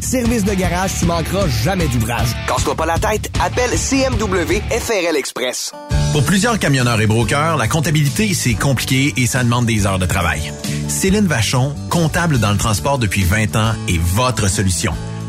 Service de garage, tu manqueras jamais d'ouvrage. Casse-toi pas la tête, appelle CMW FRL Express. Pour plusieurs camionneurs et brokers, la comptabilité, c'est compliqué et ça demande des heures de travail. Céline Vachon, comptable dans le transport depuis 20 ans, est votre solution.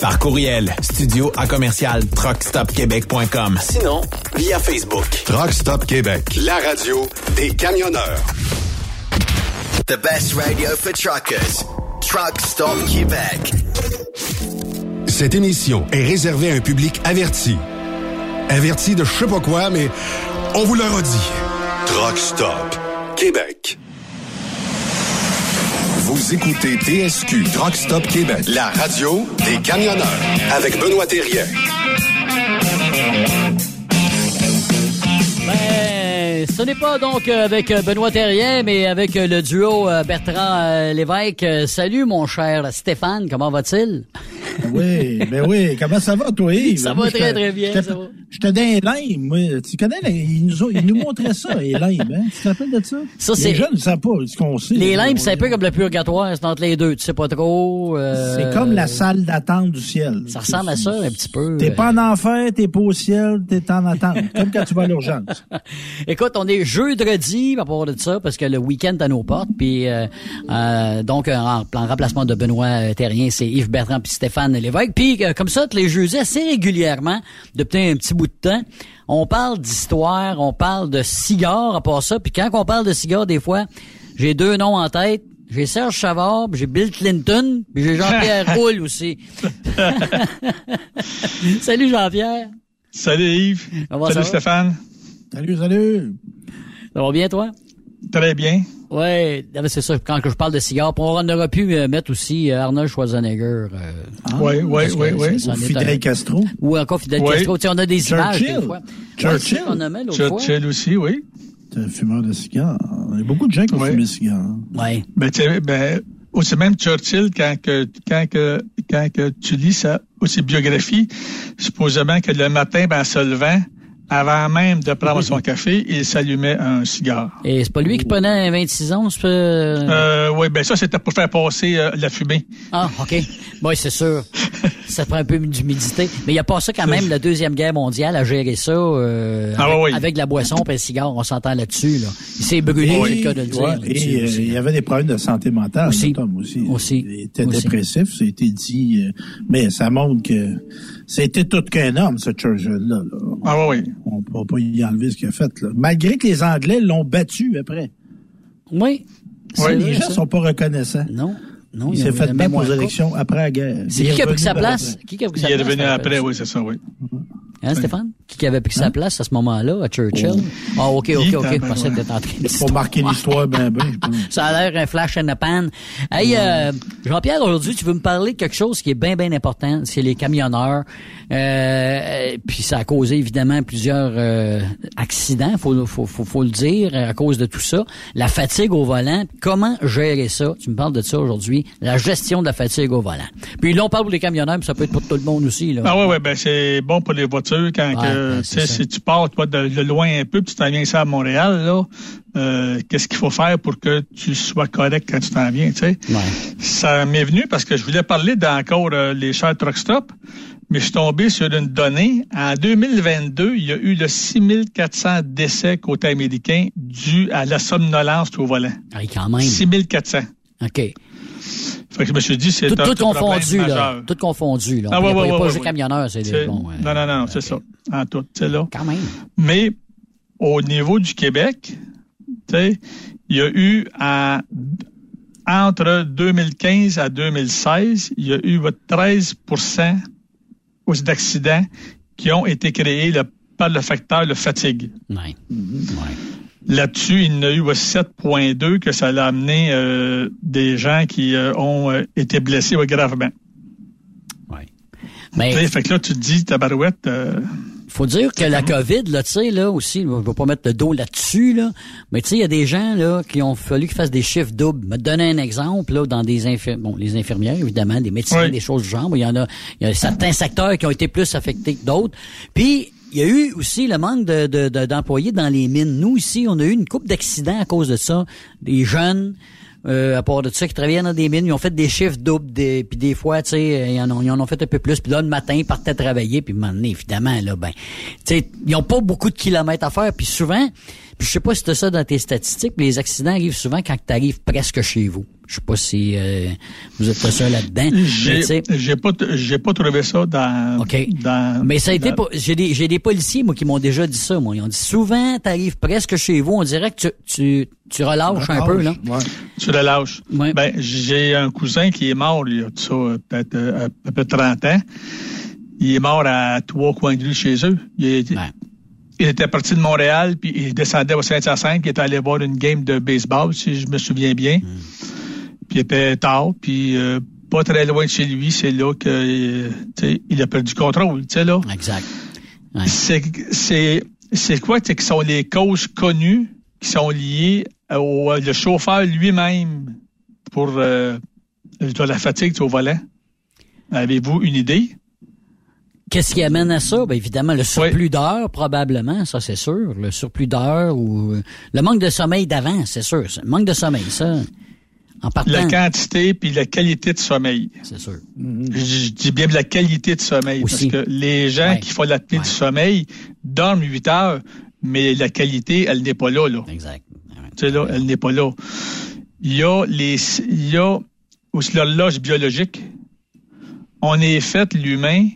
Par courriel, studio à commercial truckstopquebec.com. Sinon, via Facebook. Truck Stop Québec, la radio des camionneurs. The best radio for truckers. Truck Stop Québec. Cette émission est réservée à un public averti. Averti de je sais pas quoi, mais on vous le redit. Truck Stop Québec. Vous écoutez TSQ Truck Stop Québec, la radio des camionneurs avec Benoît Thérien. Ben, ce n'est pas donc avec Benoît Terrien, mais avec le duo euh, Bertrand euh, Lévesque. Euh, Salut, mon cher Stéphane, comment va-t-il? Oui, ben oui. Comment ça va, toi, Yves? Ça Moi, va très, très bien, ça va. J'étais dans les limes, moi. Tu connais, les- ils nous, ils nous montraient ça, les limes, hein? Tu te rappelles de ça? Ça, les c'est- jeunes ne savent pas ce qu'on sait. Les là. limes, c'est un peu comme le purgatoire, c'est entre les deux, tu sais pas trop. euh, C'est comme la salle d'attente du ciel. Ça ressemble à ça un petit peu. T'es pas en enfer, t'es pas au ciel, t'es en attente. comme quand tu vas à l'urgence. Écoute, on est jeudi à propos de ça, parce que le week-end est à nos portes. Puis euh, euh, donc, en, en remplacement de Benoît Terrien, c'est Yves Bertrand puis Stéphane Lévesque. Puis euh, comme ça, tous les jeudis, assez régulièrement, depuis un petit bout de temps, on parle d'histoire, on parle de cigares à part ça. Puis quand on parle de cigares, des fois, j'ai deux noms en tête. J'ai Serge Chavard, puis j'ai Bill Clinton, puis j'ai Jean-Pierre Roule aussi. Salut Jean-Pierre. Salut Yves. Comment salut ça va? Stéphane. Salut, salut. Ça va bien, toi? Très bien. Ouais, ah ben, c'est ça. Quand que je parle de cigares, on aurait pu euh, mettre aussi euh, Arnold Schwarzenegger. Oui, oui, oui, c'est- oui. Ou Fidel un- Castro. Ou encore Fidel Oui. Castro. Tu sais, on a des images Churchill. des fois. Churchill. Ouais, c'est fois. Churchill aussi, oui. T'es un fumeur de cigares. Il y a beaucoup de gens qui ont Ouais. fumé des cigares. Ouais. Ben, tu sais, ben, aussi même Churchill, quand que, quand que, quand que tu lis sa, aussi biographie, supposément que le matin, ben, en se levant, avant même de prendre son café, il s'allumait un cigare. Et c'est pas lui qui prenait un 26 ans, c'est pas... Euh, oui, ben ça, c'était pour faire passer euh, la fumée. Ah, OK. Oui, c'est sûr. ça prend un peu d'humidité. Mais il a pas ça quand même, la Deuxième Guerre mondiale, à gérer ça euh, Ah, avec, oui, oui. avec la boisson et le cigare. On s'entend là-dessus. Là. Il s'est brûlé, Oui, c'est le cas de le dire. ouais, là-dessus et euh, il y avait des problèmes de santé mentale, Aussi. cet homme aussi. Aussi. Il était Aussi. dépressif, ça a été dit. euh, mais ça montre que c'était tout qu'un homme, ce Churchill-là. là. Ah oui, oui. On ne peut pas y enlever ce qu'il a fait. Là. Malgré que les Anglais l'ont battu après. Oui. Ouais, les gens ça. sont pas reconnaissants. Non. Non, il s'est fait battre aux élections après la guerre. C'est Il qui est qui a pris revenu sa place? après. Qui qui a pris Il sa est place? revenu ça après, rappelle oui, c'est ça, oui. Hein, Stéphane? Qui qui avait pris sa place à ce moment-là, à Churchill? Ah, OK, OK, OK. Je pensais que en train de Pour marquer l'histoire, ben, ben. Ça a l'air un flash in the pan. Hey, euh, Jean-Pierre, aujourd'hui, tu veux me parler de quelque chose qui est bien, bien important. C'est les camionneurs. Euh, euh, puis ça a causé, évidemment, plusieurs euh, accidents, faut, faut, faut, faut le dire, à cause de tout ça. La fatigue au volant. Comment gérer ça? Tu me parles de ça aujourd'hui. La gestion de la fatigue au volant. Puis là, on parle pour les camionneurs, mais ça peut être pour tout le monde aussi. Là. Ah ouais, ouais, ben c'est bon pour les voitures quand Ouais, que, tu si tu pars toi, de, de loin un peu, puis tu t'en viens ici à Montréal, là, euh, qu'est-ce qu'il faut faire pour que tu sois correct quand tu t'en viens, tu sais? Ouais. Ça m'est venu parce que je voulais parler d'encore euh, les chars truck stop, mais je suis tombé sur une donnée. En 2022, il y a eu le 6400 décès côté américain dû à la somnolence au volant. Hey, quand même. 6400. OK. Fait que je me suis dit, c'est Tout, tout confondu, là. Tout confondu, là. Ah, ouais, ouais, pas ouais, juste ouais. camionneurs, c'est des bons. non, non, non, c'est ça. En tout, c'est là. Quand même. Mais au niveau du Québec, il y a eu en- entre 2015 à 2016, il y a eu votre 13 aussi d'accidents qui ont été créés le- par le facteur de fatigue. Ouais. Là-dessus, il y en a eu ouais, 7,2 que ça l'a amené euh, des gens qui euh, ont euh, été blessés ouais, gravement. Mais- Tu sais, fait que là, tu te dis, tabarouette, euh, faut dire que la COVID, là, tu sais, là aussi, je vais pas mettre le dos là-dessus, là, mais tu sais, il y a des gens là qui ont fallu qu'ils fassent des chiffres doubles. Me donner un exemple là, dans des infirmières, bon, les infirmières évidemment, des médecins, Oui. des choses du genre. Il y en a, il y a certains secteurs qui ont été plus affectés que d'autres. Puis il y a eu aussi le manque de, de- de- d'employés dans les mines. Nous ici, on a eu une coupe d'accidents à cause de ça. Des jeunes. Euh, à part de ça, qui travaillaient dans des mines, ils ont fait des chiffres doubles, des, puis des fois, tu sais, ils en, ont, ils en ont fait un peu plus. Puis là, le matin, ils partaient travailler, puis donné, évidemment, là, ben, ils ont pas beaucoup de kilomètres à faire, puis souvent, Puis je sais pas si tu ça dans tes statistiques, mais les accidents arrivent souvent quand tu arrives presque chez vous. Je sais pas si euh, vous êtes seul là-dedans. J'ai, j'ai pas, j'ai pas trouvé ça dans. OK. Dans, mais ça a été, dans- j'ai des, j'ai des policiers moi qui m'ont déjà dit ça. Moi, ils ont dit souvent, t'arrives presque chez vous, on dirait que tu, tu, tu relâches un peu là. Ouais. Tu le lâches. Ouais. Ben, j'ai un cousin qui est mort, il y a ça, peut-être euh, à peu près 30 ans. Il est mort à trois coins de rue chez eux. Il, est- Ouais. Il était parti de Montréal, puis il descendait au Saint-Hyacinthe, il était allé voir une game de baseball, si je me souviens bien. Mm. Puis il était tard, puis euh, pas très loin de chez lui, c'est là que euh, il a perdu contrôle, tu sais là. Exact. Ouais. C'est c'est c'est quoi c'est que sont les causes connues qui sont liées au le chauffeur lui-même pour euh, de la fatigue au volant? Avez-vous une idée? Qu'est-ce qui amène à ça? Ben évidemment, le surplus d'heures, probablement, ça c'est sûr. Le surplus d'heures ou euh, le manque de sommeil d'avant, c'est sûr. Le manque de sommeil, ça. En partant. La quantité puis la qualité de sommeil. C'est sûr. Je, je dis bien la qualité de sommeil Aussi. parce que les gens Ouais. qui font l'apnée Ouais. du sommeil dorment 8 heures, mais la qualité, elle n'est pas là là. Exact. Tu sais, là, elle n'est pas là. Il y a les, il y a aussi l'horloge biologique. On est fait, l'humain,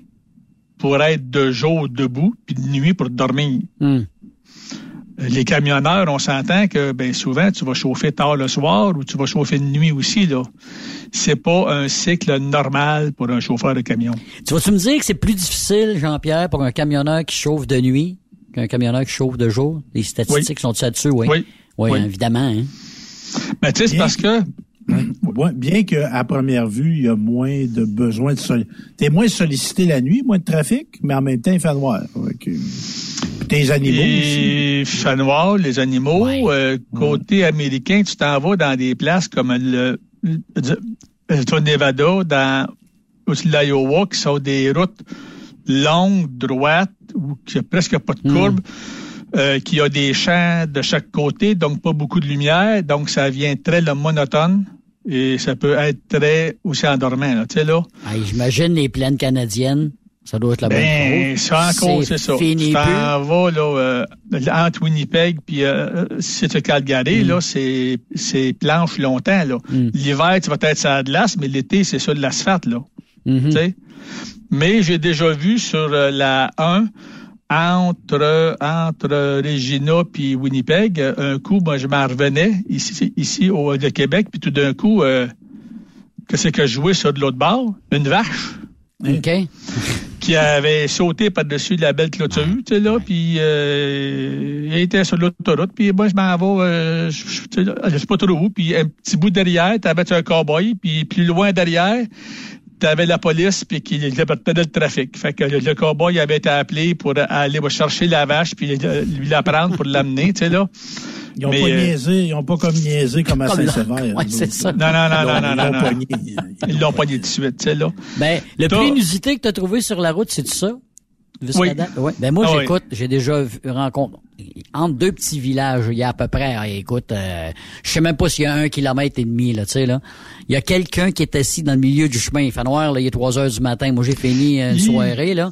pour être de jour debout, puis de nuit pour dormir. Hmm. Les camionneurs, on s'entend que ben souvent tu vas chauffer tard le soir ou tu vas chauffer de nuit aussi là. C'est pas un cycle normal pour un chauffeur de camion. Tu vas-tu me dire que c'est plus difficile, Jean-Pierre, pour un camionneur qui chauffe de nuit qu'un camionneur qui chauffe de jour? Les statistiques sont là-dessus, oui? Oui. Oui, Oui. évidemment. Hein? Mais tu sais, c'est parce que Ouais, bien qu'à première vue, il y a moins de besoin de sol... T'es moins sollicité la nuit, moins de trafic, mais en même temps, il fait noir. Puis tes animaux aussi. Et il fait noir, les animaux. Ouais. Euh, côté américain, tu t'en vas dans des places comme le, le, le Nevada, dans aussi l'Iowa, qui sont des routes longues, droites, ou qui a presque pas de courbe, euh, qui a des champs de chaque côté, donc pas beaucoup de lumière, donc ça vient très monotone. Et ça peut être très aussi endormant, là, tu sais, là. J'imagine les plaines canadiennes. Ça doit être la Ben, bonne ça encore, c'est ça. Fini tu plus. t'en vas, là, euh, entre Winnipeg puis euh, c'est Calgary, Mm. là, c'est, c'est planche longtemps, là. L'hiver, tu vas être sur la glace, mais l'été, c'est sur de l'asphalte, là. Mhm. Tu sais? Mais j'ai déjà vu sur euh, la 1, entre, entre Regina puis Winnipeg, un coup, moi, je m'en revenais ici, ici au de Québec, puis tout d'un coup, euh, qu'est-ce que je jouais sur de l'autre bord? Une vache OK. qui avait sauté par-dessus la belle clôture, tu sais, là, puis euh, il était sur l'autoroute, puis moi, je m'en vais, euh, je sais pas trop où, puis un petit bout derrière, t'avais un cowboy, puis plus loin derrière, t'avais la police, puis qui départait le trafic. Fait que le, le cowboy avait été appelé pour aller chercher la vache, puis lui la prendre pour l'amener, tu sais, là. Ils ont Mais, pas euh, niaisé, ils ont pas comme niaisé comme à. Saint-Sévère. Ouais, c'est ça. Non, non, non, non, non, Ils non, l'ont non. pogné. Ils l'ont pogné tout de suite, tu sais, là. Ben, le plus inusité que tu as trouvé sur la route, c'est ça? Oui. Ben moi, Ah oui. j'écoute, j'ai déjà vu, rencontre entre deux petits villages, il y a à peu près, ah, écoute, euh, je sais même pas s'il y a un kilomètre et demi, là, tu sais, là. Il y a quelqu'un qui est assis dans le milieu du chemin. Il fait noir, là, il est 3 heures du matin. Moi, j'ai fini euh, une soirée, là.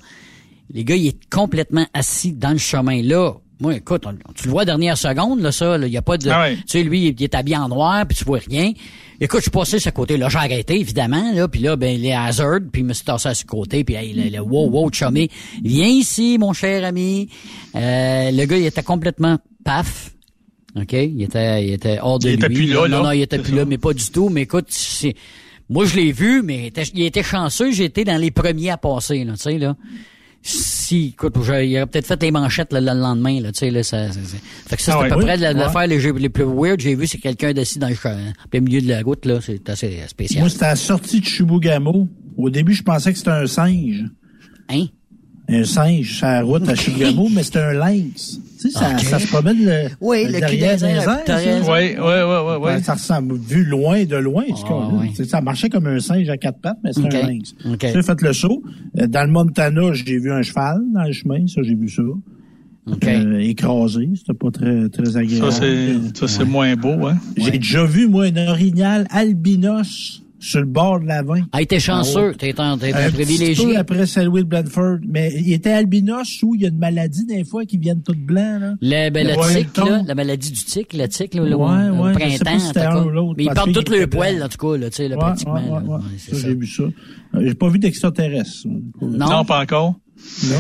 Les gars, il est complètement assis dans le chemin, là. Moi, écoute, on- tu le vois dernière seconde, là, ça, là, il y a pas de, Ah tu sais, lui, il est habillé en noir, puis tu vois rien. Écoute, je suis passé sur ce côté, là, j'ai arrêté, évidemment, là, puis là, ben, les hazards, puis je me suis tassé à ce côté, puis hey, le, le wow, wow, chumé, viens ici, mon cher ami. Euh, le gars, il était complètement paf. OK? Il était, il était hors de Il était lui. plus là, Non, là. non, il était plus ça. là, mais pas du tout. Mais écoute, c'est, moi, je l'ai vu, mais il était, il était chanceux. J'étais dans les premiers à passer, là, tu sais, là. Si, écoute, il aurait peut-être fait les manchettes là, le lendemain, là, tu sais, là, ça, ça- ça- Fait que ça, Ah c'est ouais. à peu Oui, près la- ouais. l'affaire les, les plus weird que j'ai vu, c'est quelqu'un assis dans le cha- en plein milieu de la route, là. C'est assez spécial. Moi, c'était à la sortie de Chibougamau. Au début, je pensais que c'était un singe. Hein? Un singe sur la route à Chibougamau, mais c'était un lynx. Tu sais, ça, se promène le, Oui, le derrière airs, t'as ça. Oui, oui, oui, oui, oui. Ouais, ça ressemble, vu loin, de loin, cas, Ah. Tu sais, Ça marchait comme un singe à quatre pattes, mais Ok. un lynx. Ok. J'ai fait le saut. Euh, Dans le Montana, j'ai vu un cheval dans le chemin, ça, j'ai vu ça. OK. Euh, écrasé, c'était pas très, très agréable. Ça, c'est, ça, c'est moins beau, hein. J'ai déjà vu, moi, un orignal albinos sur le bord de la 20. Ah, t'es chanceux, t'es un, t'es un Un privilégié. petit peu après Saint-Louis de Blanford. Mais il était albinos où il y a une maladie des fois qui viennent toutes blancs, là. Le, ben, le Ouais, tic, là, la maladie du tic, le tic, là, Ouais, au ouais, printemps, si c'était en tout un cas. ou l'autre, Mais ils qu'il tous les était poils, en tout cas, là, tu sais, là, Ouais, pratiquement. ouais, ouais, là. ouais. Ouais, c'est Ça, ça. j'ai vu ça. Euh, J'ai pas vu d'extraterrestre. Non. Non, pas encore.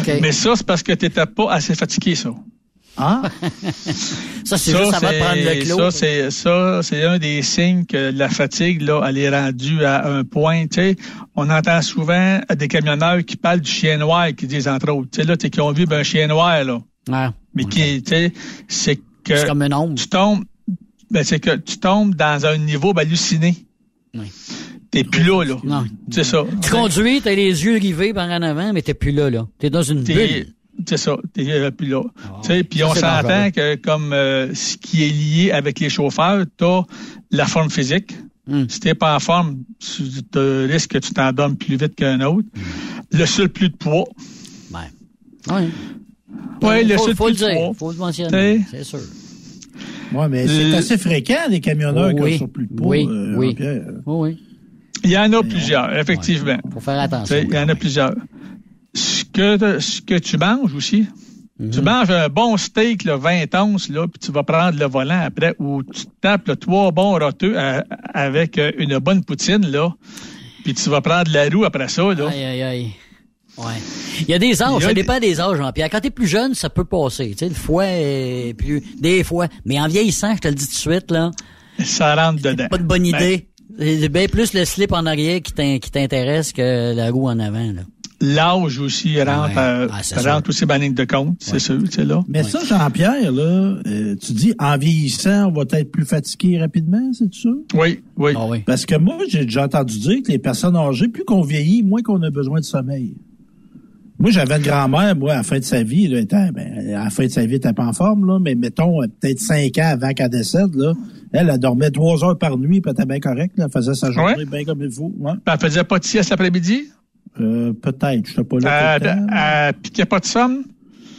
OK. Mais ça, c'est parce que tu n'étais pas assez fatigué, ça. Ah? Ça, c'est juste, ça va prendre le clos. Ça, c'est, ça, c'est un des signes que la fatigue, là, elle est rendue à un point, tu sais. On entend souvent des camionneurs qui parlent du chien noir, qui disent, entre autres, tu sais, là, tu sais, qui ont vu ben, un chien noir, là. Ouais. Mais qui, tu sais, c'est que. Comme un. Tu tombes, ben, c'est que tu tombes dans un niveau ben, halluciné. Oui. T'es plus là, là. Non. C'est ça. Tu conduis, t'as les yeux rivés par en avant, mais t'es plus là, là. T'es dans une bulle. C'est ça, t'es euh, plus là. Tu sais, puis Ça, on c'est s'entend que comme euh, ce qui est lié avec les chauffeurs, t'as la forme physique. Hmm. Si t'es pas en forme, tu te risques que tu t'en donnes plus vite qu'un autre. Hmm. Le surplus de poids. Ouais. Ouais. Ouais, le faut, surplus faut le de poids. faut le mentionner, c'est sûr. Ouais, mais c'est Le- assez fréquent, des camionneurs qui Oui. ont surplus de poids. Oui, euh, oui. Oui, oui. Il y en a plusieurs, effectivement. Faut faire attention. Il y en a plusieurs. Que, ce que tu manges aussi, tu manges un bon steak, là, 20 onces, là, puis tu vas prendre le volant après, ou tu tapes là, trois bons roteux euh, avec euh, une bonne poutine, là, puis tu vas prendre la roue après ça, là. Aïe, aïe, aïe. Ouais. Il y a des âges, a ça des- dépend des âges, Jean-Pierre. Quand t'es plus jeune, ça peut passer. Tu sais, le foie est plus, des fois. Mais en vieillissant, je te le dis tout de suite, là, Ça rentre dedans. pas de bonne Ben, idée. C'est bien plus le slip en arrière qui t'intéresse que la roue en avant, là. L'âge aussi rentre, Ouais. euh, Ah, c'est rentre aussi dans ligne de compte, c'est sûr, sais, là. Mais ça, Jean-Pierre, là, euh, tu dis, en vieillissant, on va être plus fatigué rapidement, c'est ça? Oui, oui. Ah oui. Parce que moi, j'ai déjà entendu dire que les personnes âgées, plus qu'on vieillit, moins qu'on a besoin de sommeil. Moi, j'avais une grand-mère, moi, à la fin de sa vie, là, était, ben, à la fin de sa vie, elle était pas en forme, là, mais mettons, euh, peut-être cinq ans avant qu'elle décède, là, elle, elle dormait trois heures par nuit, puis elle était bien correcte, là, elle faisait sa journée Ouais. bien comme il faut. Elle faisait pas de sieste l'après-midi? Euh, peut-être, je sais pas là. Elle, elle piquait pas de somme?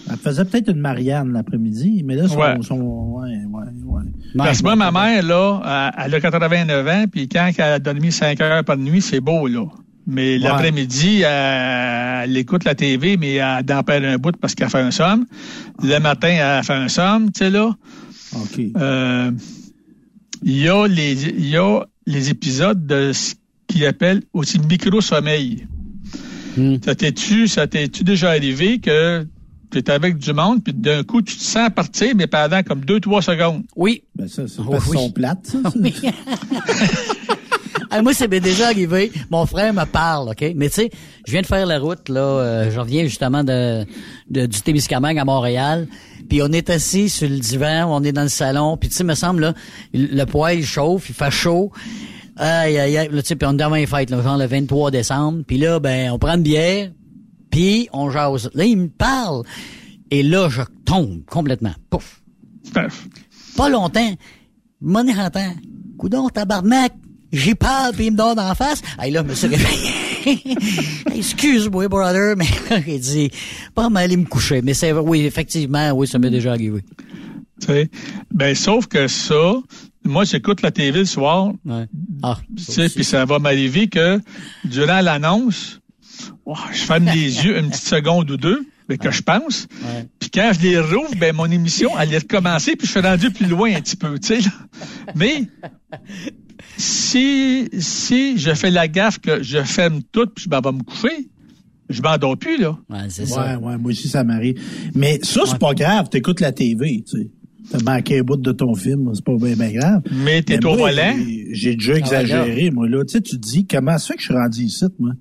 Elle faisait peut-être une Marianne l'après-midi, mais là, son, Ouais. son- ouais, ouais, ouais. Parce que moi, ma mère, là, elle a 89 ans, puis quand elle a dormi 5 heures par nuit, c'est beau, là. Mais l'après-midi, elle, elle écoute la TV, mais elle en perd un bout parce qu'elle fait un somme. Le matin, elle fait un somme, tu sais, là. OK. Euh, Il y, a les, il y a les épisodes de ce qu'ils appellent aussi micro-sommeil. Hmm. Ça t'es-tu, ça t'es-tu déjà arrivé que tu es avec du monde, puis d'un coup, tu te sens partir, mais pendant comme deux, trois secondes? Oui. Ben ça, c'est Oh, oui. sont plates, ça. ça. Ah, moi, c'est déjà arrivé. Mon frère me parle, OK? Mais tu sais, je viens de faire la route, là. euh, je reviens justement de, de- du Témiscamingue à Montréal. Puis on est assis sur le divan, on est dans le salon. Puis tu sais, me semble, là, le poêle il chauffe, il fait chaud. Aïe, aïe, aïe. Là, tu sais, puis on est une fête, là, genre le 23 décembre. Puis là, ben, on prend une bière, puis on jase. Là, il me parle. Et là, je tombe complètement. Pouf. Pas longtemps. Mon entend. Coudon, tabarnak. J'ai peur, puis il me donne en face. Hey, là, je me suis réveillé. Excuse-moi, brother, mais là, j'ai dit, pas mal aller me coucher. Mais c'est, oui, effectivement, oui, ça m'est déjà arrivé. Tu sais. Ben, sauf que ça, moi, j'écoute la TV le soir, Ouais. Ah, tu sais, puis ça va m'arriver que durant l'annonce, oh, je ferme les yeux une petite seconde ou deux, mais que je pense. Ouais. Puis quand je les rouvre, ben mon émission, elle est recommencée, puis je suis rendu plus loin un petit peu, tu sais. là. Mais si si je fais la gaffe que je ferme tout, puis je m'en vais me coucher, je m'endors plus, là. ouais, c'est Ouais, ça. ouais, moi aussi, ça m'arrive. Mais ça, c'est pas grave. T'écoutes la TV, tu sais. T'as manqué un bout de ton film, c'est pas bien, bien grave. Mais t'es au volant. j'ai- déjà Ah, exagéré, moi, là. Tu sais, tu te dis, comment ça fait que je suis rendu ici, moi?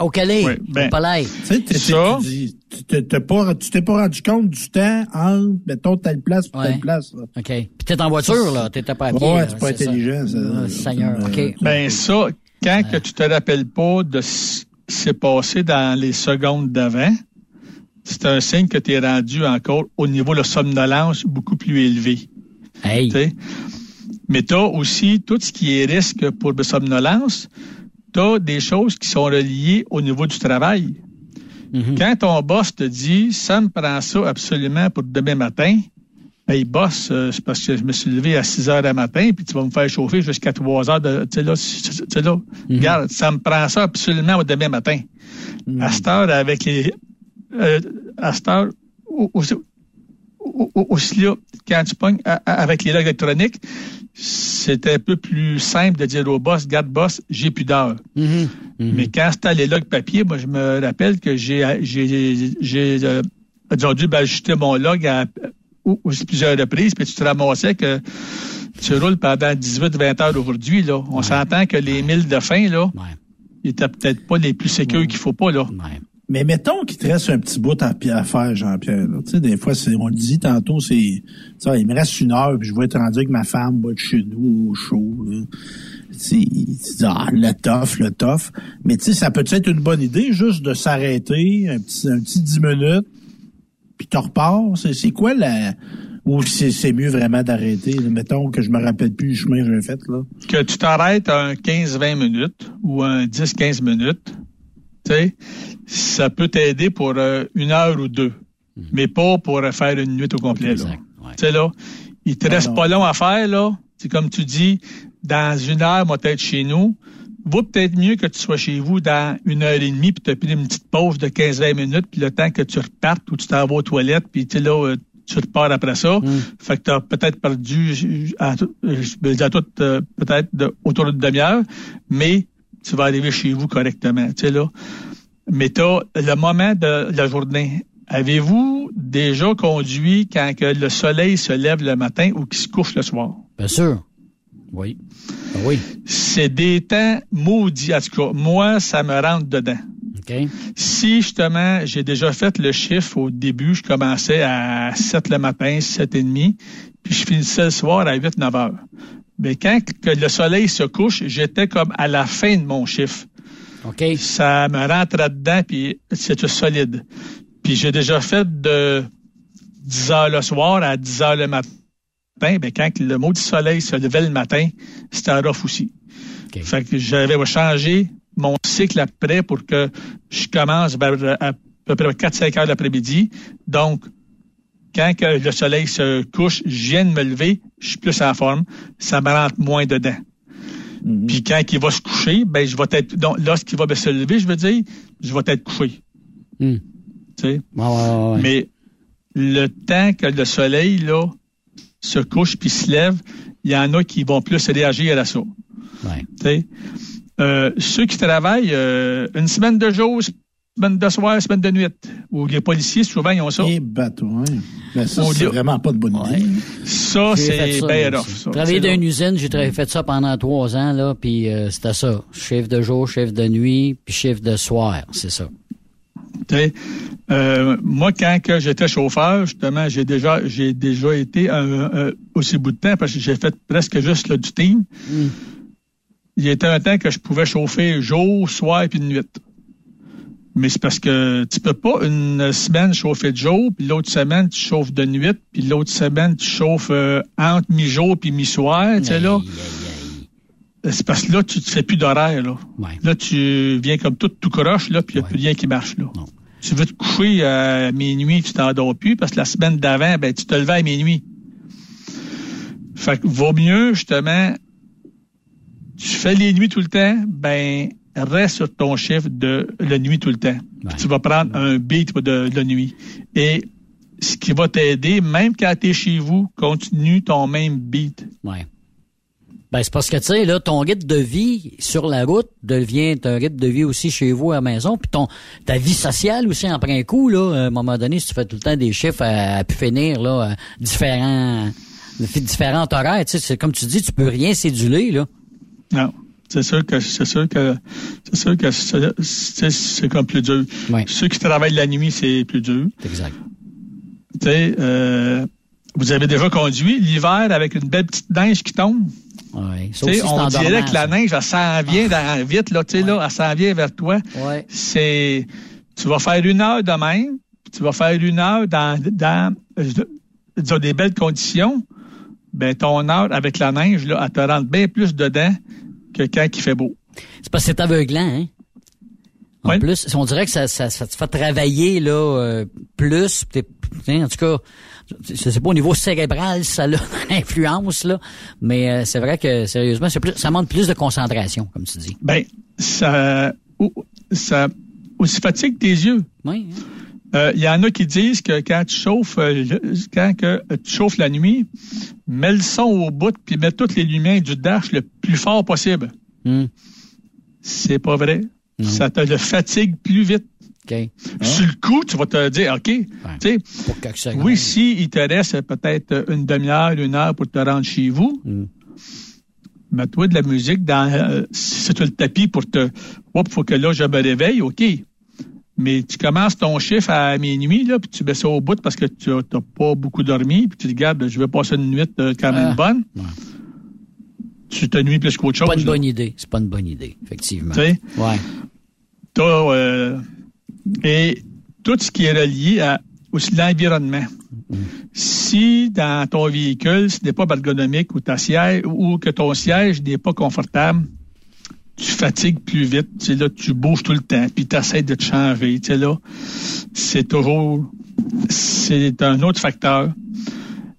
Au Calais, Ouais, ben, pas l'air. Tu sais, t'es- Ça. tu dis, tu t'es- t'es pas, tu t'es pas rendu compte du temps entre, mettons, telle place Ouais. telle place, là. OK. Puis t'es en voiture, là. T'étais pas à pied. Ouais, c'est pas intelligent, ça. Ah, Seigneur, Euh, OK. Ben ça, quand que tu te rappelles pas de ce qui s'est passé dans les secondes d'avant, c'est un signe que tu es rendu encore au niveau de la somnolence beaucoup plus élevé. Hey. Mais tu as aussi tout ce qui est risque pour la somnolence. Tu as des choses qui sont reliées au niveau du travail. Mhm. Quand ton boss te dit ça me prend ça absolument pour demain matin, ben, il bosse, euh, c'est parce que je me suis levé à 6 heures du matin, puis tu vas me faire chauffer jusqu'à 3 heures de, tu sais, là, tu sais, là, regarde, ça me prend ça absolument au demain matin. À cette heure, avec les, euh, à cette heure, au- au- au- au- aussi là, quand tu pognes avec les logs électroniques, c'était un peu plus simple de dire au boss, garde boss, j'ai plus d'heures. Mais quand c'était les logs papier, moi, je me rappelle que j'ai, euh, dû ben, ajuster mon log à, ou- ou plusieurs reprises, puis tu te ramassais que tu roules pendant 18-20 heures aujourd'hui, là. On s'entend que les milles de fin, là, ils étaient peut-être pas les plus sécures qu'il faut pas, là. Mais mettons qu'il te reste un petit bout à, à faire, Jean-Pierre. Tu sais, des fois, on le dit tantôt, c'est, il me reste une heure, puis je vais être rendu avec ma femme, être chez nous, au chaud. Là. Tu ah, le tough, le tough. Mais tu sais, ça peut être une bonne idée, juste de s'arrêter, un petit, un petit 10 minutes, puis tu repars? C'est, quoi la... Ou c'est, mieux vraiment d'arrêter? Mettons que je me rappelle plus du chemin que j'ai fait, là. que tu t'arrêtes un 15-20 minutes ou un 10-15 minutes, ça peut t'aider pour euh, une heure ou deux, mais pas pour euh, faire une nuit au complet. là. Tu sais, là, il te reste non. pas long à faire, là. C'est comme tu dis, dans une heure, moi, être chez nous. Vaut peut-être mieux que tu sois chez vous dans une heure et demie, puis tu as pris une petite pause de 15-20 minutes, puis le temps que tu repartes ou tu t'en vas aux toilettes, puis tu sais, là, euh, tu repars après ça. Fait que tu as peut-être perdu, je- à tout- je vais dire à tout, peut-être de- autour d'une demi-heure, mais tu vas arriver chez vous correctement, tu sais, là. Mais t'as le moment de la journée. Avez-vous déjà conduit quand que le soleil se lève le matin ou qu'il se couche le soir? Bien sûr. Oui. Ben oui. C'est des temps maudits. En tout cas, moi, ça me rentre dedans. Si justement, j'ai déjà fait le chiffre au début, je commençais à 7 le matin, 7 et demi, puis je finissais le soir à 8, 9 heures. Mais quand que le soleil se couche, j'étais comme à la fin de mon chiffre. OK. Ça me rentrait dedans, puis c'était solide. Puis j'ai déjà fait de 10 heures le soir à 10 heures le matin. Ben, quand le maudit soleil se levait le matin, c'était un rough aussi. Fait que j'avais changé mon cycle après pour que je commence vers à peu près 4-5 heures l'après-midi. Donc, quand que le soleil se couche, je viens de me lever, je suis plus en forme, ça me rentre moins dedans. Puis quand il va se coucher, ben je vais être donc lorsqu'il va ben, se lever, je veux dire, je vais être couché. Hmm. Tu sais? Ouais, ouais, ouais, ouais. Mais le temps que le soleil là se couche puis se lève, il y en a qui vont plus réagir à. Tu sais? Euh, ceux qui travaillent euh, une semaine de jour, semaine de soir, semaine de nuit, ou les policiers, souvent, ils ont ça. Et bateau, hein. Mais ça, c'est vraiment pas de bonne idée. Ça, c'est bien rough. ça. Travailler dans une usine, j'ai fait ça pendant trois ans, là, puis euh, c'était ça. Chef de jour, chef de nuit, puis chef de soir, c'est ça. Euh, moi, quand que j'étais chauffeur, justement, j'ai déjà j'ai déjà été un, un- aussi bout de temps parce que j'ai fait presque juste le du team. Il y était un temps que je pouvais chauffer jour, soir et puis de nuit. Mais c'est parce que tu peux pas une semaine chauffer de jour, puis l'autre semaine tu chauffes de nuit, puis l'autre semaine tu chauffes euh, entre mi-jour puis mi-soir, tu sais là. C'est parce que là, tu te fais plus d'horaire, là. Là, tu viens comme tout, tout croche, là, puis il n'y a plus rien qui marche, là. Tu veux te coucher à minuit, tu t'endors plus, parce que la semaine d'avant, ben, tu te levais à minuit. Fait que vaut mieux, justement, tu fais les nuits tout le temps, ben, reste sur ton chiffre de la nuit tout le temps. Tu vas prendre un beat de, de nuit. Et ce qui va t'aider, même quand tu es chez vous, continue ton même beat. Ouais. Ben, c'est parce que, tu sais, là, ton rythme de vie sur la route devient un rythme de vie aussi chez vous à la maison. Puis ton, ta vie sociale aussi en prend un coup, là. À un moment donné, si tu fais tout le temps des chiffres à, à pu finir, là, euh, différents, différents horaires, tu sais, c'est comme tu dis, tu peux rien céduler, là. Non. C'est sûr que c'est sûr que c'est sûr que c'est- comme plus dur. Ceux qui travaillent la nuit, c'est plus dur. Exact. Tu sais, euh, vous avez déjà conduit l'hiver avec une belle petite neige qui tombe? Ouais. On dirait que la neige, elle s'en vient dans- vite, là, tu sais, là, elle s'en vient vers toi. Ouais. C'est, tu vas faire une heure de même, tu vas faire une heure dans, dans, euh, disons, des belles conditions. Ben, ton heure avec la neige, là, elle te rentre bien plus dedans que quand il fait beau. C'est parce que c'est aveuglant, hein? En Oui. plus, on dirait que ça, ça, ça te fait travailler là euh, plus. En tout cas, je sais pas au niveau cérébral ça a l'influence là, mais euh, c'est vrai que sérieusement, c'est plus, ça demande plus de concentration, comme tu dis. Ben, ça, ou- ça aussi fatigue tes yeux. Oui. Euh, Il y en a qui disent que quand tu chauffes, euh, quand que tu chauffes la nuit, mets le son au bout puis mets toutes les lumières du dash le plus fort possible. Hmm. C'est pas vrai. Ça te le fatigue plus vite. Sur le coup, tu vas te dire, OK, tu sais, oui, si il te reste peut-être une demi-heure, une heure pour te rendre chez vous, Hmm. mets-toi de la musique dans, euh, as le tapis pour te, Oups, faut que là, je me réveille, OK. Mais tu commences ton chiffre à minuit, là, puis tu mets ça au bout parce que tu n'as pas beaucoup dormi, puis tu te regardes, je vais passer une nuit euh, quand même Ah. bonne. Tu te nuis plus qu'autre chose. pas une là. bonne idée. C'est pas une bonne idée, effectivement. Tu sais? Ouais. T'as, euh, et tout ce qui est relié à aussi l'environnement. Si dans ton véhicule, ce n'est pas ergonomique ou ta siège ou que ton siège n'est pas confortable, tu fatigues plus vite. Tu sais, là, tu bouges tout le temps, puis tu essaies de te changer. Tu sais, là, c'est toujours c'est un autre facteur.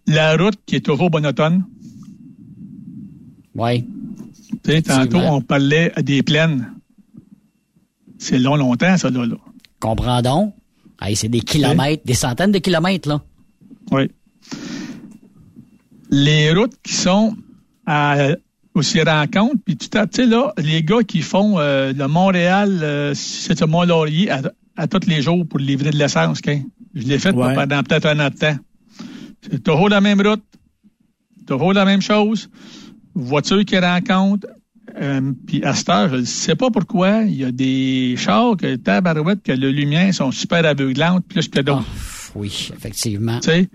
La route qui est toujours monotone. Oui. Tu sais, tantôt, on parlait des plaines. C'est long, longtemps, ça, là. là. Comprends donc. Hey, c'est des kilomètres, des centaines de kilomètres, là. Oui. Les routes qui sont à aussi rencontres, puis tu sais, là, les gars qui font euh, le Montréal, euh, c'est Mont-Laurier à, à tous les jours pour livrer de l'essence. Je l'ai fait Ouais. pendant peut-être un an de temps. C'est toujours la même route, toujours la même chose. Voiture qui rencontre, euh, puis à cette heure, je ne sais pas pourquoi, il y a des chars que tabarouette, que les lumières sont super aveuglantes plus que d'autres. Oui, effectivement. Tu sais,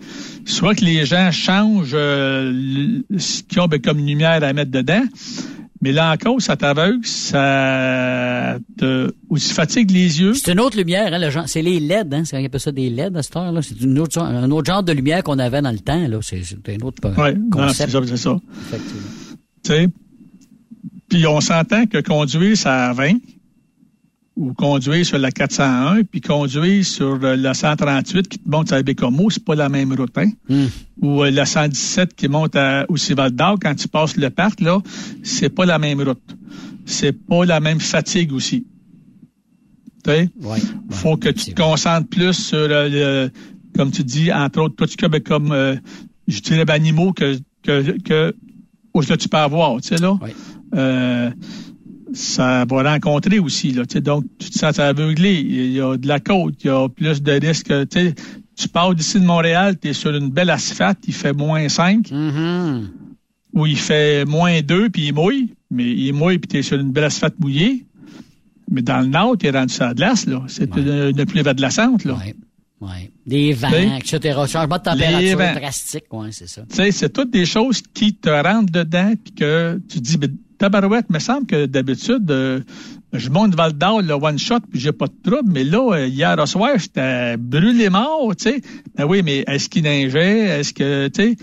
soit que les gens changent euh, ce qu'ils ont ben, comme lumière à mettre dedans, mais là encore, ça t'aveugle, ça te aussi fatigue les yeux. C'est une autre lumière, hein, le genre, c'est les LED, hein, c'est appelle ça des LED à cette heure-là. C'est une autre, genre- un autre genre de lumière qu'on avait dans le temps, là. C'est un autre euh, Ouais, non, c'est concept. ça, c'est ça. Effectivement. Tu sais, puis on s'entend que conduire ça à 20 ou conduire sur la 401 puis conduire sur euh, la 138 qui te monte à Bécomo, c'est pas la même route, hein? Hmm. Ou euh, la 117 qui monte à Val d'Or quand tu passes le parc là, c'est pas la même route. C'est pas la même fatigue aussi. Tu? Ouais. Faut que tu te concentres plus sur euh, le, comme tu dis, entre autres, tout ce que ben, comme euh, je dirais ben, animaux que que que où est-ce que tu peux avoir, tu sais là? Euh, ça va rencontrer aussi là, tu sais, donc tu te sens aveuglé, il y a de la côte, il y a plus de risques, tu sais, tu pars d'ici de Montréal, tu es sur une belle asphalte, il fait moins 5 Mm-hmm. ou il fait moins 2 puis il mouille, mais il mouille puis tu es sur une belle asphalte mouillée. Mais dans le nord, tu es rendu sur la glace, là. C'est une, une pluie verglaçante, là. Ouais. Des vents, Tu etc. Changement de température drastique, ouais, c'est ça. Tu sais, c'est toutes des choses qui te rentrent dedans, puis que tu te dis, tabarouette, me semble que d'habitude, euh, je monte Val d'Or, le one shot, puis j'ai pas de trouble, mais là, euh, hier au soir, j'étais brûlé mort, tu sais. Ben oui, mais est-ce qu'il neigeait? Est-ce que, tu sais,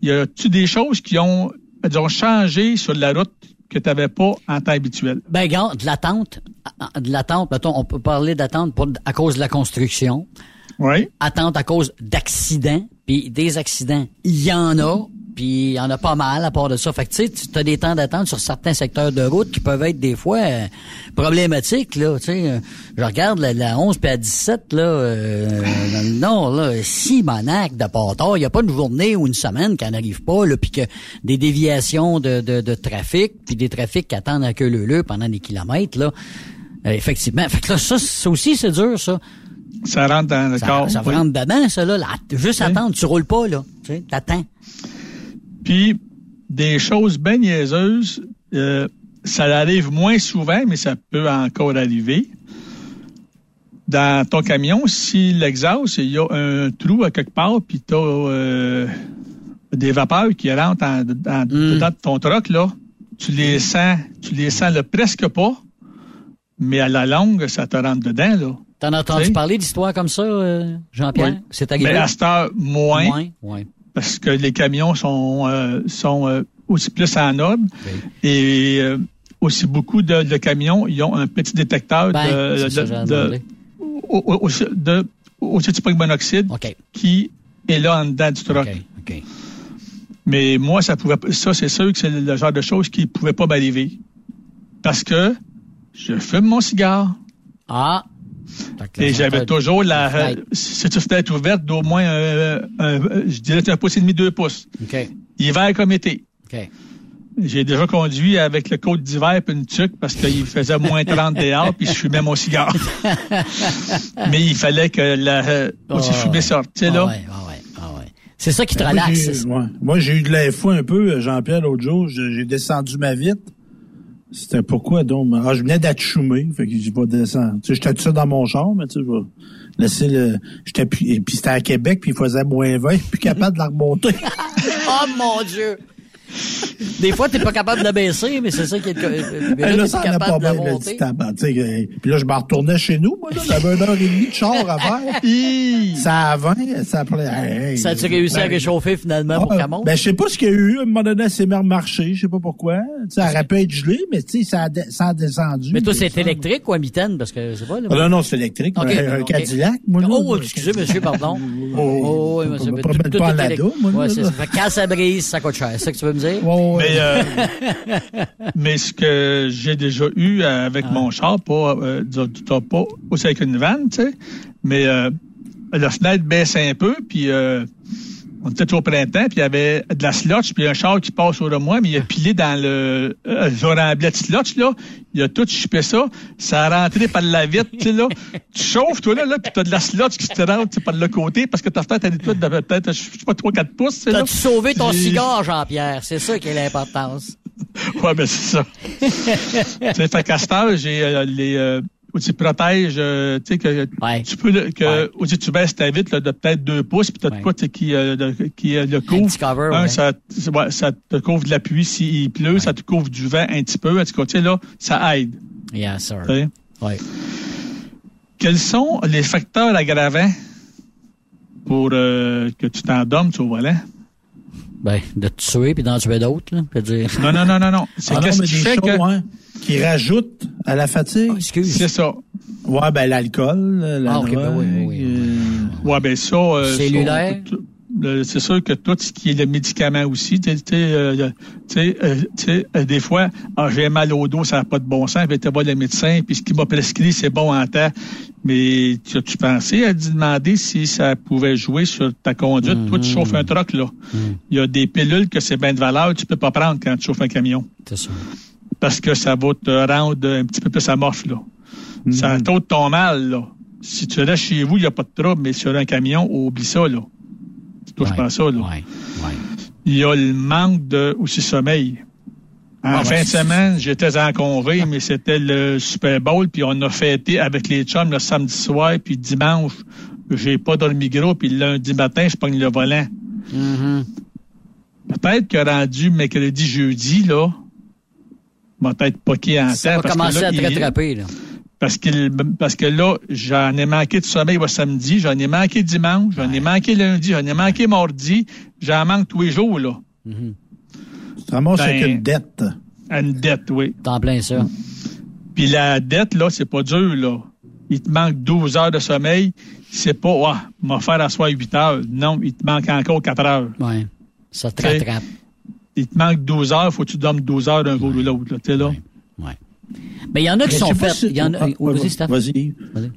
y a-tu des choses qui ont, disons, changé sur la route que tu n'avais pas en temps habituel? Ben, regarde, de l'attente, de l'attente, mettons, on peut parler d'attente à cause de la construction. Oui. Attente à cause d'accidents. Puis des accidents, il y en a. Puis il y en a pas mal à part de ça. Fait que tu sais, as des temps d'attente sur certains secteurs de route qui peuvent être des fois euh, problématiques. Là, tu sais, Euh, je regarde la, la 11 puis à 17, là, euh, nord, là, si Monac de Port il n'y a pas une journée ou une semaine qui n'arrive pas, là, puis que des déviations de, de, de trafic, puis des trafics qui attendent à queue leu pendant des kilomètres, là. Euh, effectivement. Fait que là, ça, ça aussi, c'est dur, ça. Ça rentre dans le Ça, corps. ça oui. rentre dedans, ça, là. là. Juste attendre, tu roules pas, là. Tu sais, t'attends. Puis, des choses bien niaiseuses, euh, ça arrive moins souvent, mais ça peut encore arriver. Dans ton camion, si l'exhaust, il y a un trou à quelque part, puis tu as des vapeurs qui rentrent en- en- dedans de ton truck, là, tu les sens, tu les sens là, presque pas, mais à la longue, ça te rentre dedans, là. T'en as entendu parler d'histoires comme ça, euh, Jean-Pierre? Oui. C'est arrivé? Mais à cette heure, moins. Moins, ouais. Parce que les camions sont, euh, sont euh, aussi plus en ordre. Et euh, aussi beaucoup de, de camions, ils ont un petit détecteur Ben, de, de, de, monoxyde qui est là en dedans du truck. Mais moi, ça pouvait, ça, c'est sûr que c'est le genre de choses qui ne pouvait pas m'arriver. Parce que je fume mon cigare. Ah. Et la j'avais toujours la, une fenêtre ouverte d'au moins, euh, un- je dirais un pouce et demi, deux pouces. Hiver comme été. J'ai déjà conduit avec le côte d'hiver et une tuque parce qu'il faisait moins 30 dehors puis je fumais mon cigare. Mais il fallait que la, euh, aussi fumer ouais. sorte, tu sais, là. ouais, ouais, ouais. C'est ça qui te Ben, moi, relaxe. Moi, j'ai eu de l'info un peu, euh, Jean-Pierre, l'autre jour. J'ai j'ai descendu ma vitre. C'était pourquoi donc? Ah, je venais d'Atchoumé, fait que j'ai pas descendu. Tu sais, j'étais tout seul dans mon char, mais tu sais, je vais laisser le. J'étais puis, puis c'était à Québec, puis il faisait moins 20, plus capable de la remonter. Oh mon Dieu! Des fois, t'es pas capable de baisser, mais c'est ça qui est le. Mais Et là, ça pas de bien, monter. euh, Puis là, je me retournais chez nous, moi, là. J'avais une heure et demie de char à faire. Ça a 20, ça appelait. Hey, Ça a-tu réussi à ben, réchauffer finalement pour qu'elle monte? Ben, je sais pas ce qu'il y a eu. À un moment donné, elle s'est mis à remarcher. Je sais pas pourquoi. Elle aurait pu être gelée, mais tu sais, ça a, de- ça a descendu. mais toi, c'est ça- électrique ou à mitaine? Parce que c'est pas. là, Ah, non, non, c'est électrique. Un. Cadillac, moi, là. Oh, excusez, monsieur, pardon. Oh, oui, on monsieur. pas pas ça. Ça ça ça que tu veux me dire? Ouais, ouais. Mais, euh, mais ce que j'ai déjà eu euh, avec Ah. mon char, pas, euh, pas aussi avec une vanne, tu sais, mais euh, la fenêtre baissait un peu, puis euh, on était au printemps, puis il y avait de la slotch, puis un char qui passe au de moi, mais il a pilé dans le euh, le remblai de slotch, là. Il a tout chipé ça. Ça a rentré par la vitre, tu sais, là. Tu chauffes, toi, là, là puis t'as de la slotch qui te rentre par le côté, parce que ta fenêtre, elle est de peut-être, je sais pas, 3-4 pouces. T'as-tu sauvé ton cigare, Jean-Pierre? C'est ça qui est l'importance. Ouais, ben c'est ça. tu sais, fait j'ai euh, les euh, outils protèges, euh, tu sais, que Ouais. tu peux, le- que, Ouais. tu baisses ta vitre là, de peut-être deux pouces, puis t'as Ouais. de quoi tu qui, euh, de- qui euh, le couvre. petit cover, Un, ouais. ça, ça te couvre de la pluie s'il pleut, ça te couvre du vent un petit peu. En tout cas, tu sais, là, ça aide. Yes, sir. tu. Ouais. Quels sont les facteurs aggravants pour euh, que tu t'endormes au volant? Ben, de te tuer puis d'en tuer d'autres, là. Dire. Non, non, non, non, non. C'est Ah qu'est-ce qui fait que... hein, qui rajoutent à la fatigue. Excuse. C'est ça. Ouais, ben, l'alcool, la Ah, ok, ben oui, oui, oui, euh, Ouais, ben ça. euh, Cellulaire? C'est sûr que tout ce qui est le médicament aussi, tu sais, euh, euh, euh, des fois, ah, j'ai mal au dos, ça n'a pas de bon sens, puis tu voir le médecin, puis ce qu'il m'a prescrit, c'est bon en temps. Mais tu as-tu pensé à te demander si ça pouvait jouer sur ta conduite? Toi, tu chauffes un truck, là. Il y a des pilules que c'est bien de valeur, tu peux pas prendre quand tu chauffes un camion. C'est. Parce que ça va te rendre un petit peu plus amorphe, là. Ça t'ôte ton mal, là. Si tu restes chez vous, il n'y a pas de trouble, mais sur un camion, oublie ça, là. Tu touches Ouais. pas ça, là. Ouais. Ouais. Il y a le manque de aussi sommeil. En Ah, fin ben, de semaine, j'étais en congrès, mais c'était le Super Bowl, puis on a fêté avec les chums le samedi soir, puis dimanche, j'ai pas dormi gros, puis le lundi matin, je pogne le volant. Mhm. Peut-être que rendu mercredi, jeudi, là, m'a peut-être poqué en Ça temps. va parce que commencer là, à te rattraper, là. parce que, parce que là, j'en ai manqué de sommeil le samedi, j'en ai manqué dimanche, j'en ai manqué lundi, j'en ai manqué mardi, j'en manque tous les jours, là. Mhm. Tu te ramasses Ben, avec une dette. Une dette, oui. T'en plein ça. Puis la dette, là, c'est pas dur, là. Il te manque 12 heures de sommeil. C'est pas, ah, m'a faire à soi 8 heures. Non, il te manque encore 4 heures. Ouais. Ça te rattrape. Il te manque 12 heures, faut que tu dormes 12 heures d'un jour ou l'autre, là. Tu sais, là. Ouais. Ouais. Mais il y en a qui Mais sont si- a. Ah, oui, ouais, vas-y, Steph. Vas-y. Vas-y.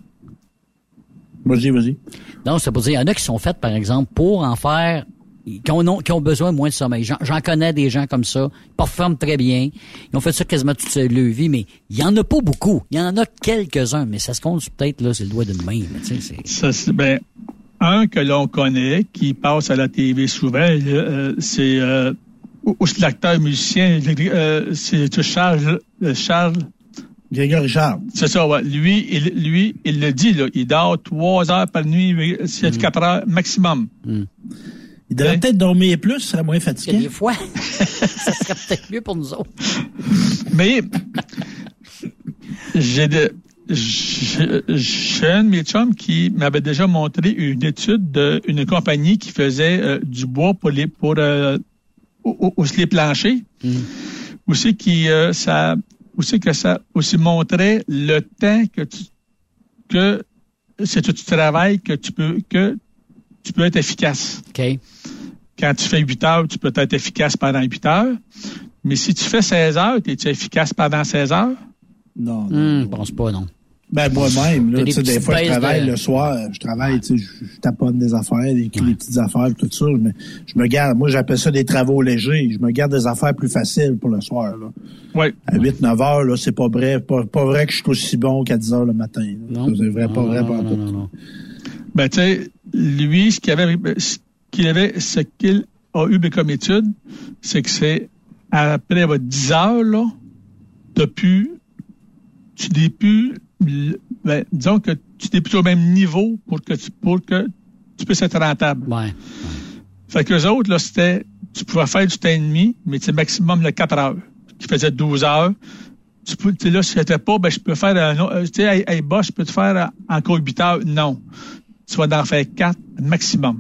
Vas-y, vas-y. Non, c'est pour dire, il y en a qui sont faites, par exemple, pour en faire, qui ont, qui ont besoin moins de sommeil. J'en, connais des gens comme ça, ils performent très bien. Ils ont fait ça quasiment toute leur vie, mais il y en a pas beaucoup. Il y en a quelques-uns, mais ça se compte peut-être, là, c'est le doigt d'une main. Ça, c'est- ben, un que l'on connaît, qui passe à la TV souvent, euh, c'est euh, c'est l'acteur musicien, euh, c'est Charles, Charles Grégory Charles. C'est ça, ouais. Lui, il, lui, il le dit, là. Il dort trois heures par nuit, c'est quatre heures maximum. Il devrait peut-être dormir plus, il serait moins fatigué. des fois, ça serait peut-être mieux pour nous autres. Mais, j'ai de, j'ai un de mes chums qui m'avait déjà montré une étude d'une compagnie qui faisait euh, du bois pour les, pour, euh, aussi les planchers. Aussi qui, euh, ça, aussi que ça aussi montrait le temps que tu que c'est tout tu travailles que tu peux que tu peux être efficace. OK. Quand tu fais 8 heures, tu peux être efficace pendant 8 heures. Mais si tu fais 16 heures, es-tu efficace pendant 16 heures? Non. Je pense pas, non. Ben moi-même, là, T'as tu sais, des des fois, je travaille de- le soir, je travaille, tu sais, je, je taponne des affaires, des, des petites affaires, tout ça. Mais je me garde, moi, j'appelle ça des travaux légers. Je me garde des affaires plus faciles pour le soir, là. Oui. À 8-9 heures, là, c'est pas vrai, pas, pas vrai que je suis aussi bon qu'à 10 heures le matin. là. Non. C'est vrai, pas Non, vrai, non, pas non, tout. non, non. Ben, tu sais, lui, ce qu'il avait, ce qu'il avait, ce qu'il a eu comme étude, c'est que c'est après votre 10 heures, là, t'as pu, tu n'es plus, ben, disons que tu n'es plus au même niveau pour que tu, pour que tu puisses être rentable. Ouais. Fait que les autres, là, c'était, tu pouvais faire du temps et demi, mais c'est maximum le 4 heures, qui faisait 12 heures. Tu peux, là, si c'était pas, ben, je peux faire un autre, euh, tu sais, hey, hey, boss, je peux te faire encore 8 heures. Non. Tu vas en faire 4 maximum.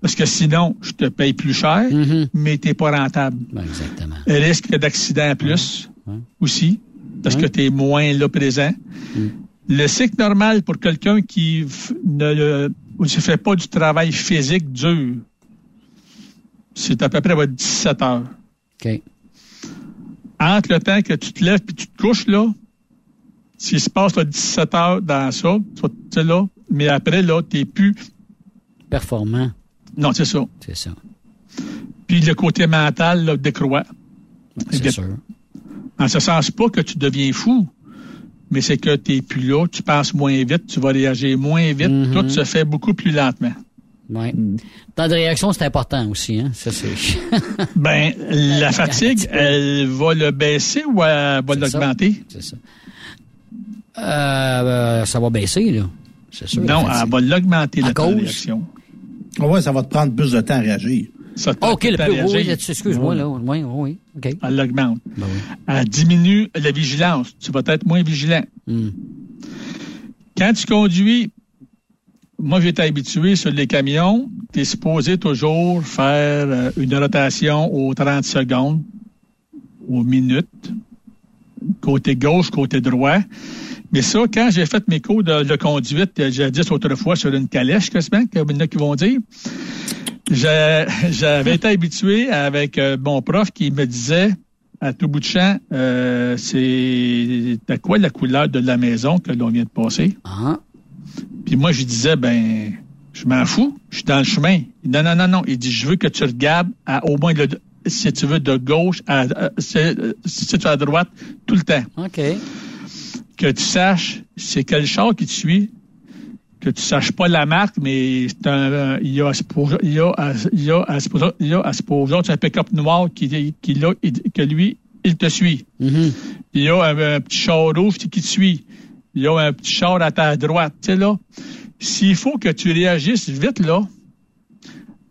Parce que sinon, je te paye plus cher, Mhm. mais t'es pas rentable. Ben, exactement. Risque d'accident en plus, Ouais. aussi, parce Ouais. que tu es moins là présent. Mm. Le cycle normal pour quelqu'un qui ne ne fait pas du travail physique dur, c'est à peu près votre 17 heures. OK. Entre le temps que tu te lèves puis tu te couches, là, s'il se passe là, 17 heures dans ça, tu tu là, mais après, là, t'es plus. Performant, Non, c'est ça. c'est ça. Puis le côté mental, là, décroît. C'est sûr. En ce sens pas que tu deviens fou, mais c'est que tu n'es plus là, tu penses moins vite, tu vas réagir moins vite, Mhm. tout se fait beaucoup plus lentement. Ouais. Mm. Temps de réaction, c'est important aussi, hein. Ça, c'est. Ben, la fatigue, elle va le baisser ou elle va ça. l'augmenter? c'est ça. Euh, euh, ça va baisser, là. C'est sûr. Non, elle va l'augmenter, la cause? réaction. Ouais, ça va te prendre plus de temps à réagir. Ça te Ah, OK, le plus. réagir. Oui, excuse-moi, là. Oui, oui, oui. OK. Elle l'augmente. Ben oui. Elle diminue la vigilance. Tu vas être moins vigilant. Hmm. Quand tu conduis, moi j'étais habitué sur les camions, tu es supposé toujours faire euh, une rotation aux 30 secondes, aux minutes, côté gauche, côté droit. Mais ça, quand j'ai fait mes cours de, de conduite, euh, j'ai dit autrefois sur une calèche, quasiment, comme il y en a qui vont dire, j'avais été habitué avec euh, mon prof qui me disait à tout bout de champ, euh, c'est à quoi la couleur de la maison que l'on vient de passer? Ah. Puis moi, je disais, ben, je m'en fous, je suis dans le chemin. Non, non, non, non. Il dit, je veux que tu regardes à, au moins, le, si tu veux, de gauche, à, à- si, si tu es à droite, tout le temps. OK. Que tu saches c'est quel char qui te suit, que tu saches pas la marque, mais c'est un, il y a, à il y a, à- il y a, à se pour- il y a à se pour- c'est un pick-up noir qui, qui, là, que lui, il te suit. Mhm. Il y a un, un petit char rouge qui te suit. Il y a un petit char à ta droite. Tu sais, là, s'il faut que tu réagisses vite, là,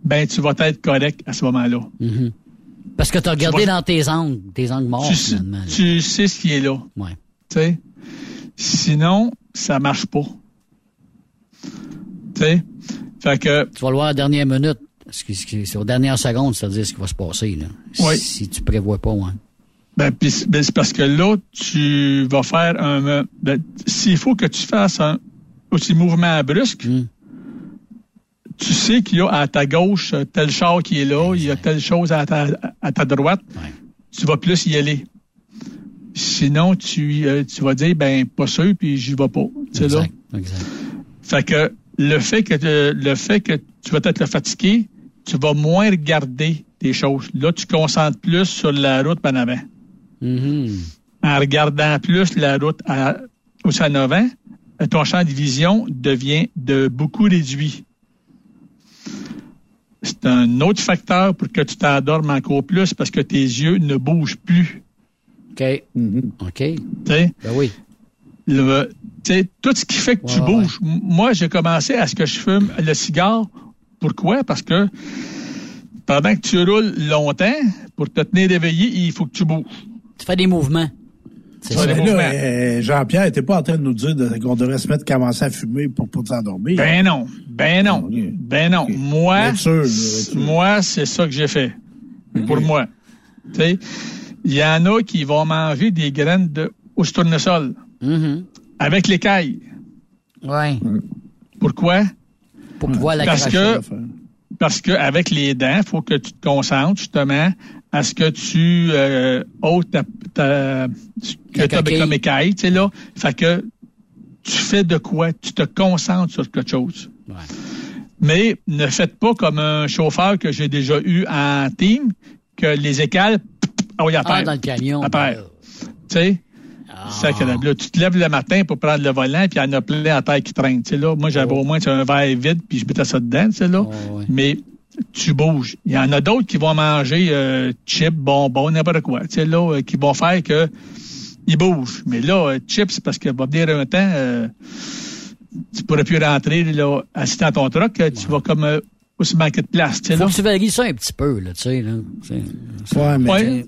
ben, tu vas être correct à ce moment-là. Mhm. Parce que tu as regardé dans tes angles, tes angles morts, tu, sais- finalement. là. tu sais ce qui est là. Ouais. Tu sais? Sinon, ça marche pas. Tu sais? Fait que, Tu vas le voir à la dernière minute. C'est aux dernières secondes, c'est-à-dire ce qui va se passer, là. Oui. Si tu prévois pas, ouais. ben, c'est ben, c'est parce que là, tu vas faire un. Ben, S'il faut que tu fasses un aussi mouvement brusque, Mm. Tu sais qu'il y a à ta gauche euh, tel char qui est là, il y a telle chose à ta, à ta droite, Ouais. tu vas plus y aller. Sinon, tu, euh, tu vas dire, ben, pas sûr, puis j'y vais pas. C'est là. Exact. Exact. Fait que le fait que le fait que tu vas être fatigué, tu vas moins regarder des choses. Là, tu te concentres plus sur la route en avant. Mhm. En regardant plus la route à, aussi en avant, ton champ de vision devient de beaucoup réduit. C'est un autre facteur pour que tu t'endormes encore plus parce que tes yeux ne bougent plus. OK. OK. Tu sais? Ben oui. le, tout ce qui fait que tu bouges. Moi, j'ai commencé à ce que je fume le cigare. Pourquoi? Parce que pendant que tu roules longtemps, pour te tenir éveillé, il faut que tu bouges. Tu fais des mouvements. Ouais, mouvements. euh, Jean-Pierre, t'es pas en train de nous dire qu'on devrait se mettre à commencer à fumer pour pas s'endormir. Ben non, ben non, Ok. ben non. Moi, sûr, moi, c'est ça que j'ai fait. Pour moi. Tu sais, Il y en a qui vont manger des graines de tournesol Mm-hmm. avec l'écaille. Ouais. Pourquoi? Pour pouvoir la Parce cracher. que, parce que avec les dents, il faut que tu te concentres justement à ce que tu euh, ôtes ta, ta, ce que comme écaille, tu sais là. Fait que tu fais de quoi? Tu te concentres sur quelque chose. Ouais. Mais ne faites pas comme un chauffeur que j'ai déjà eu en team, que les écales, ah oui, à Ah, dans le camion. Tu sais? Là, tu te lèves le matin pour prendre le volant, puis il y en a plein à terre qui traînent. Tu sais, là, moi, j'avais Oh. au moins un verre vide, puis je mettais ça dedans, tu sais, là. Oh, ouais. Mais tu bouges. Il y en a d'autres qui vont manger euh, chips, bonbons, n'importe quoi. Tu sais, là, euh, qui vont faire que ils bougent. Mais là, euh, chips, c'est parce qu'il va venir un temps, euh, tu pourrais plus rentrer, là, assis dans ton truck, tu vas comme euh, aussi manquer de place, Faut là. que tu varies ça un petit peu, là, tu sais, là. Ouais, mais, Ouais.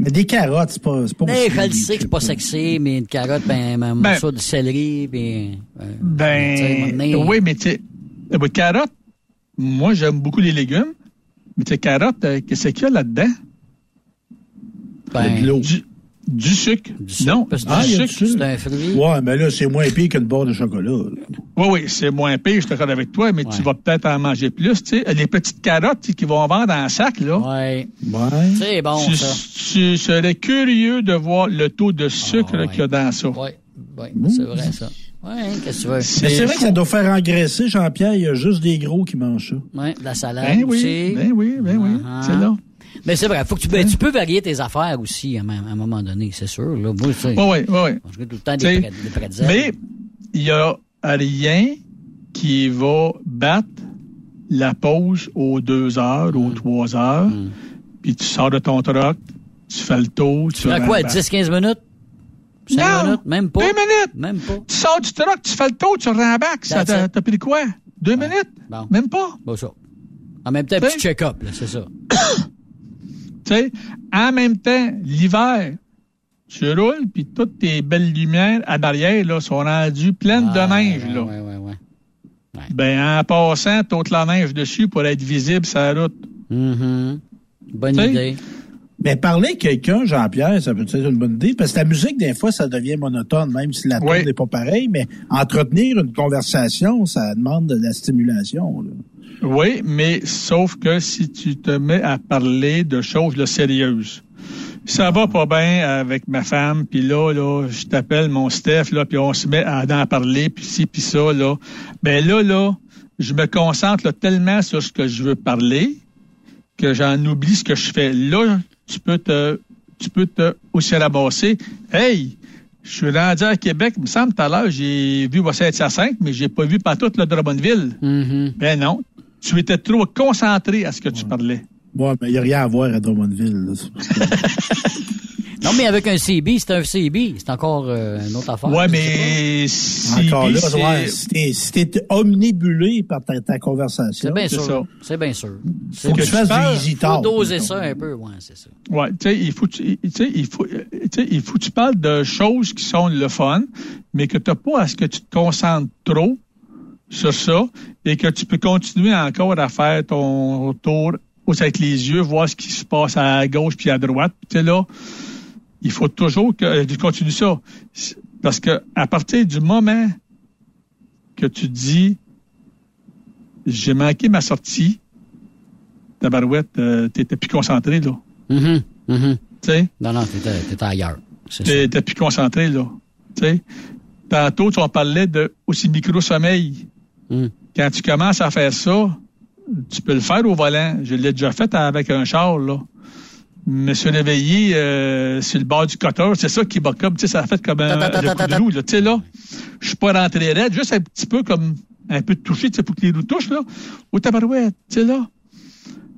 Mais des carottes, c'est pas, c'est pas aussi- je le sais que c'est pas sexy, mais une carotte, ben, un Ben- morceau de céleri, puis... euh, Ben, m'emmener- oui, mais tu sais, oui, carottes, moi, j'aime beaucoup les légumes. Mais tu sais, carottes, euh, qu'est-ce qu'il y a là-dedans? ben, de l'eau. Du, du sucre. du sucre, non, parce que Ah, du il y a du sucre. c'est un fruit. Ouais, mais là, c'est moins pire qu'une barre de chocolat. Oui, oui, c'est moins pire, je suis d'accord avec toi, mais Ouais. tu vas peut-être en manger plus. Tu sais, les petites carottes qu'ils vont vendre en sac, là. Ouais. Ouais. C'est bon, tu, ça. tu serais curieux de voir le taux de sucre Ah, ouais. qu'il y a dans ça. Ouais, ouais, c'est vrai, ça. Ouais, qu'est-ce que tu veux? Mais c'est vrai que ça doit faire engraisser, Jean-Pierre. Il y a juste des gros qui mangent ça. Ouais, de la salade Ben oui, aussi. ben oui, ben oui, Ah. c'est là. Mais c'est vrai, faut que tu, ben, tu peux varier tes affaires aussi à, un- moment donné, c'est sûr. Là. Moi, Oui, oui, oui, je tout le temps des, pré- des. Mais il y a rien qui va battre la pause aux deux heures, Mm. aux trois heures, puis tu sors de ton truck, tu fais le tour, tu tu fais quoi, rembarques. 10-15 minutes? 5 Non, minutes? Même pas? Deux minutes! Même pas? Tu sors du truck, tu fais le tour, tu rembarques. Ça That's t'a t'as pris quoi? Deux minutes? Bon. Même pas? Bon, ça. En même temps, petit check-up, là, c'est ça. Sais, en même temps, l'hiver, tu roules, puis toutes tes belles lumières en arrière là, sont rendues pleines Ah, de neige. ouais, là. Ouais. Ben, en passant, toute la neige dessus pour être visible sur la route. Mhm. Bonne idée. Mais parler à quelqu'un, Jean-Pierre, ça peut être une bonne idée, parce que la musique, des fois, ça devient monotone, même si la Oui. tune n'est pas pareille, mais entretenir une conversation, ça demande de la stimulation. là. Oui, mais sauf que si tu te mets à parler de choses là, sérieuses, ça va pas bien avec ma femme, puis là, là, je t'appelle mon Steph, là, puis on se met à en parler, puis ci, puis ça, là. Ben là, là, je me concentre là, tellement sur ce que je veux parler que j'en oublie ce que je fais. Là, tu peux te, tu peux te aussi ramasser. Hey, je suis rendu à Québec, il me semble tout à l'heure, j'ai vu saint 5 mais j'ai pas vu pas tout le Drummondville. Mhm. Ben non. Tu étais trop concentré à ce que tu parlais. Ouais, mais il n'y a rien à voir à Drummondville. là. Non, mais avec un CB, c'est un CB. C'est encore euh, une autre affaire. Ouais, mais si Encore là, c'est- si t'es omnibulé par ta, conversation, C'est bien sûr. C'est bien sûr. faut que que tu fasses du easy Faut doser ça un peu, ouais, c'est ça. Ouais, tu sais, il faut, tu tu sais, il faut, tu sais, il faut que tu parles de choses qui sont le fun, mais que t'as pas à ce que tu te concentres trop sur ça et que tu peux continuer encore à faire ton tour avec les yeux, voir ce qui se passe à gauche puis à droite. Tu sais, là, il faut toujours que euh, tu continues ça. Parce que à partir du moment que tu dis j'ai manqué ma sortie, ta barouette, euh, t'étais plus concentré, là. Mhm, mhm. Tu sais? Non, non, t'étais t'étais ailleurs. C'est t'es plus concentré, là. Tu sais? Tantôt, tu en parlais de aussi micro-sommeil. Mm. Quand tu commences à faire ça, tu peux le faire au volant. Je l'ai déjà fait avec un char, là. Me suis réveillé euh, sur le bord du cutter, c'est ça qui m'a comme, tu sais, ça a fait comme un, le coup de roue, là. Tu sais, là, je suis pas rentré raide, juste un petit peu comme, un peu touché, tu sais, pour que les roues touchent, là. Au tabarouette, tu sais, là.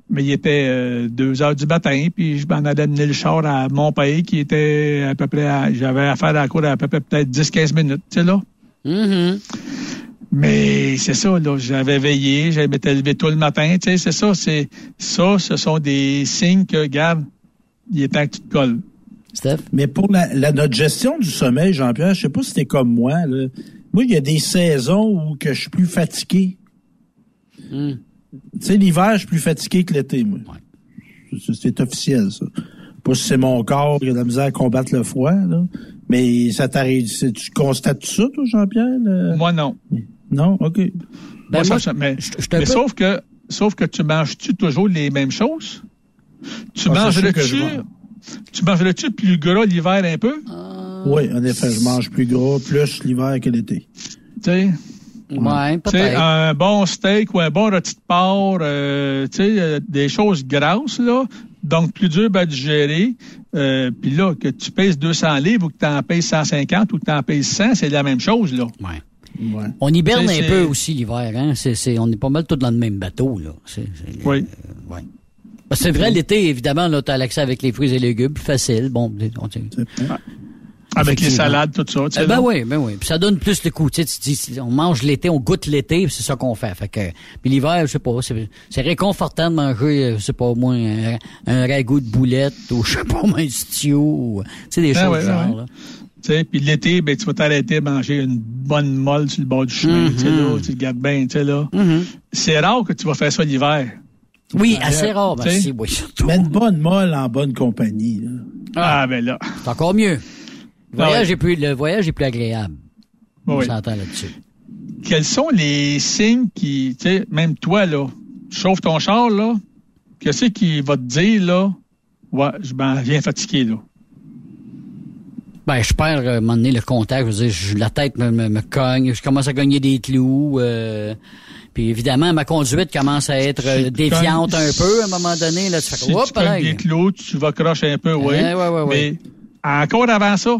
Mais il était euh, deux heures du matin, puis je m'en allais amener le char à mon pays qui était à peu près, à- j'avais affaire à la cour à peu près peut-être 10-15 minutes, tu sais, là. Mhm. Mais c'est ça, là, j'avais veillé, j'avais m'étais levé tôt le matin, tu sais, c'est ça, c'est ça, ce sont des signes que, regarde, il est temps que tu te colles. Steph? Mais pour la, la- notre gestion du sommeil, Jean-Pierre, je sais pas si t'es comme moi. Là. Moi, il y a des saisons où que je suis plus fatigué. Mm. Tu sais, l'hiver, je suis plus fatigué que l'été, moi. C'est- C'est officiel, ça. pas si c'est mon corps qui a de la misère à combattre le froid, là. Mais ça t'arrive, tu constates ça, toi, Jean-Pierre? Moi, non. Non? OK. Ben, ça, moi, ça- mais je- je te mais peux- sauf que sauf que tu manges-tu toujours les mêmes choses? Tu Ah, manges le tu tu manges le tu plus gras l'hiver un peu? Oui, en effet, je mange plus gras, plus l'hiver que l'été. Tu sais? Ouais, peut-être. un bon steak ou un bon rôti de porc, euh, tu sais, euh, des choses grasses, là, donc plus dur à digérer. Euh, Puis là, que tu pèses 200 livres ou que tu en pèses 150 ou que tu en pèses 100, c'est la même chose, là. Ouais. Ouais. On hiberne C'est- un peu aussi l'hiver, hein. C'est, c'est- on est pas mal tous dans le même bateau, là. C'est, c'est- Oui. ouais. Parce que C'est vrai, l'été, évidemment, là, t'as l'accès avec les fruits et légumes, plus facile. Bon, on, Avec les salades, tout ça, tu sais. Eh ben là. oui, ben oui. Puis ça donne plus le coup. Tu sais, tu dis, on mange l'été, on goûte l'été, puis c'est ça qu'on fait. Fait que, puis l'hiver, je sais pas, c'est, c'est réconfortant de manger, euh, je sais pas, au moins un, un ragoût de boulette ou je sais pas, moi, un stew, ou, tu sais, des Ah choses ouais, du genre. ouais. là. Puis l'été, ben, tu vas t'arrêter à manger une bonne molle sur le bord du chemin, tu sais, là, tu le gardes bien, tu sais, là. C'est rare que tu vas faire ça l'hiver. Oui, assez rare, ben, si, oui, surtout. Mais une bonne molle en bonne compagnie. là. Ah, ben là. C'est encore mieux. Le Ah voyage, ouais. est plus, le voyage est plus agréable. On Oui. s'entend là-dessus. Quels sont les signes qui, tu sais, même toi, là, tu chauffes ton char, là, qu'est-ce qui va te dire, là, ouais, je m'en viens fatigué, là. Ben, je perds euh, à un moment donné le contact. Je veux dire, je- la tête me, me, me cogne. Je commence à gagner des clous. euh, puis évidemment, ma conduite commence à être euh, Si défiante cognes- un peu à un moment donné. Là, tu fais Si tu cognes pareil. des clous, tu vas crocher un peu, oui. Ouais, ouais, ouais, ouais. Mais encore avant ça,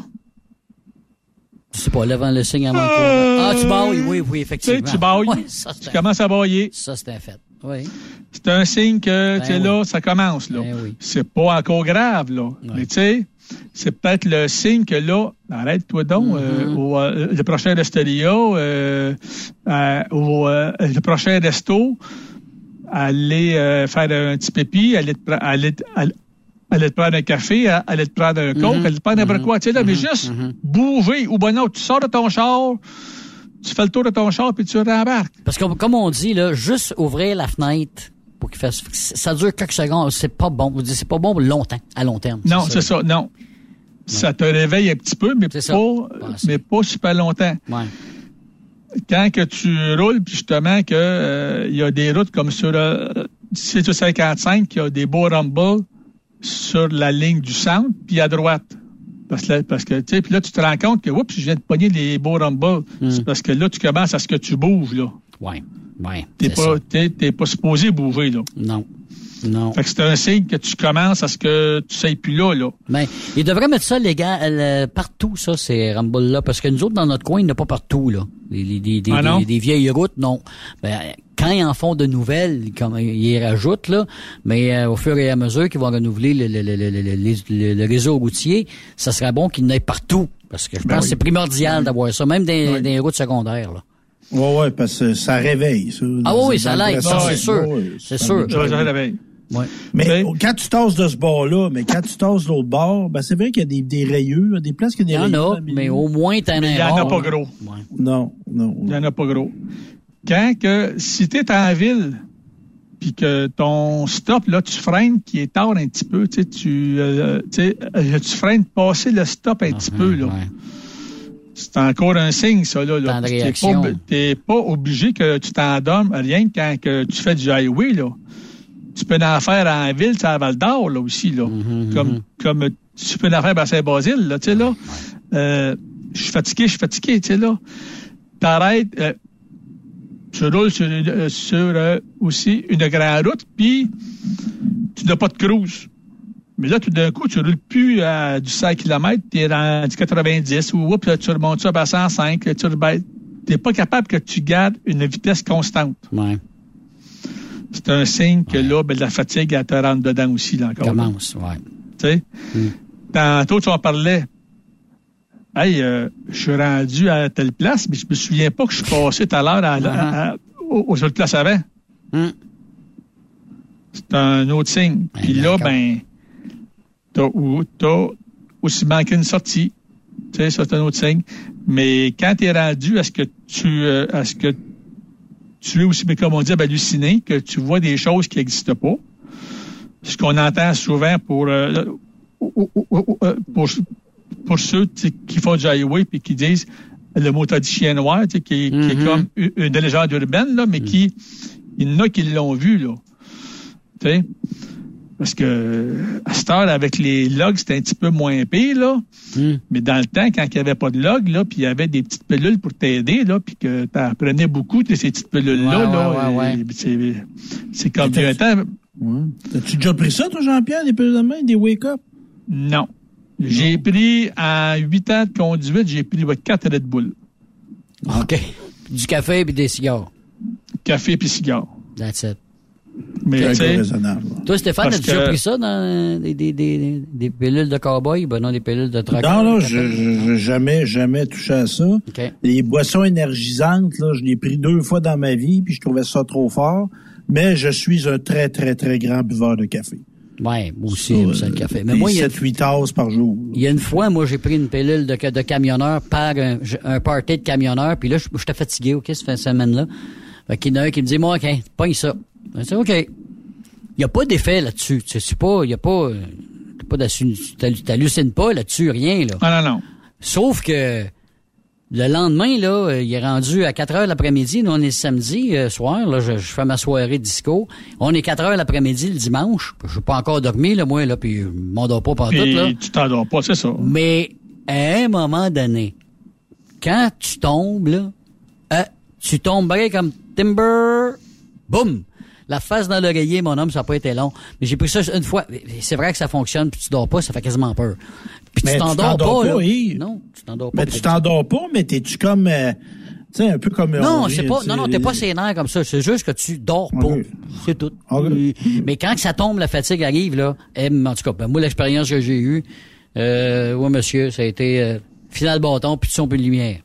sais pas, levant le signe avant Euh, Ah, tu bailles, oui, oui, tu sais, effectivement. tu bailles, Ouais, ça, tu c'est un, commences à bailler. ça, c'est un fait. Oui. C'est un signe que, tu sais, Ben là, ça commence, là. Ben oui. C'est pas encore grave, là. Mais tu sais, c'est peut-être le signe que là, arrête-toi donc, Mm-hmm. euh, au, euh, le prochain Restoria, euh, euh, au, euh, le prochain resto, aller euh, faire un petit pépi, aller te, aller, te- aller- aller te prendre un café, aller te prendre un coke, Mhm. aller te prendre n'importe quoi, tu sais, là, mais juste bouger, ou ben non, tu sors de ton char, tu fais le tour de ton char, puis tu rembarques. Parce que, comme on dit, là, juste ouvrir la fenêtre pour qu'il fasse. Ça dure quelques secondes. C'est pas bon. Vous dites, C'est pas bon longtemps, à long terme. Non, c'est ça, non. Ça te réveille un petit peu, mais pas, mais pas super longtemps. Ouais. Quand que tu roules, puis justement que euh, il y a des routes comme sur euh, C255, qui a des beaux rumbles sur la ligne du centre, puis à droite. Parce que, parce que tu sais, puis là, tu te rends compte que, oups, je viens de pogner les beaux rumbles. Hmm. C'est parce que là, tu commences à ce que tu bouges, là. Ouais. Ouais. T'es pas, ça. t'es, t'es pas supposé bouger, là. Non. Non. Fait que c'est un signe que tu commences à ce que tu sais plus là, là. Mais il devrait mettre ça, les gars, euh, partout, ça, ces Rumble-là. Parce que nous autres, dans notre coin, il n'y en a pas partout, là. Les, les- des- des- Ah non? des- des vieilles routes, non. Ben, quand ils en font de nouvelles, comme ils rajoutent, là, mais euh, au fur et à mesure qu'ils vont renouveler le, le, le, le, le- le- le réseau routier, ça serait bon qu'il y en ait partout. Parce que je Ben pense oui. que c'est primordial d'avoir ça, même dans, Oui. dans les routes secondaires, là. Ouais, ouais, parce que ça réveille, ça. Ah oui, oui, ça l'aide, c'est sûr. C'est sûr. Ça va se réveiller. Ouais. Mais quand tu tasses de ce bord-là, mais quand tu tasses de l'autre bord, ben c'est vrai qu'il y a des, des rayures, des places qu'il y Il y a des en rayures. a, mais au moins, t'en as il y un en a pas gros. Ouais. Non, non. Il n'y en a pas gros. Quand que, si tu es en ville, puis que ton stop, là, tu freines qui est tard un petit peu, tu sais, tu, euh, tu euh, tu freines passer le stop un petit peu, là. Ah, Ouais. C'est encore un signe, ça, là. là. T'es réaction. pas, obligé que tu t'endormes rien que quand que tu fais du highway, là. Tu peux en faire en ville, tu à Val d'Or, là, aussi, là. Mhm, comme, comme tu peux en faire à Saint-Basile, là, tu sais, là. Euh, je suis fatigué, je suis fatigué, tu sais, là. T'arrêtes, euh, tu roules sur, euh, sur euh, aussi une grande route, puis tu n'as pas de cruise. Mais là, tout d'un coup, tu roules plus à du 100 km, tu es dans du 90, ou oups, là, tu remontes ça à 105, là, tu n'es pas capable que tu gardes une vitesse constante. Ouais. C'est un signe que là, ben, la fatigue, elle te rentre dedans aussi, là, encore. Commence, ouais. Tu sais? Tantôt, tu en parlais. Hey, euh, je suis rendu à telle place, mais je me souviens pas que je suis passé tout à l'heure à, à- à- aux autres places avant. Hum. C'est un autre signe. Ben, Puis là, ben, t'as, ou- t'as aussi manqué une sortie. Tu sais, ça, c'est un autre signe. Mais quand tu es rendu à ce que tu, euh, à ce que tu es aussi, mais comme on dit, halluciné, que tu vois des choses qui n'existent pas. Ce qu'on entend souvent pour, euh, euh, pour, pour ceux qui font du highway puis qui disent le mot dit chien noir, qui, qui est Mm-hmm. comme une légende urbaine, là, mais Mm. qui, il y en a qui l'ont vu, là. Tu sais? Parce que, à cette heure, avec les logs, c'était un petit peu moins pire, là. Mm. Mais dans le temps, quand il n'y avait pas de log, là, puis il y avait des petites pilules pour t'aider, là, puis que tu apprenais beaucoup de ces petites pilules-là, Ouais, là. ouais, ouais, et c'est- comme un temps. T'as-tu déjà pris ça, toi, Jean-Pierre, des pilules de main, des wake-up? Non. J'ai pris, en huit ans de conduite, j'ai pris quatre Red Bull. OK. Du café puis des cigares. Café puis cigare. That's it. Mais, raisonnable. Toi, Stéphane, as-tu déjà que- pris ça dans des, des, des, des pilules de cowboy? Ben non, des pilules de trucker. Non, non, je, je, je- jamais, jamais touché à ça. Les boissons énergisantes, là, je l'ai pris deux fois dans ma vie, puis je trouvais ça trop fort. Mais je suis un très, très, très grand buveur de café. Ouais, moi aussi, j'aime ça, le café. Mais moi, il y a 7-8 tasses par jour. Il y a une fois, moi, j'ai pris une pilule de, de camionneur par un, un party de camionneur, puis là, je- j'étais fatigué, OK, cette fin de semaine-là. Fait qu'il y en a un qui me dit, moi, OK, pogne ça. Je dis, OK. Il n'y a pas d'effet là-dessus. Tu sais, c'est pas, il y a pas, euh, t'as pas t'hallucines pas là-dessus, rien, là. Ah, non, non. Sauf que le lendemain, là, euh, il est rendu à 4 heures l'après-midi. Nous, on est samedi euh, soir. Là, je, je fais ma soirée disco. On est 4 heures l'après-midi le dimanche. Je n'ai pas encore dormi, là, moi, là, puis je m'endors pas pendant tout, là. tu t'endors pas, c'est ça. Mais à un moment donné, quand tu tombes, là, euh, tu tomberais comme timber, boum! La face dans l'oreiller, mon homme, ça n'a pas été long. Mais j'ai pris ça une fois. C'est vrai que ça fonctionne, puis tu dors pas, ça fait quasiment peur. Puis Mais tu tu t'endors pas, pas, là. Yves. Non, tu t'endors pas. Mais tu t'endors pas, mais t'es-tu comme, euh, tu sais, un peu comme... Non, on c'est dit, pas, tu non, non, t'es pas sénère comme ça. C'est juste que tu dors pas. C'est tout. Euh, Mais quand que ça tombe, la fatigue arrive, là, eh, en tout cas, ben, moi, l'expérience que j'ai eue, euh, ouais, monsieur, ça a été, euh, final bâton, puis de son peu de lumière.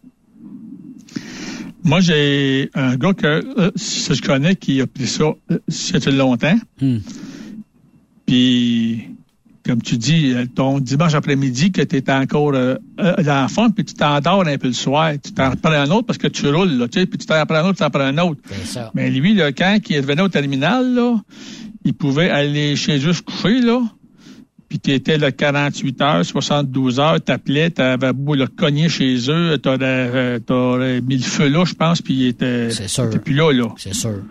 Moi, j'ai un gars que euh, je connais qui a pris ça euh, c'était longtemps. Hmm. Puis, comme tu dis, euh, ton dimanche après-midi, que tu es encore euh, euh, l'enfant, puis tu t'endors un peu le soir. Tu t'en reprends un autre parce que tu roules, là, tu sais, puis tu t'en reprends un autre, tu t'en prends un autre. Ça. Mais lui, là, quand il revenait au terminal, là, il pouvait aller chez eux se coucher, là. Puis tu étais là 48 heures, 72 heures, t'appelais, t'avais beau le cogner chez eux, t'aurais, euh, t'aurais mis le feu là, je pense, puis il était, plus là, là. C'est sûr.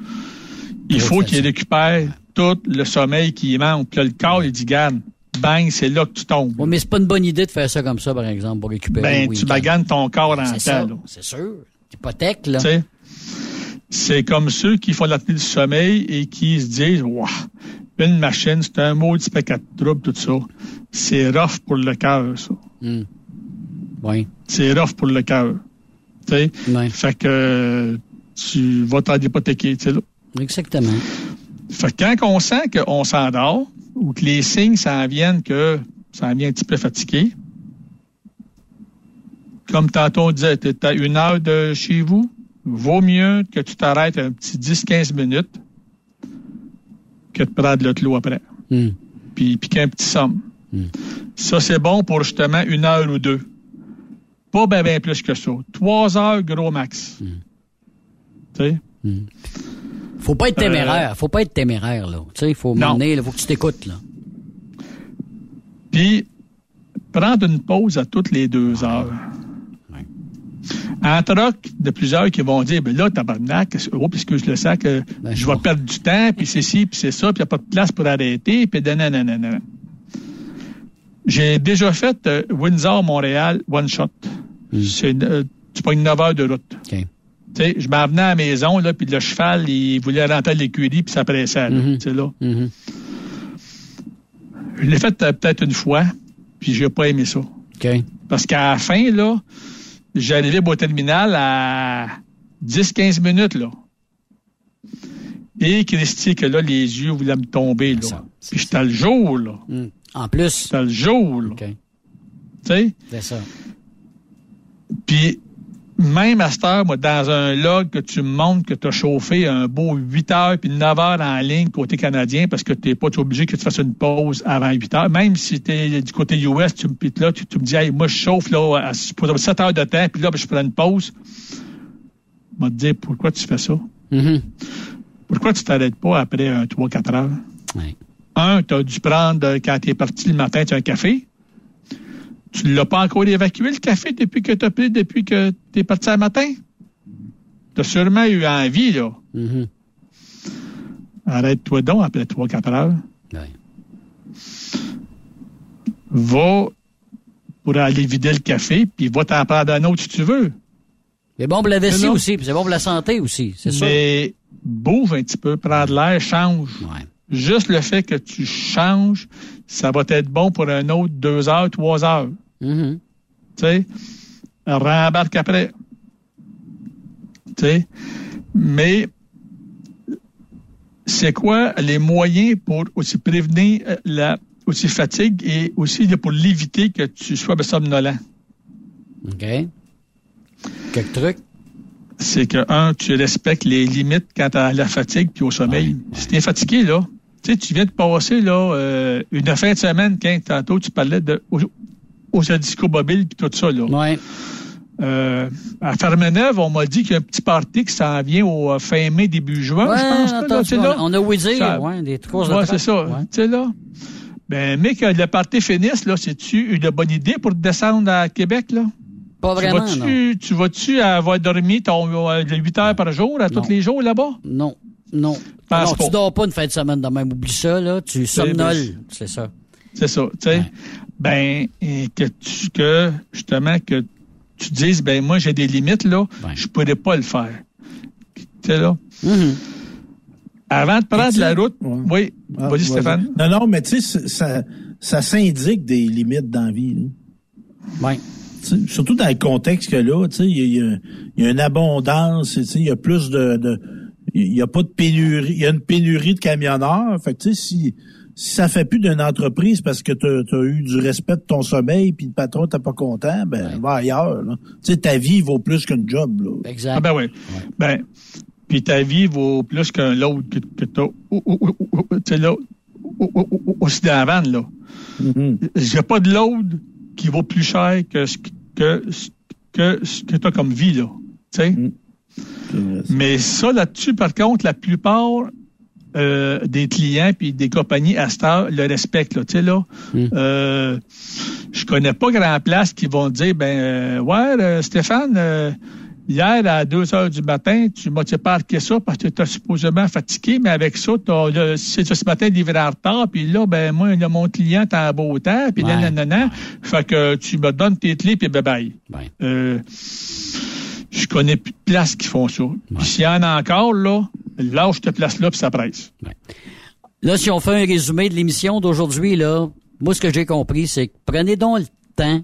Il faut qu'il récupère tout le sommeil qui manque. Puis là, le corps, il dit, garde, bang, c'est là que tu tombes. Ouais, mais c'est pas une bonne idée de faire ça comme ça, par exemple, pour récupérer ben, tu baganes ton corps en C'est temps, c'est sûr. Hypothèque, là. Tu sais, c'est comme ceux qui font l'apnée du sommeil et qui se disent, waouh, une machine, c'est un maudit paquet de troubles, tout ça. C'est rough pour le cœur, ça. Hmm. Oui. C'est rough pour le cœur. Tu sais, Ouais. fait que tu vas t'en hypothéquer, tu sais, là. Exactement. Fait que quand on sent qu'on s'endort ou que les signes s'en viennent que ça en vient un petit peu fatigué, comme tantôt on disait, tu à une heure de chez vous, vaut mieux que tu t'arrêtes un petit 10-15 minutes que de prendre le clos après. Hmm. Puis piquer un petit somme. Hmm. Ça, c'est bon pour justement une heure ou deux. Pas bien ben plus que ça. Trois heures, gros max. Tu sais? Faut pas être Euh, téméraire. Faut pas être téméraire, là. Tu sais, il faut m'emmener, il faut que tu t'écoutes, là. Puis, prendre une pause à toutes les deux heures. En troc, de plusieurs qui vont dire, ben là, tabarnak, oh, puisque je le sais que Ben, je vais perdre du temps, puis c'est ci, puis c'est ça, puis il n'y a pas de place pour arrêter, puis nanana. J'ai déjà fait euh, Windsor-Montréal one shot. C'est, euh, tu prends une 9 heures de route. OK. Tu sais, je m'en venais à la maison, là, puis le cheval, il voulait rentrer à l'écurie, puis ça pressait, là. Mhm. Sais, là. Mhm. Je l'ai fait euh, peut-être une fois, puis j'ai pas aimé ça. Parce qu'à la fin, là, j'arrivais au terminal à 10-15 minutes, là. Et Christy, que là, les yeux voulaient me tomber, là. ça, Puis j'étais le jour, là. Hmm. En plus? J'étais le jour, là. OK. Tu sais? C'est ça. Puis même à cette heure, moi, dans un log que tu me montres que tu as chauffé un beau 8 heures puis 9 heures en ligne côté canadien parce que tu n'es pas obligé que tu fasses une pause avant 8 heures. Même si tu es du côté US, tu me pites là, tu, tu me dis, hey, moi, je chauffe là, à, pour 7 heures de temps, puis là, ben, je prends une pause. Je vais te dire, pourquoi tu fais ça? Mhm. Pourquoi tu t'arrêtes pas après un 3-4 heures? Ouais. un, tu as dû prendre, euh, quand tu es parti le matin, tu as un café. Tu ne l'as pas encore évacué, le café, depuis que tu as pris, depuis que tu es parti le matin? Tu as sûrement eu envie, là. Mm-hmm. Arrête-toi donc après 3-4 heures. Ouais. Va pour aller vider le café, puis va t'en prendre un autre si tu veux. C'est bon pour la vessie aussi, puis c'est bon pour la santé aussi, c'est sûr. Mais bouge un petit peu, prends de l'air, change. Ouais. Juste le fait que tu changes, ça va être bon pour un autre deux heures, trois heures. Mhm. Tu sais, rembarque après. Tu sais, mais c'est quoi les moyens pour aussi prévenir euh, la aussi fatigue et aussi pour l'éviter que tu sois somnolent? OK. Quelques trucs? c'est que, un, tu respectes les limites quant à la fatigue puis au sommeil. Si tu es fatigué, là, tu sais, tu viens de passer là, euh, une fin de semaine, quand tantôt tu parlais de aux, aux disco mobiles puis tout ça. Là. Ouais. Euh, à Fermeneuve, on m'a dit qu'il y a un petit party qui s'en vient au euh, fin mai, début juin, Ouais, je pense. là, attends, tu sais, là. on a dire, Ça- ouais, des de Ouais, c'est ça. Ouais. Tu sais, là. Ben, mais que le party finisse, là, c'est-tu une bonne idée pour descendre à Québec, là? Pas Tu vraiment, vas-tu, tu vas-tu avoir dormi ton, euh, 8 heures par jour à tous les jours là-bas? Non, non. Pense non, pas. tu dors pas une fin de semaine de même. Oublie ça, là. Tu somnoles. C'est ça. C'est ça, tu sais. Ben, et que tu, que, justement, que tu dises, ben, moi, j'ai des limites, là, je pourrais pas le faire. Tu sais, là. Mm-hmm. Avant de prendre la route, oui, Ah, vas-y, vas-y. Stéphane. Non, non, mais tu sais, ça, ça s'indique des limites dans la vie. là. Ouais. Tu sais, surtout dans le contexte que là, tu sais, il y, a- il y a- il y a une abondance, tu sais, il y a plus de, de- il y a pas de pénurie, il y a une pénurie de camionneurs. Fait que tu sais, si, si ça fait plus d'une entreprise parce que tu as eu du respect de ton sommeil puis le patron t'es pas content, ben va ailleurs. là. Tu sais, ta vie vaut plus qu'un job. Là. Exact. Ah ben oui. Ben, puis ta vie vaut plus qu'un load que, que t'as, ou- aussi dans la vanne, là. Mm-hmm. Il n'y a pas de load qui vaut plus cher que ce que, que, ce que tu as comme vie, là. Tu sais? Mais ça, là-dessus, par contre, la plupart euh, des clients puis des compagnies à heure le respectent, là. Tu sais, là, euh, je connais pas grand place qui vont dire, ben, euh, ouais, Stéphane, hier, à 2 heures du matin, tu m'as parqué ça parce que tu es supposément fatigué, mais avec ça, c'est ce matin livré en retard, puis là, ben, moi, là, mon client est en beau temps, puis là, Ouais. nanana, fait que tu me donnes tes clés, puis bye-bye. Je connais plus de places qui font ça. Puis s'il y en a encore, là, lâche cette place-là, puis ça presse. Là, si on fait un résumé de l'émission d'aujourd'hui, là, moi, ce que j'ai compris, c'est que prenez donc le temps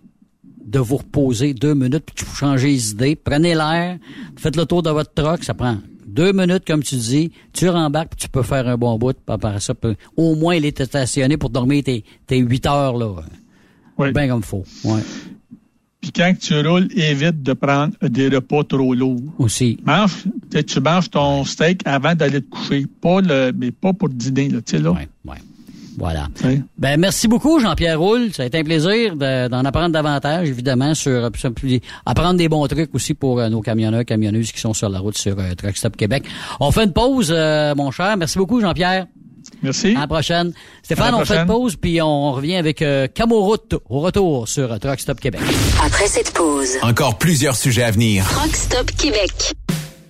de vous reposer deux minutes, puis vous changez les idées. Prenez l'air, faites le tour de votre truck, ça prend deux minutes, comme tu dis, tu rembarques, puis tu peux faire un bon bout, puis après ça, peut- au moins, il est stationné pour dormir tes, tes huit heures, là. Bien comme faut. Ouais. Puis quand tu roules, évite de prendre des repas trop lourds. Aussi. Mange, tu manges ton steak avant d'aller te coucher. Pas le, mais pas pour dîner, là, tu sais, là. Voilà. Ben, merci beaucoup, Jean-Pierre Roule. Ça a été un plaisir de- d'en apprendre davantage, évidemment, sur, apprendre des bons trucs aussi pour euh, nos camionneurs, camionneuses qui sont sur la route sur euh, Truck Stop Québec. On fait une pause, euh, mon cher. Merci beaucoup, Jean-Pierre. Merci. À la prochaine. Stéphane, la on fait une pause, puis on revient avec euh, Camoroute au retour sur Truck Stop Québec. Après cette pause, Encore plusieurs sujets à venir. Rock Stop Québec.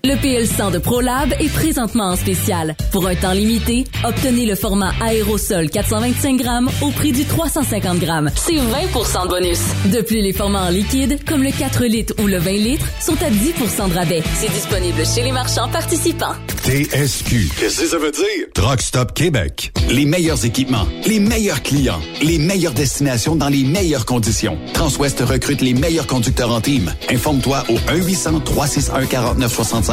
Le PL100 de ProLab est présentement en spécial. Pour un temps limité, obtenez le format aérosol 425 grammes au prix du 350 grammes. C'est 20% de bonus. De plus, les formats en liquide, comme le 4 litres ou le 20 litres, sont à 10% de rabais. C'est disponible chez les marchands participants. TSQ. Qu'est-ce que ça veut dire? Truck Stop Québec. Les meilleurs équipements, les meilleurs clients, les meilleures destinations dans les meilleures conditions. Transwest recrute les meilleurs conducteurs en team. Informe-toi au 1-800-361-4965,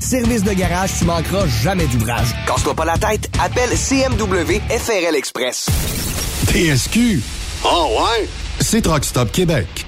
Service de garage, tu manqueras jamais d'ouvrage. Casse-toi pas la tête, appelle CMW FRL Express. TSQ. Oh ouais? C'est Truck Stop Québec.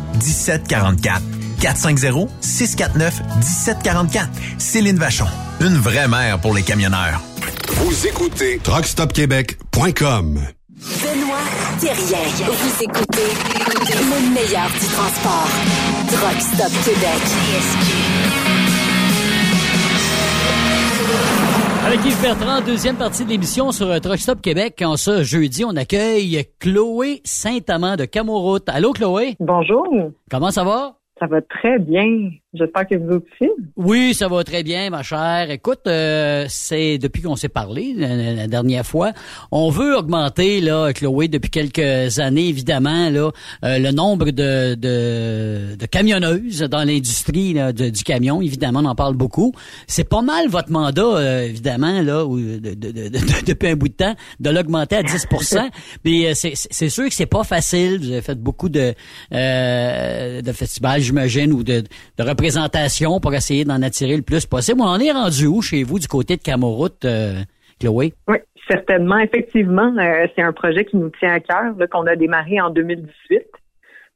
1744. 450-649-1744. Céline Vachon. Une vraie mère pour les camionneurs. Vous écoutez TruckStopQuébec.com. Benoît Thérien. Vous écoutez le meilleur du transport. Truck Stop Québec. Avec Yves Bertrand, deuxième partie de l'émission sur Truck Stop Québec. En ce jeudi, on accueille Chloé Saint-Amand de Camoroute. Allô, Chloé? Bonjour. Comment ça va? Ça va très bien. J'espère que vous aussi. Oui, ça va très bien, ma chère. Écoute, euh, c'est depuis qu'on s'est parlé la, dernière fois, on veut augmenter là, Chloé, depuis quelques années, évidemment, là, euh, le nombre de, de, de camionneuses dans l'industrie du camion. Évidemment, on en parle beaucoup. C'est pas mal votre mandat, euh, évidemment, là, de, de, depuis un bout de temps, de l'augmenter à 10% Mais c'est sûr que c'est pas facile. Vous avez fait beaucoup de, de festivals, j'imagine, ou de, de pour essayer d'en attirer le plus possible. On en est rendu où chez vous du côté de Camoroute, euh, Chloé? Oui, certainement. Effectivement, euh, c'est un projet qui nous tient à cœur, qu'on a démarré en 2018.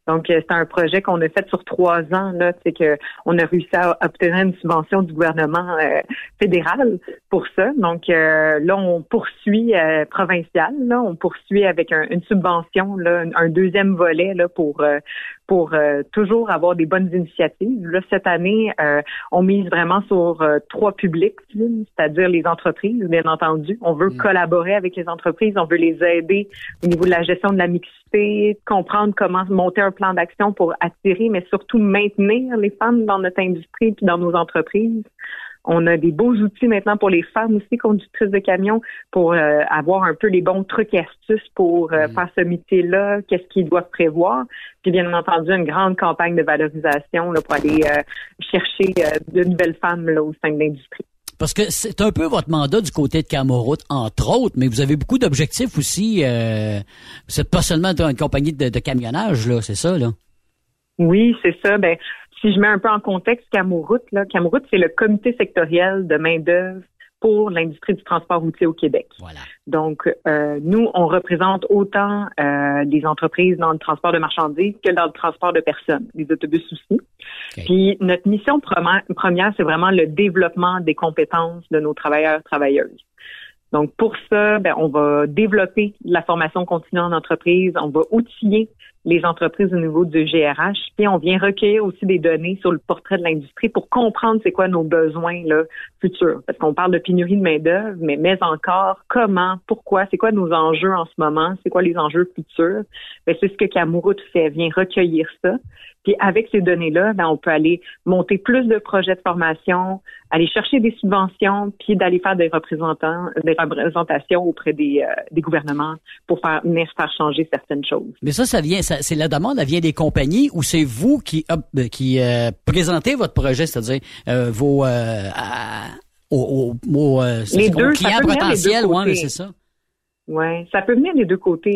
Donc, euh, c'est un projet qu'on a fait sur trois ans. C'est que on a réussi à obtenir une subvention du gouvernement fédéral pour ça. Donc, là, on poursuit provincial. Là, on poursuit avec une subvention, là, un deuxième volet là pour pour toujours avoir des bonnes initiatives. Là, cette année, on mise vraiment sur trois publics, c'est-à-dire les entreprises, bien entendu. On veut mm. collaborer avec les entreprises, on veut les aider au niveau de la gestion de la mixité, comprendre comment monter un plan d'action pour attirer, mais surtout maintenir les femmes dans notre industrie et dans nos entreprises. On a des beaux outils maintenant pour les femmes aussi conductrices de camions pour euh, avoir un peu les bons trucs et astuces pour euh, mm. faire ce métier-là, qu'est-ce qu'ils doivent prévoir. Puis bien entendu, une grande campagne de valorisation là, pour aller euh, chercher de nouvelles femmes là, au sein de l'industrie. Parce que c'est un peu votre mandat du côté de Camoroute, entre autres, mais vous avez beaucoup d'objectifs aussi. C'est pas seulement une compagnie de, camionnage, là, c'est ça, là? Oui, c'est ça. Ben, si je mets un peu en contexte Camoroute, là, Camoroute, c'est le comité sectoriel de main-d'œuvre pour l'industrie du transport routier au Québec. Voilà. Donc, euh, nous, on représente autant euh, des entreprises dans le transport de marchandises que dans le transport de personnes, les autobus aussi. Puis notre mission première, c'est vraiment le développement des compétences de nos travailleurs travailleuses. Donc, pour ça, ben, on va développer la formation continue en entreprise, on va outiller les entreprises au niveau du GRH, puis on vient recueillir aussi des données sur le portrait de l'industrie pour comprendre c'est quoi nos besoins là, futurs. Parce qu'on parle de pénurie de main-d'œuvre, mais mais encore comment, pourquoi, c'est quoi nos enjeux en ce moment, c'est quoi les enjeux futurs. Ben, c'est ce que Camourout fait, vient recueillir ça. Puis avec ces données-là, ben, on peut aller monter plus de projets de formation, aller chercher des subventions, puis d'aller faire des représentants, des représentations auprès des, euh, des gouvernements pour faire faire changer certaines choses. Mais ça, ça vient, c'est la demande, elle vient des compagnies ou c'est vous qui euh, qui euh, présentez votre projet, c'est-à-dire vos, aux, les deux, clients potentiels, ouais, c'est ça. Ouais, ça peut venir des deux côtés.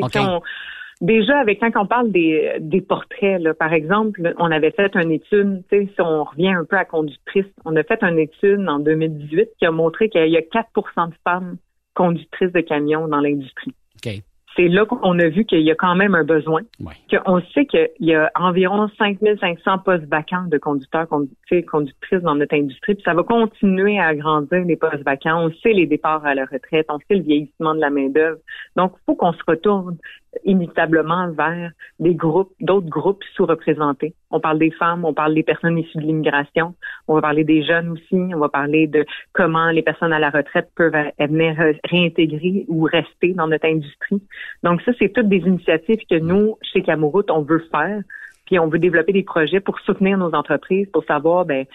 Déjà, avec quand on parle des, des portraits, là, par exemple, on avait fait une étude, si on revient un peu à conductrice, on a fait une étude en 2018 qui a montré qu'il y a 4% de femmes conductrices de camions dans l'industrie. C'est là qu'on a vu qu'il y a quand même un besoin. Qu'on sait qu'il y a environ 5500 postes vacants de conducteurs, conductrices dans notre industrie. Puis ça va continuer à grandir les postes vacants. On sait les départs à la retraite. On sait le vieillissement de la main-d'œuvre. Donc, il faut qu'on se retourne inévitablement vers des groupes, d'autres groupes sous-représentés. On parle des femmes, on parle des personnes issues de l'immigration, on va parler des jeunes aussi, on va parler de comment les personnes à la retraite peuvent venir réintégrer ou rester dans notre industrie. Donc ça, c'est toutes des initiatives que nous, chez Camouroute, on veut faire. Puis on veut développer des projets pour soutenir nos entreprises, pour savoir, ben,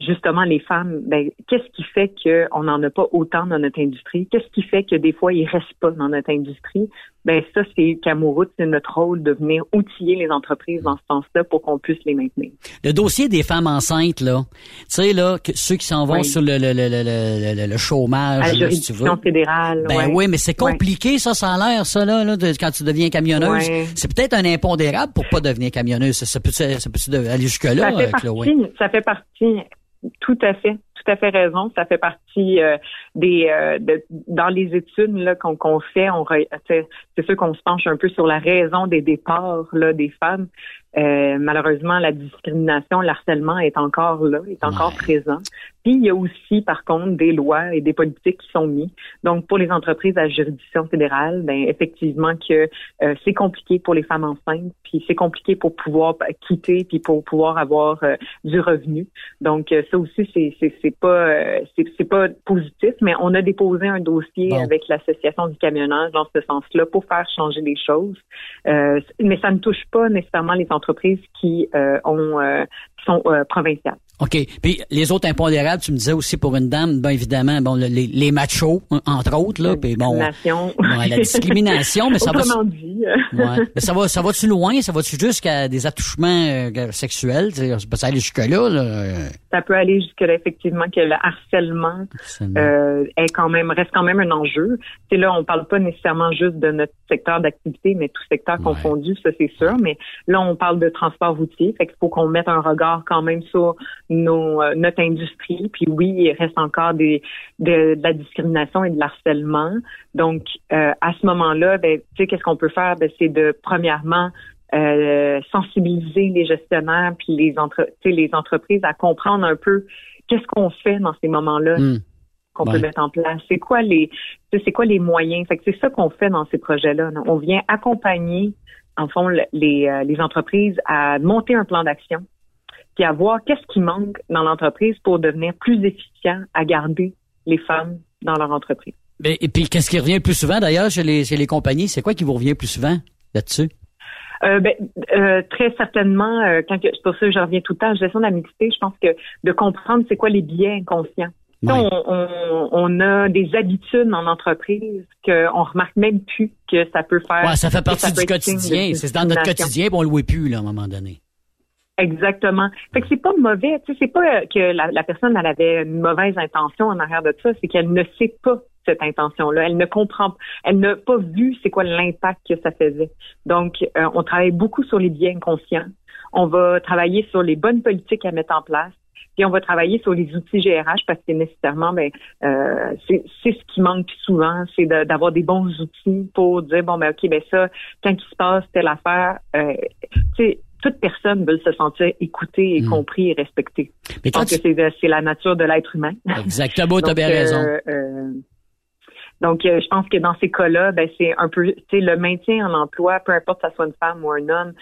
justement les femmes, ben, qu'est-ce qui fait qu'on n'en a pas autant dans notre industrie? Qu'est-ce qui fait que des fois, ils restent pas dans notre industrie? Ben, ça, c'est Camouroute, c'est notre rôle de venir outiller les entreprises dans ce sens-là pour qu'on puisse les maintenir. Le dossier des femmes enceintes, là, tu sais, là, que ceux qui s'en vont sur le, le, le, le, le chômage, à la juridiction fédérale. Ben oui, mais c'est compliqué, ça, ça a l'air, ça, là, là quand tu deviens camionneuse. C'est peut-être un impondérable pour pas devenir camionneuse. Ça, peut, ça peut aller jusque-là, ça fait partie, Ça fait partie tout à fait, tout à fait raison. Ça fait partie euh, des euh, dans les études là qu'on qu'on fait. On c'est sûr qu'on se penche un peu sur la raison des départs là des femmes. Euh, malheureusement, la discrimination, l'harcèlement est encore là, est encore présent. Puis il y a aussi, par contre, des lois et des politiques qui sont mises. Donc, pour les entreprises à juridiction fédérale, ben effectivement que euh, c'est compliqué pour les femmes enceintes, puis c'est compliqué pour pouvoir quitter, puis pour pouvoir avoir euh, du revenu. Donc, ça aussi, c'est c'est pas c'est pas positif, mais on a déposé un dossier avec l'association du camionnage dans ce sens-là pour faire changer les choses. mais ça ne touche pas nécessairement les entreprises entreprises qui euh, ont euh, sont euh, provinciales. OK. Puis les autres impondérables, tu me disais aussi pour une dame, bien évidemment, bon, les, les machos, entre autres, là. Puis bon. la discrimination, mais ça va. Dit. ouais. Mais ça va, ça va-tu loin? Ça va-tu jusqu'à des attouchements sexuels? Ça peut aller jusque-là, là? Ça peut aller jusque-là, effectivement, que le harcèlement, est quand même, reste quand même un enjeu. C'est là, on parle pas nécessairement juste de notre secteur d'activité, mais tout secteur confondu, ça c'est sûr. Mais là, on parle de transport routier, fait qu'il faut qu'on mette un regard quand même sur nos, euh, notre industrie. Puis oui, il reste encore des, de, la discrimination et de l'harcèlement. Donc, euh, à ce moment-là, ben, tu sais, qu'est-ce qu'on peut faire? Ben, c'est de, premièrement, euh, sensibiliser les gestionnaires puis les, entre, les entreprises à comprendre un peu qu'est-ce qu'on fait dans ces moments-là. Hmm. qu'on peut mettre en place. C'est quoi les c'est quoi les moyens? Fait que c'est ça qu'on fait dans ces projets-là. On vient accompagner en fond les, les entreprises à monter un plan d'action puis à voir qu'est-ce qui manque dans l'entreprise pour devenir plus efficient à garder les femmes dans leur entreprise. et puis, qu'est-ce qui revient le plus souvent d'ailleurs chez les, chez les compagnies? C'est quoi qui vous revient le plus souvent là-dessus? Euh, ben, euh, très certainement, euh, quand que, pour ça que je reviens tout le temps, gestion de la mixité, je pense que de comprendre c'est quoi les biais inconscients. On, a des habitudes en entreprise qu'on remarque même plus que ça peut faire. Ouais, ça fait partie du quotidien. C'est dans notre quotidien, on le voit plus là, à un moment donné. Exactement. Fait que c'est pas mauvais, tu sais, c'est pas que la, personne elle avait une mauvaise intention en arrière de ça, c'est qu'elle ne sait pas cette intention-là. Elle ne comprend, elle n'a pas vu c'est quoi l'impact que ça faisait. Donc, euh, on travaille beaucoup sur les biens inconscients. On va travailler sur les bonnes politiques à mettre en place. Puis on va travailler sur les outils GRH parce que nécessairement, ben, euh, c'est ce qui manque souvent, c'est d'avoir des bons outils pour dire bon ben ok ben ça, quand il se passe telle affaire, euh, tu sais toute personne veut se sentir écoutée et hmm. compris et respectée. Mais Je pense que c'est la nature de l'être humain. Exactement, tu as bien raison. Euh, euh, donc, euh, je pense que dans ces cas-là, ben, c'est un peu, tu le maintien en emploi, peu importe que ça soit une femme ou un homme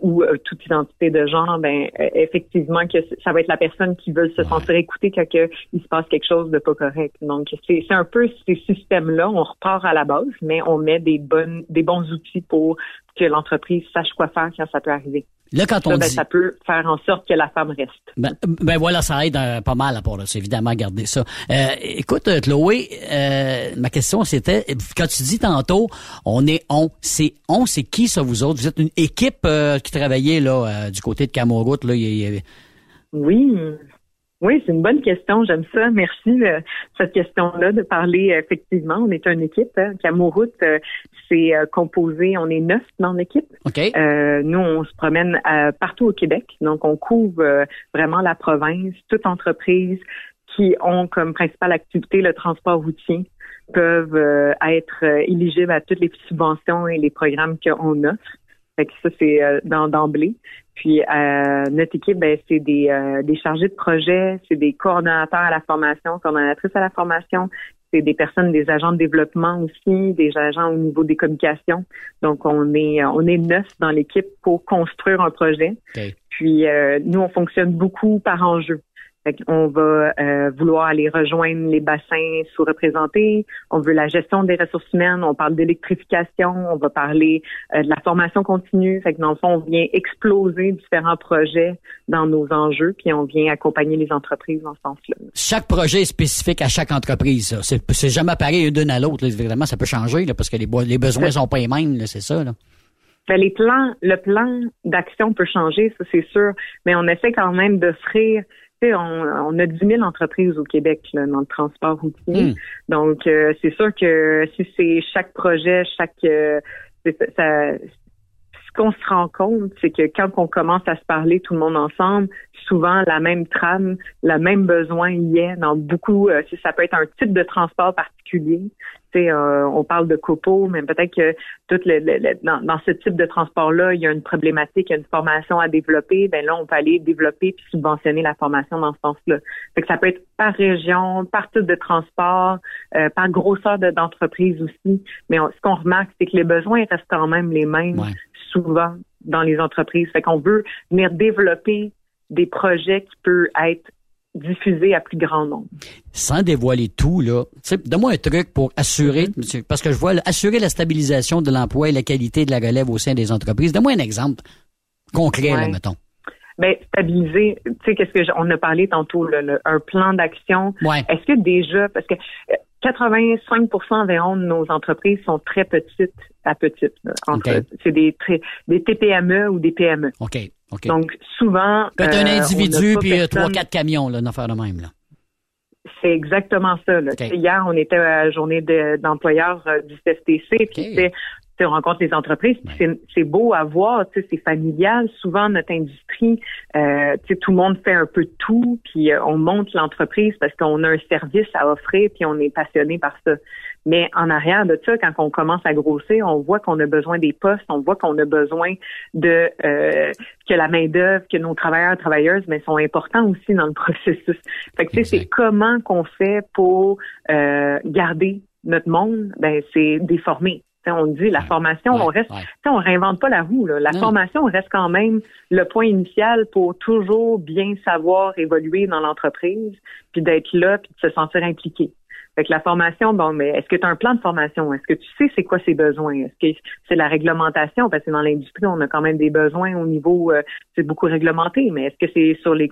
ou toute identité de genre, ben, effectivement, que ça va être la personne qui veut se sentir écoutée quand il se passe quelque chose de pas correct. Donc, c'est un peu ces systèmes-là. On repart à la base, mais on met des bonnes, des bons outils pour que l'entreprise sache quoi faire quand ça peut arriver. Là, quand on ça, ben, ça peut faire en sorte que la femme reste. Ben, ben voilà, ça aide euh, pas mal à part C'est évidemment garder ça. Euh, écoute, euh, Chloé, euh, ma question c'était, quand tu dis tantôt, on est on, c'est on, c'est qui ça vous autres? Vous êtes une équipe qui travaillait là du côté de Camoroute, là. Oui, oui, c'est une bonne question. J'aime ça. Merci de cette question-là de parler. Effectivement, on est une équipe. Hein. Camoroute, euh, c'est euh, composé. On est neuf dans l'équipe. Euh, nous, on se promène partout au Québec. Donc, on couvre vraiment la province. Toute entreprise qui ont comme principale activité le transport routier peuvent être éligibles à toutes les subventions et les programmes qu'on offre. Fait que ça, c'est d'emblée. Puis euh, notre équipe, ben, c'est des, euh, des chargés de projet, c'est des coordonnateurs à la formation, coordonnatrices à la formation, c'est des personnes, des agents de développement aussi, des agents au niveau des communications. Donc on est on est neuf dans l'équipe pour construire un projet. Puis euh, nous, on fonctionne beaucoup par enjeu. On va euh, vouloir aller rejoindre les bassins sous-représentés. On veut la gestion des ressources humaines. On parle d'électrification. On va parler euh, de la formation continue. Fait que dans le fond, on vient exploser différents projets dans nos enjeux, puis on vient accompagner les entreprises dans ce sens-là. Chaque projet est spécifique à chaque entreprise. C'est jamais pareil d'une à l'autre. Évidemment, ça peut changer là, parce que les, les besoins sont pas les mêmes. C'est ça. Là. Ben, les plans, le plan d'action peut changer, ça c'est sûr, mais on essaie quand même d'offrir on, a 10 000 entreprises au Québec dans le transport routier. Hmm. Donc, euh, c'est sûr que si c'est chaque projet, chaque... Euh, ce qu'on se rend compte, c'est que quand on commence à se parler tout le monde ensemble, souvent la même trame, le même besoin y est dans beaucoup. Euh, ça peut être un type de transport particulier, euh, on parle de copo, mais peut-être que tout le, dans, ce type de transport-là, il y a une problématique, il y a une formation à développer. Ben là, on peut aller développer puis subventionner la formation dans ce sens-là. Fait que ça peut être par région, par type de transport, euh, par grosseur d'entreprise aussi. Mais ce qu'on remarque, c'est que les besoins restent quand même les mêmes souvent dans les entreprises. Fait qu'on veut venir développer des projets qui peuvent être diffuser à plus grand nombre. Sans dévoiler tout, là, donne-moi un truc pour assurer, mm-hmm. parce que je vois, assurer la stabilisation de l'emploi et la qualité de la relève au sein des entreprises. Donne-moi un exemple concret, là, mettons. Ben, stabiliser, tu sais, qu'est-ce que on a parlé tantôt, un plan d'action. Est-ce que déjà, parce que 85% euh, environ de nos entreprises sont très petites à petites. C'est des, des TPME ou des PME. OK. Donc, souvent. Peut-être un euh, individu puis euh, trois, quatre camions, là, une affaire de même, là. C'est exactement ça. Hier, on était à la journée d'employeurs euh, du CFTC, puis on rencontre les entreprises, c'est beau à voir, c'est familial. Souvent, notre industrie, euh, tout le monde fait un peu tout, puis on monte l'entreprise parce qu'on a un service à offrir, puis on est passionné par ça. Mais en arrière de ça, quand on commence à grossir, on voit qu'on a besoin des postes, on voit qu'on a besoin de euh, que la main d'œuvre, que nos travailleurs travailleuses, mais sont importants aussi dans le processus. Fait que c'est comment qu'on fait pour euh, garder notre monde, ben c'est déformé. On dit la formation, on reste, on réinvente pas la roue. La formation reste quand même le point initial pour toujours bien savoir évoluer dans l'entreprise, puis d'être là, puis de se sentir impliqué. Fait que la formation, bon, mais est-ce que tu as un plan de formation? Est-ce que tu sais c'est quoi ses besoins? Est-ce que c'est la réglementation? Parce que dans l'industrie, on a quand même des besoins au niveau, euh, c'est beaucoup réglementé, mais est-ce que c'est sur les,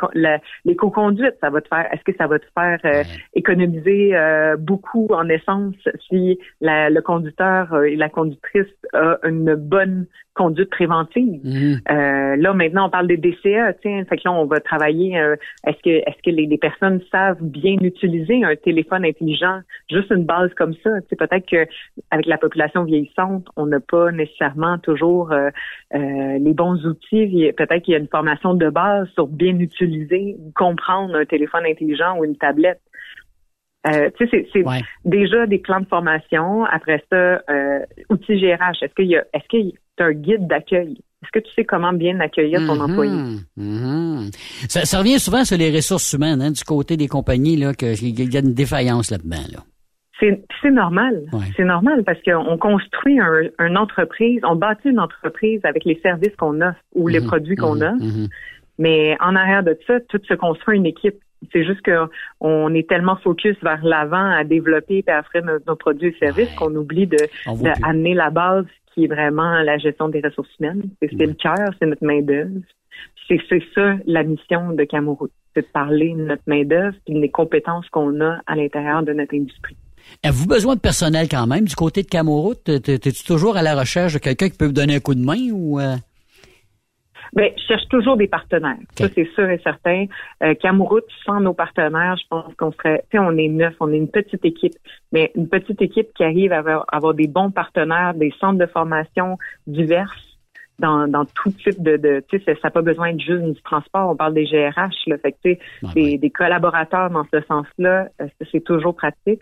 co-conduites? Ça va te faire, est-ce que ça va te faire euh, économiser euh, beaucoup en essence si le conducteur et la conductrice a une bonne conduite préventive? Mmh. Euh, là maintenant on parle des DCA, tiens, fait que là on va travailler. euh, est-ce que est-ce que les, les personnes savent bien utiliser un téléphone intelligent, juste une base comme ça? Sais, peut-être que avec la population vieillissante, on n'a pas nécessairement toujours euh, euh, les bons outils. Peut-être qu'il y a une formation de base sur bien utiliser, comprendre un téléphone intelligent ou une tablette. Euh, tu sais, c'est c'est déjà des plans de formation. Après ça, euh, outils GRH. Est-ce qu'il y a, est-ce qu'il y a un guide d'accueil? Est-ce que tu sais comment bien accueillir ton Mhm, employé? mhm. Ça, ça revient souvent sur les ressources humaines, hein, du côté des compagnies, là, qu'il y a une défaillance là-dedans. Là. C'est normal. C'est normal parce qu'on construit un, une entreprise, on bâtit une entreprise avec les services qu'on offre ou les Mhm, produits qu'on offre. Mais en arrière de ça, tout se construit une équipe. C'est juste que on est tellement focus vers l'avant à développer et à offrir nos, nos produits et services qu'on oublie de, voit de la base qui est vraiment la gestion des ressources humaines. C'est le cœur, c'est notre main d'œuvre. C'est c'est ça la mission de Camoroute, c'est de parler de notre main d'œuvre et des compétences qu'on a à l'intérieur de notre industrie. Avez-vous besoin de personnel quand même du côté de Camoroute? T'es-tu toujours à la recherche de quelqu'un qui peut vous donner un coup de main ou... euh? Ben, je cherche toujours des partenaires. Ça, c'est sûr et certain. Euh, Camoroute, sans nos partenaires, je pense qu'on serait, tu sais, on est neuf, on est une petite équipe, mais une petite équipe qui arrive à avoir, avoir des bons partenaires, des centres de formation diverses dans, dans tout type de, de tu sais, ça n'a pas besoin de juste du transport. On parle des GRH, là, fait que, tu sais, des, des collaborateurs dans ce sens-là, euh, c'est toujours pratique.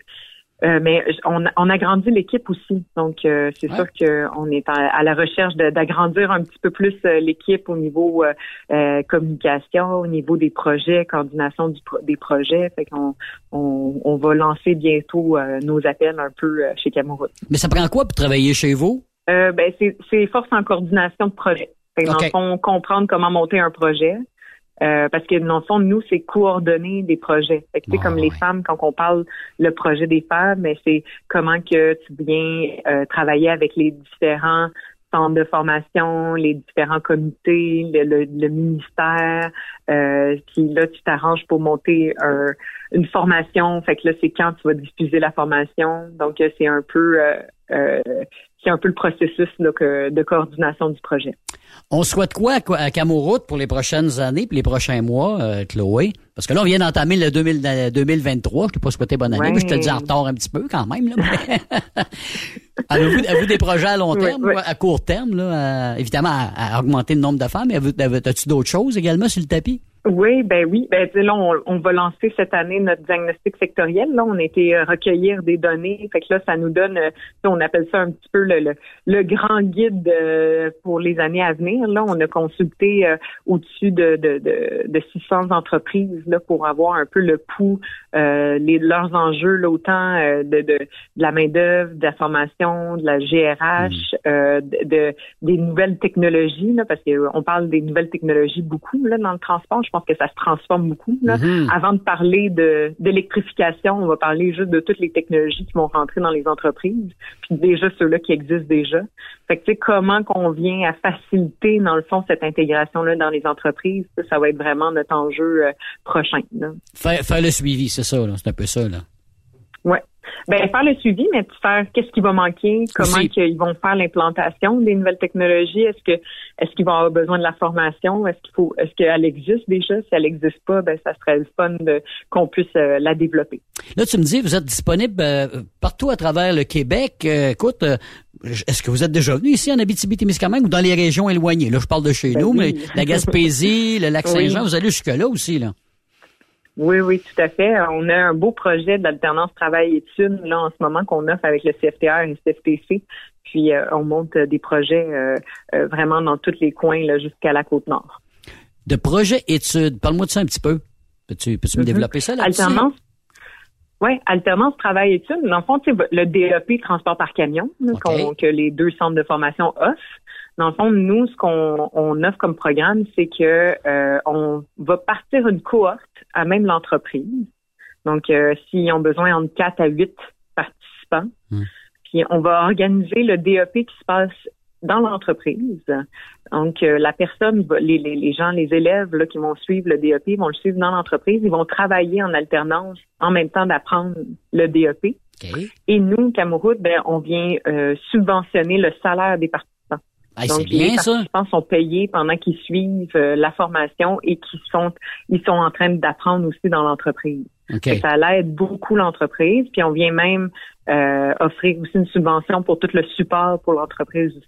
Euh, mais on, on agrandit l'équipe aussi. Donc, euh, c'est sûr qu'on est à, à la recherche d'agrandir un petit peu plus euh, l'équipe au niveau euh, euh, communication, au niveau des projets, coordination du pro- des projets. Fait qu'on on, on va lancer bientôt euh, nos appels un peu chez Camoroute. Mais ça prend quoi pour travailler chez vous? Euh, ben, c'est c'est force en coordination de projet. Fait que dans OK. le fond, comprendre comment monter un projet. Euh, parce que dans le fond, nous, c'est coordonner des projets. Fait que, tu sais, comme les femmes, quand on parle le projet des femmes, mais c'est comment que tu viens euh, travailler avec les différents centres de formation, les différents comités, le, le- le ministère, euh, puis là, tu t'arranges pour monter un- une formation. Fait que là, c'est quand tu vas diffuser la formation. Donc, euh, c'est un peu euh, euh, c'est un peu le processus là, que- de coordination du projet. On souhaite quoi à- Camoroute pour les prochaines années puis les prochains mois, euh, Chloé? Parce que là, on vient d'entamer le 2000 euh, 2023. Je t'ai pas souhaité bonne année, Ouais. mais je te dis en retard un petit peu quand même. Là, mais- Avez-vous des projets à long terme, à court terme, là, à- évidemment, à, à augmenter le nombre de femmes, mais as-tu d'autres choses également sur le tapis? Oui, ben oui. Ben, là, on, on va lancer cette année notre diagnostic sectoriel. Là, on a été euh, recueillir des données. Fait que là, ça nous donne, euh, on appelle ça un petit peu le, le, le grand guide euh, pour les années à venir. Là, on a consulté euh, au-dessus de, de, de, de 600 entreprises là pour avoir un peu le pouls, euh, les, leurs enjeux, là, autant de, de, de la main d'œuvre, de la formation, de la GRH, euh, de, de- des nouvelles technologies, là, parce qu'on parle des nouvelles technologies beaucoup là dans le transport. Je pense que ça se transforme beaucoup. Là. Mhm. Avant de parler de d'électrification, on va parler juste de toutes les technologies qui vont rentrer dans les entreprises, puis déjà ceux-là qui existent déjà. Fait que tu sais comment qu'on vient à faciliter dans le fond cette intégration là dans les entreprises, ça, ça va être vraiment notre enjeu euh, prochain. Là. Faire, faire le suivi, c'est ça. C'est un peu ça, là. Ouais. Ben faire le suivi, mais faire qu'est-ce qui va manquer, comment qu'ils vont faire l'implantation des nouvelles technologies, est-ce que est-ce qu'ils vont avoir besoin de la formation, est-ce qu'il faut est-ce qu'elle existe déjà, si elle n'existe pas, ben ça serait le fun qu'on puisse euh, la développer. Là, tu me dis, vous êtes disponible euh, partout à travers le Québec. Euh, écoute, est-ce que vous êtes déjà venu ici en Abitibi-Témiscamingue ou dans les régions éloignées? Là, je parle de chez Ben nous, oui. mais la Gaspésie, le lac Saint-Jean, Oui. vous allez jusque-là aussi, là. Oui, oui, tout à fait. On a un beau projet d'alternance travail-études là en ce moment qu'on offre avec le CFTR et le CFTC. Puis euh, on monte euh, des projets euh, euh, vraiment dans tous les coins là, jusqu'à la côte nord. De projet études, parle-moi de ça un petit peu. Peux-tu peux me Mhm. développer ça là Alternance? Oui, alternance travail-études. Dans le fond, tu sais, le DEP transport par camion que les deux centres de formation offrent. Dans le fond, nous, ce qu'on on offre comme programme, c'est que euh, on va partir une cohorte à même l'entreprise. Donc, euh, s'ils ont besoin entre 4 à 8 participants, puis on va organiser le DEP qui se passe dans l'entreprise. Donc, euh, la personne, les, les, les gens, les élèves là, qui vont suivre le DEP vont le suivre dans l'entreprise. Ils vont travailler en alternance en même temps d'apprendre le DEP. Et nous, Camoroute, ben, on vient euh, subventionner le salaire des participants. Hey, Donc, c'est bien, les ça. participants sont payés pendant qu'ils suivent euh, la formation et qui sont ils sont en train d'apprendre aussi dans l'entreprise. Ça l'aide beaucoup l'entreprise, puis on vient même euh, offrir aussi une subvention pour tout le support pour l'entreprise aussi.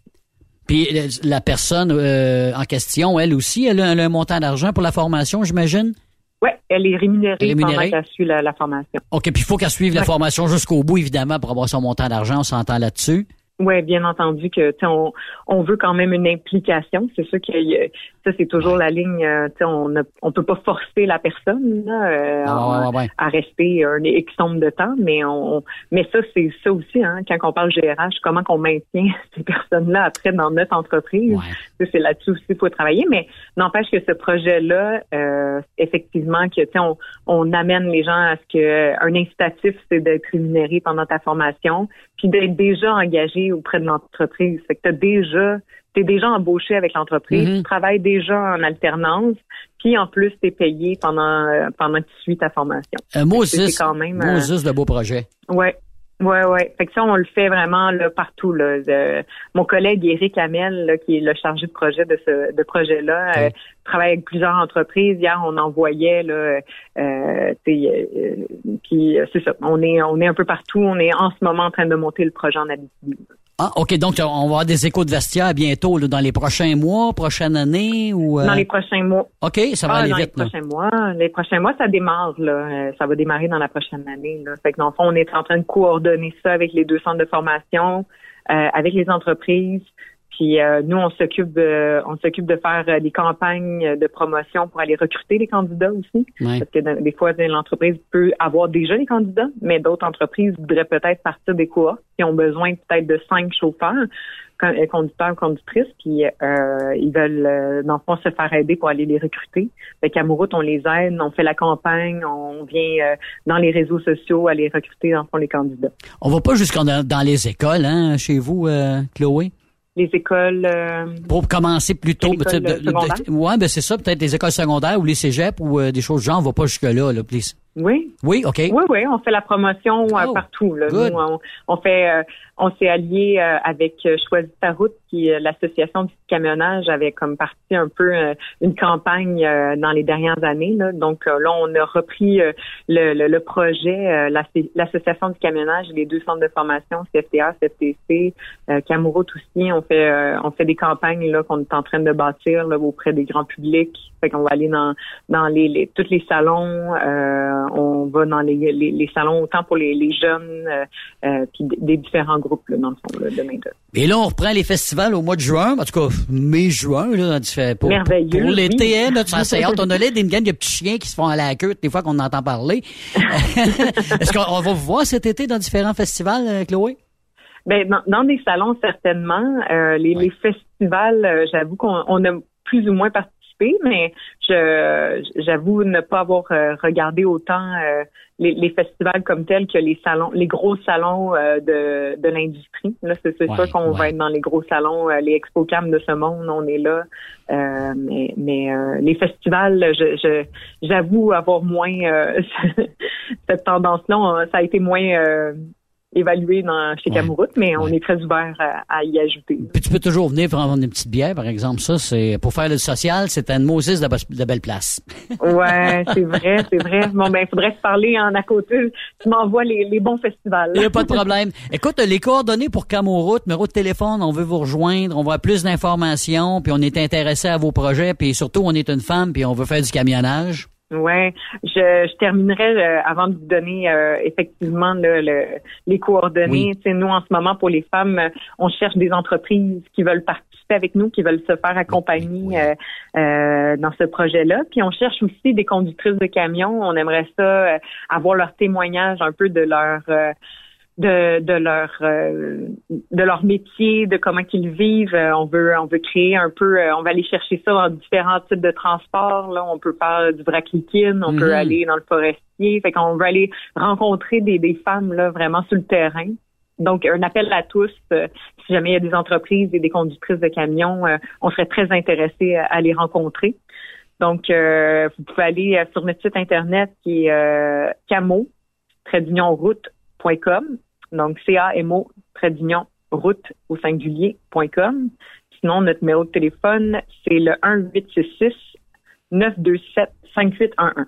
Puis euh, la personne euh, en question, elle aussi, elle a, elle a un montant d'argent pour la formation, j'imagine? Ouais, elle est rémunérée, Rémunérée. pendant qu'elle suit la, la formation. OK, puis il faut qu'elle suive la formation jusqu'au bout, évidemment, pour avoir son montant d'argent, on s'entend là-dessus. Oui, bien entendu que on, on veut quand même une implication. C'est sûr que y ça c'est toujours la ligne. euh, tu sais, on ne on peut pas forcer la personne là, euh, ouais, à rester un X nombre de temps, mais on, mais ça c'est ça aussi hein, quand on parle GRH, comment qu'on maintient ces personnes-là après dans notre entreprise. C'est là-dessus aussi qu'il faut travailler, mais n'empêche que ce projet-là, euh, effectivement, que tu sais, on, on amène les gens à ce que un incitatif, c'est d'être rémunéré pendant ta formation, puis d'être déjà engagé auprès de l'entreprise. Fait que t'as déjà t'es déjà embauché avec l'entreprise, Mhm. tu travailles déjà en alternance, puis en plus t'es payé pendant euh, pendant que tu suis ta formation. Euh, Moses, c'est quand même euh, Moses de beau projet. Ouais. Ouais, ouais. Fait que ça, on le fait vraiment là, partout. Là. De- mon collègue Éric Hamel, là, qui est le chargé de projet de ce de projet-là, euh, travaille avec plusieurs entreprises. Hier, on envoyait là, euh, euh, puis euh, c'est ça. On est on est un peu partout. On est en ce moment en train de monter le projet en Abitibi. Ah, OK, donc on va avoir des échos de vestiaire bientôt, là, dans les prochains mois, prochaine année ou... euh, Dans les prochains mois. OK, ça va Ah, aller dans vite. les là. prochains mois. Les prochains mois, ça démarre, là. Euh, ça va démarrer dans la prochaine année, là. Fait que dans le fond, on est en train de coordonner ça avec les deux centres de formation, euh, avec les entreprises. Puis euh, nous, on s'occupe de, on s'occupe de faire euh, des campagnes de promotion pour aller recruter les candidats aussi. Ouais. Parce que des fois, l'entreprise peut avoir déjà des candidats, mais d'autres entreprises voudraient peut-être partir des cohortes qui ont besoin peut-être de cinq chauffeurs, euh, conducteurs, conductrices, puis euh, ils veulent, euh, dans le fond, se faire aider pour aller les recruter. Fait qu'à Mouroute, on les aide, on fait la campagne, on vient euh, dans les réseaux sociaux aller recruter, dans le fond, les candidats. On va pas jusqu'en dans les écoles, hein, chez vous, euh, Chloé? Les écoles... euh, Pour commencer plus tôt, ouais, ben c'est ça, peut-être les écoles secondaires ou les cégeps ou euh, des choses du genre, on va pas jusque-là, là, please. Oui, Oui, OK. Oui, oui, on fait la promotion euh, Oh, partout. Là. Nous, on, on fait, euh, on s'est allié euh, avec Choisis ta route, qui l'association du camionnage avait comme partie un peu une campagne dans les dernières années. Là. Donc là, on a repris le, le, le projet, l'asso- l'association du camionnage, les deux centres de formation, CFTA, CFTC, Camouroute aussi. On fait, on fait des campagnes là qu'on est en train de bâtir là, auprès des grands publics. Fait qu'on va aller dans dans les, les tous les salons. euh, on va dans les, les, les salons autant pour les, les jeunes euh, euh, puis des, différents groupes là, dans le fond là, de main d'œuvre. Et là, on reprend les festivals au mois de juin, en tout cas, mai-juin, là, pour, Merveilleux, pour l'été, oui. hein, c'est hâte. On a l'air d'une gang de petits chiens qui se font à la queue des fois qu'on entend parler. Est-ce qu'on on va vous voir cet été dans différents festivals, euh, Chloé? Ben, dans, dans des salons, certainement. Euh, les, les festivals, euh, j'avoue qu'on on a plus ou moins participé, mais je j'avoue ne pas avoir euh, regardé autant euh, les, les festivals comme tels que les salons, les gros salons euh, de, de l'industrie. Là, c'est Ouais, sûr qu'on ouais. va être dans les gros salons, euh, les expocam de ce monde, on est là. Euh, mais mais euh, les festivals, je je- j'avoue avoir moins euh, cette tendance-là. Ça a été moins euh, évalué dans chez Ouais. Camouroute, mais on est très ouvert à, à y ajouter. Puis tu peux toujours venir prendre une petite bière, par exemple. Ça, c'est pour faire le social, c'est une Moses de, de belle place. Ouais, c'est vrai, c'est vrai. Bon, ben, il faudrait se parler en à côté. Tu m'envoies les, les bons festivals. Il n'y a pas de problème. Écoute, les coordonnées pour Camoroute, numéro de téléphone, on veut vous rejoindre, on veut plus d'informations, puis on est intéressé à vos projets, puis surtout, on est une femme, puis on veut faire du camionnage. Ouais, je, je terminerai euh, avant de vous donner euh, effectivement le, le- les coordonnées. Oui. Tu sais, nous en ce moment pour les femmes, euh, on cherche des entreprises qui veulent participer avec nous, qui veulent se faire accompagner euh, euh, dans ce projet-là. Puis on cherche aussi des conductrices de camions. On aimerait ça euh, avoir leur témoignage un peu de leur euh, de, de leur euh, de leur métier, de comment qu'ils vivent. Euh, on veut on veut créer un peu, euh, on va aller chercher ça dans différents types de transports. Là, on peut faire du vrac liquide, on Mhm. peut aller dans le forestier. Fait qu'on veut aller rencontrer des, des femmes là vraiment sur le terrain. Donc, un appel à tous. euh, si jamais il y a des entreprises et des conductrices de camions, euh, on serait très intéressés à, à les rencontrer. Donc, euh, vous pouvez aller sur notre site internet qui est euh, camo route.com. Donc, C-A-M-O, trait d'union, route au singulier.com. sinon, notre numéro de téléphone, c'est le 1-866 927 5811.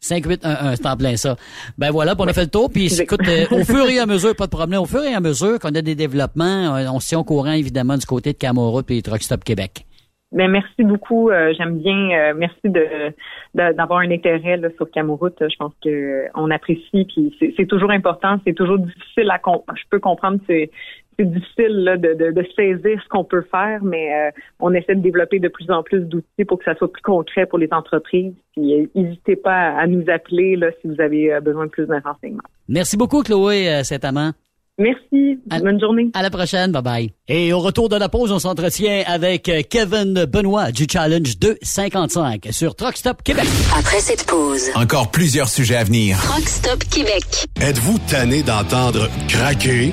5811, c'est en plein ça. Ben voilà, puis on a fait le tour. Puis écoute, euh, au fur et à mesure, pas de problème, au fur et à mesure qu'on a des développements, euh, on se tient au courant évidemment du côté de Camora et Truck Stop Québec. Ben, merci beaucoup. Euh, j'aime bien. euh, merci de d'avoir un intérêt là, sur Camoroute. Je pense que euh, on apprécie. Puis c'est toujours important. C'est toujours difficile à comprendre. Je peux comprendre. C'est c'est difficile là, de, de, de saisir ce qu'on peut faire, mais euh, on essaie de développer de plus en plus d'outils pour que ça soit plus concret pour les entreprises. Puis euh, n'hésitez pas à, nous appeler là, si vous avez euh, besoin de plus renseignements. Merci beaucoup, Chloé euh, Saint-Amand. Merci. Bonne journée. À la prochaine. Bye bye. Et au retour de la pause, on s'entretient avec euh, Kevin Benoît du Challenge 255 sur Truck Stop Québec. Après cette pause, Encore plusieurs sujets à venir. Truck Stop Québec. Êtes-vous tanné d'entendre craquer,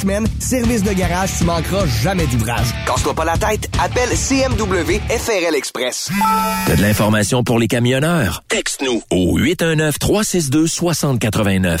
semaines. Service de garage, tu manqueras jamais d'ouvrage. Casse-toi pas la tête, appelle CMW FRL Express. T'as de l'information pour les camionneurs? Texte-nous au 819-362-6089.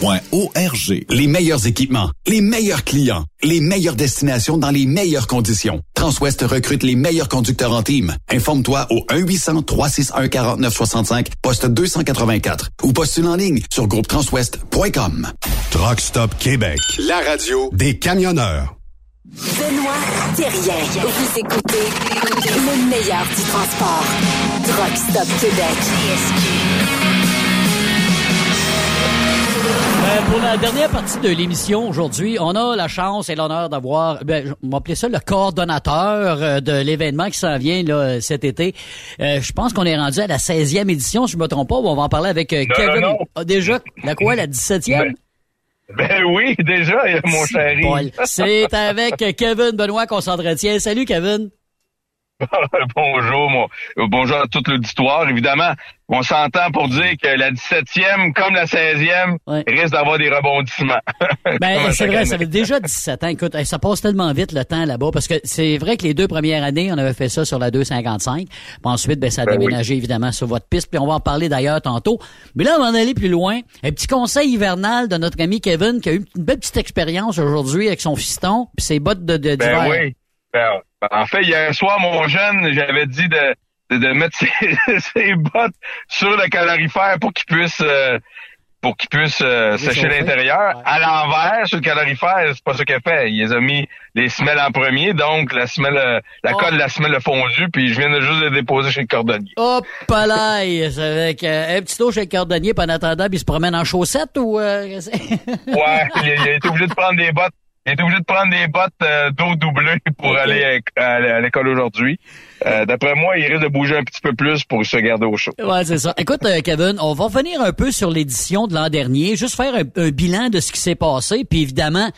arpq.org. Les meilleurs équipements, les meilleurs clients, les meilleures destinations dans les meilleures conditions. Transwest recrute les meilleurs conducteurs en team. Informe-toi au 1-800-361-4965, poste 284 ou postule en ligne sur groupetranswest.com. Truck Stop Québec, la radio des camionneurs. Benoît Thérien. Vous écoutez le meilleur du transport. Truck Stop Québec. Euh, pour la dernière partie de l'émission aujourd'hui, on a la chance et l'honneur d'avoir, ben, on va appeler ça le coordonnateur euh, de l'événement qui s'en vient là, cet été. Euh, je pense qu'on est rendu à la 16e édition, si je me trompe pas. On va en parler avec euh, Non, Kevin. non. Ah, déjà, la quoi, la 17e? Ben oui, déjà, mon chéri. C'est avec Kevin Benoît qu'on s'entretient. Salut Kevin. bonjour, mon, bonjour à tout l'auditoire. Évidemment, on s'entend pour dire que la 17e, comme la 16e, risque d'avoir des rebondissements. Ben, c'est vrai, année. ça fait déjà 17 ans. Écoute, ça passe tellement vite le temps là-bas parce que c'est vrai que les deux premières années, on avait fait ça sur la 255. Puis ensuite, ben, ça a Ben oui. déménagé évidemment sur votre piste. Puis on va en parler d'ailleurs tantôt. Mais là, on va en aller plus loin. Un petit conseil hivernal de notre ami Kevin qui a eu une belle petite expérience aujourd'hui avec son fiston puis ses bottes de, de, d'hiver. Ben oui. Ben, en fait, hier soir, mon jeune, j'avais dit de, de, de mettre ses, ses bottes sur le calorifère pour qu'il puisse euh, pour qu'il puisse euh, sécher l'intérieur. À l'envers, sur le calorifère, c'est pas qu'il a fait. Il les a mis les semelles en premier, donc la semelle, euh, la Oh. colle de la semelle a fondu, puis je viens de juste le déposer chez le cordonnier. Hop là, avec euh, un petit tour chez le cordonnier, puis en attendant, puis il se promène en chaussettes ou... euh, Ouais, il, il a été obligé de prendre des bottes. Il été obligé de prendre des bottes euh, d'eau doublée pour aller à, à- l'école aujourd'hui. Euh, D'après moi, il risque de bouger un petit peu plus pour se garder au chaud. Ouais, c'est ça. Écoute, euh, Kevin, on va revenir un peu sur l'édition de l'an dernier, juste faire un, un bilan de ce qui s'est passé, puis évidemment,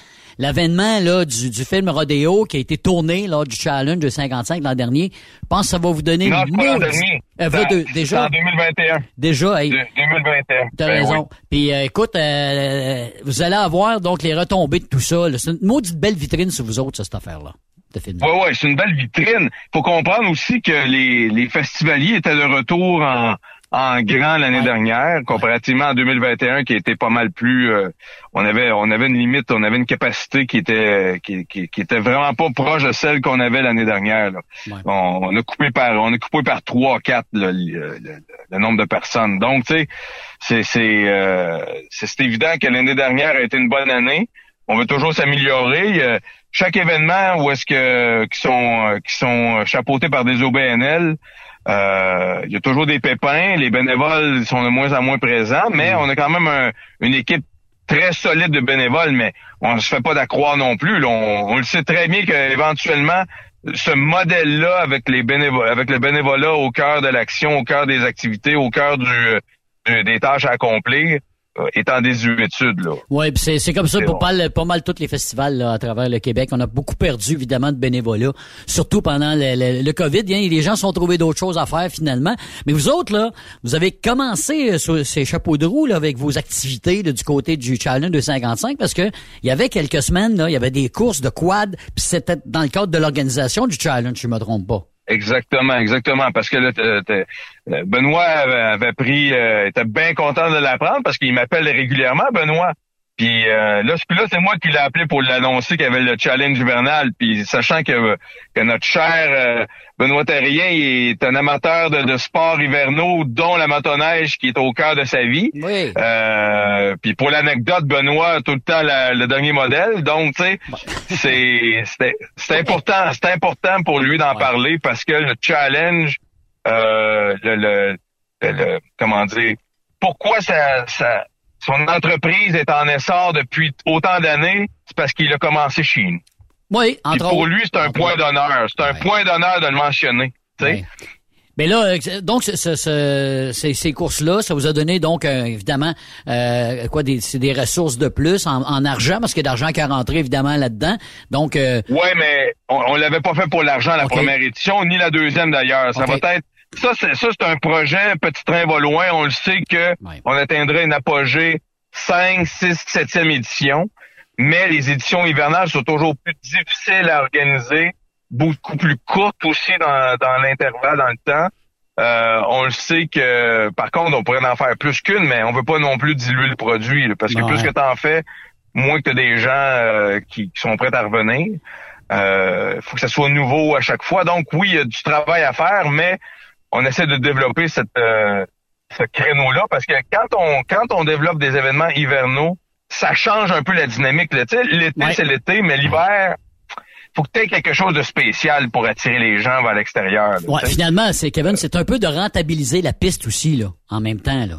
l'avènement là du, du film Rodeo qui a été tourné lors du challenge de 55 l'an dernier. Je pense que ça va vous donner Non, une pas dernier. Euh, c'est déjà. en 2021. Déjà, hey, De- 2021. T'as Ben raison. oui. Puis euh, écoute, euh, vous allez avoir donc les retombées de tout ça. C'est une maudite belle vitrine sur vous autres, ça, cette affaire-là. De film. Ouais, ouais, c'est une belle vitrine. faut comprendre aussi que les, les festivaliers étaient de retour en, en grand l'année dernière, comparativement à 2021 qui était pas mal plus. euh, on avait on avait une limite, on avait une capacité qui était qui, qui, qui était vraiment pas proche de celle qu'on avait l'année dernière. là. On, on a coupé par on a coupé par trois, quatre le, le- le- le nombre de personnes. Donc tu sais, c'est c'est euh, c'est évident que l'année dernière a été une bonne année. On veut toujours s'améliorer. Chaque événement où est-ce que qui sont euh, qui sont chapeautés par des OBNL, euh, il y a toujours des pépins. Les bénévoles sont de moins en moins présents, mais on a quand même un- une équipe très solide de bénévoles, mais on se fait pas d'accroire non plus. là. on, on le sait très bien qu'éventuellement, ce modèle-là avec les bénévo- avec le bénévolat au cœur de l'action, au cœur des activités, au cœur du, du- des tâches à accomplir, euh, est en désuétude là. Oui, c'est c'est comme ça pour bon. pas, le- pas mal tous les festivals là, à travers le Québec. On a beaucoup perdu évidemment de bénévolat, surtout pendant le, le- le COVID. Hein, les gens se sont trouvés d'autres choses à faire finalement. Mais vous autres là, vous avez commencé euh, sur ces chapeaux de roue là, avec vos activités là, du côté du Challenge 255 parce que il y avait quelques semaines là, il y avait des courses de quad, puis c'était dans le cadre de l'organisation du Challenge, si je me trompe pas. Exactement, exactement. Parce que là, t'es- euh, Benoît avait, avait pris, euh, était bien content de l'apprendre parce qu'il m'appelle régulièrement, Benoît. Puis euh, là, là, c'est moi qui l'ai appelé pour l'annoncer qu'il y avait le challenge hivernal. Puis sachant que, que notre cher euh, Benoît Terrien est un amateur de, de sports hivernaux, dont la motoneige qui est au cœur de sa vie. Oui. Euh, puis pour l'anecdote, Benoît a tout le temps la- le dernier modèle. Donc, tu sais, c'est c'est- c'est important, c'est important pour lui d'en parler parce que le challenge, euh, le, le, le- le- comment dire, pourquoi ça, ça, son entreprise est en essor depuis autant d'années, c'est parce qu'il a commencé chez nous. Oui, Puis entre pour autres. lui, c'est un point d'honneur. C'est un point d'honneur de le mentionner. tu sais. Mais là, euh, donc ce- ce- ce- ces, ces courses-là, ça vous a donné donc euh, évidemment euh, quoi des, c'est des ressources de plus en, en argent parce qu'il y a d'argent qui est rentré évidemment là-dedans. Donc euh, Ouais, mais on, on l'avait pas fait pour l'argent la première édition, ni la deuxième d'ailleurs. Ça va être ça, c'est ça, c'est un projet. Petit train va loin. On le sait que on atteindrait une apogée 5, 6, 7e édition. Mais les éditions hivernales sont toujours plus difficiles à organiser, beaucoup plus courtes aussi dans, dans l'intervalle, dans le temps. Euh, on le sait que, par contre, on pourrait en faire plus qu'une, mais on veut pas non plus diluer le produit, là, parce que Ouais. plus que tu en fais, moins que tu des gens euh, qui, qui sont prêts à revenir. Il faut que ça soit nouveau à chaque fois. Donc oui, il y a du travail à faire, mais on essaie de développer cette, euh, ce créneau-là parce que quand on quand on développe des événements hivernaux, ça change un peu la dynamique. L'été, c'est l'été, mais l'hiver, faut que tu aies quelque chose de spécial pour attirer les gens vers l'extérieur. ouais, finalement, c'est Kevin, c'est un peu de rentabiliser la piste aussi là, en même temps là.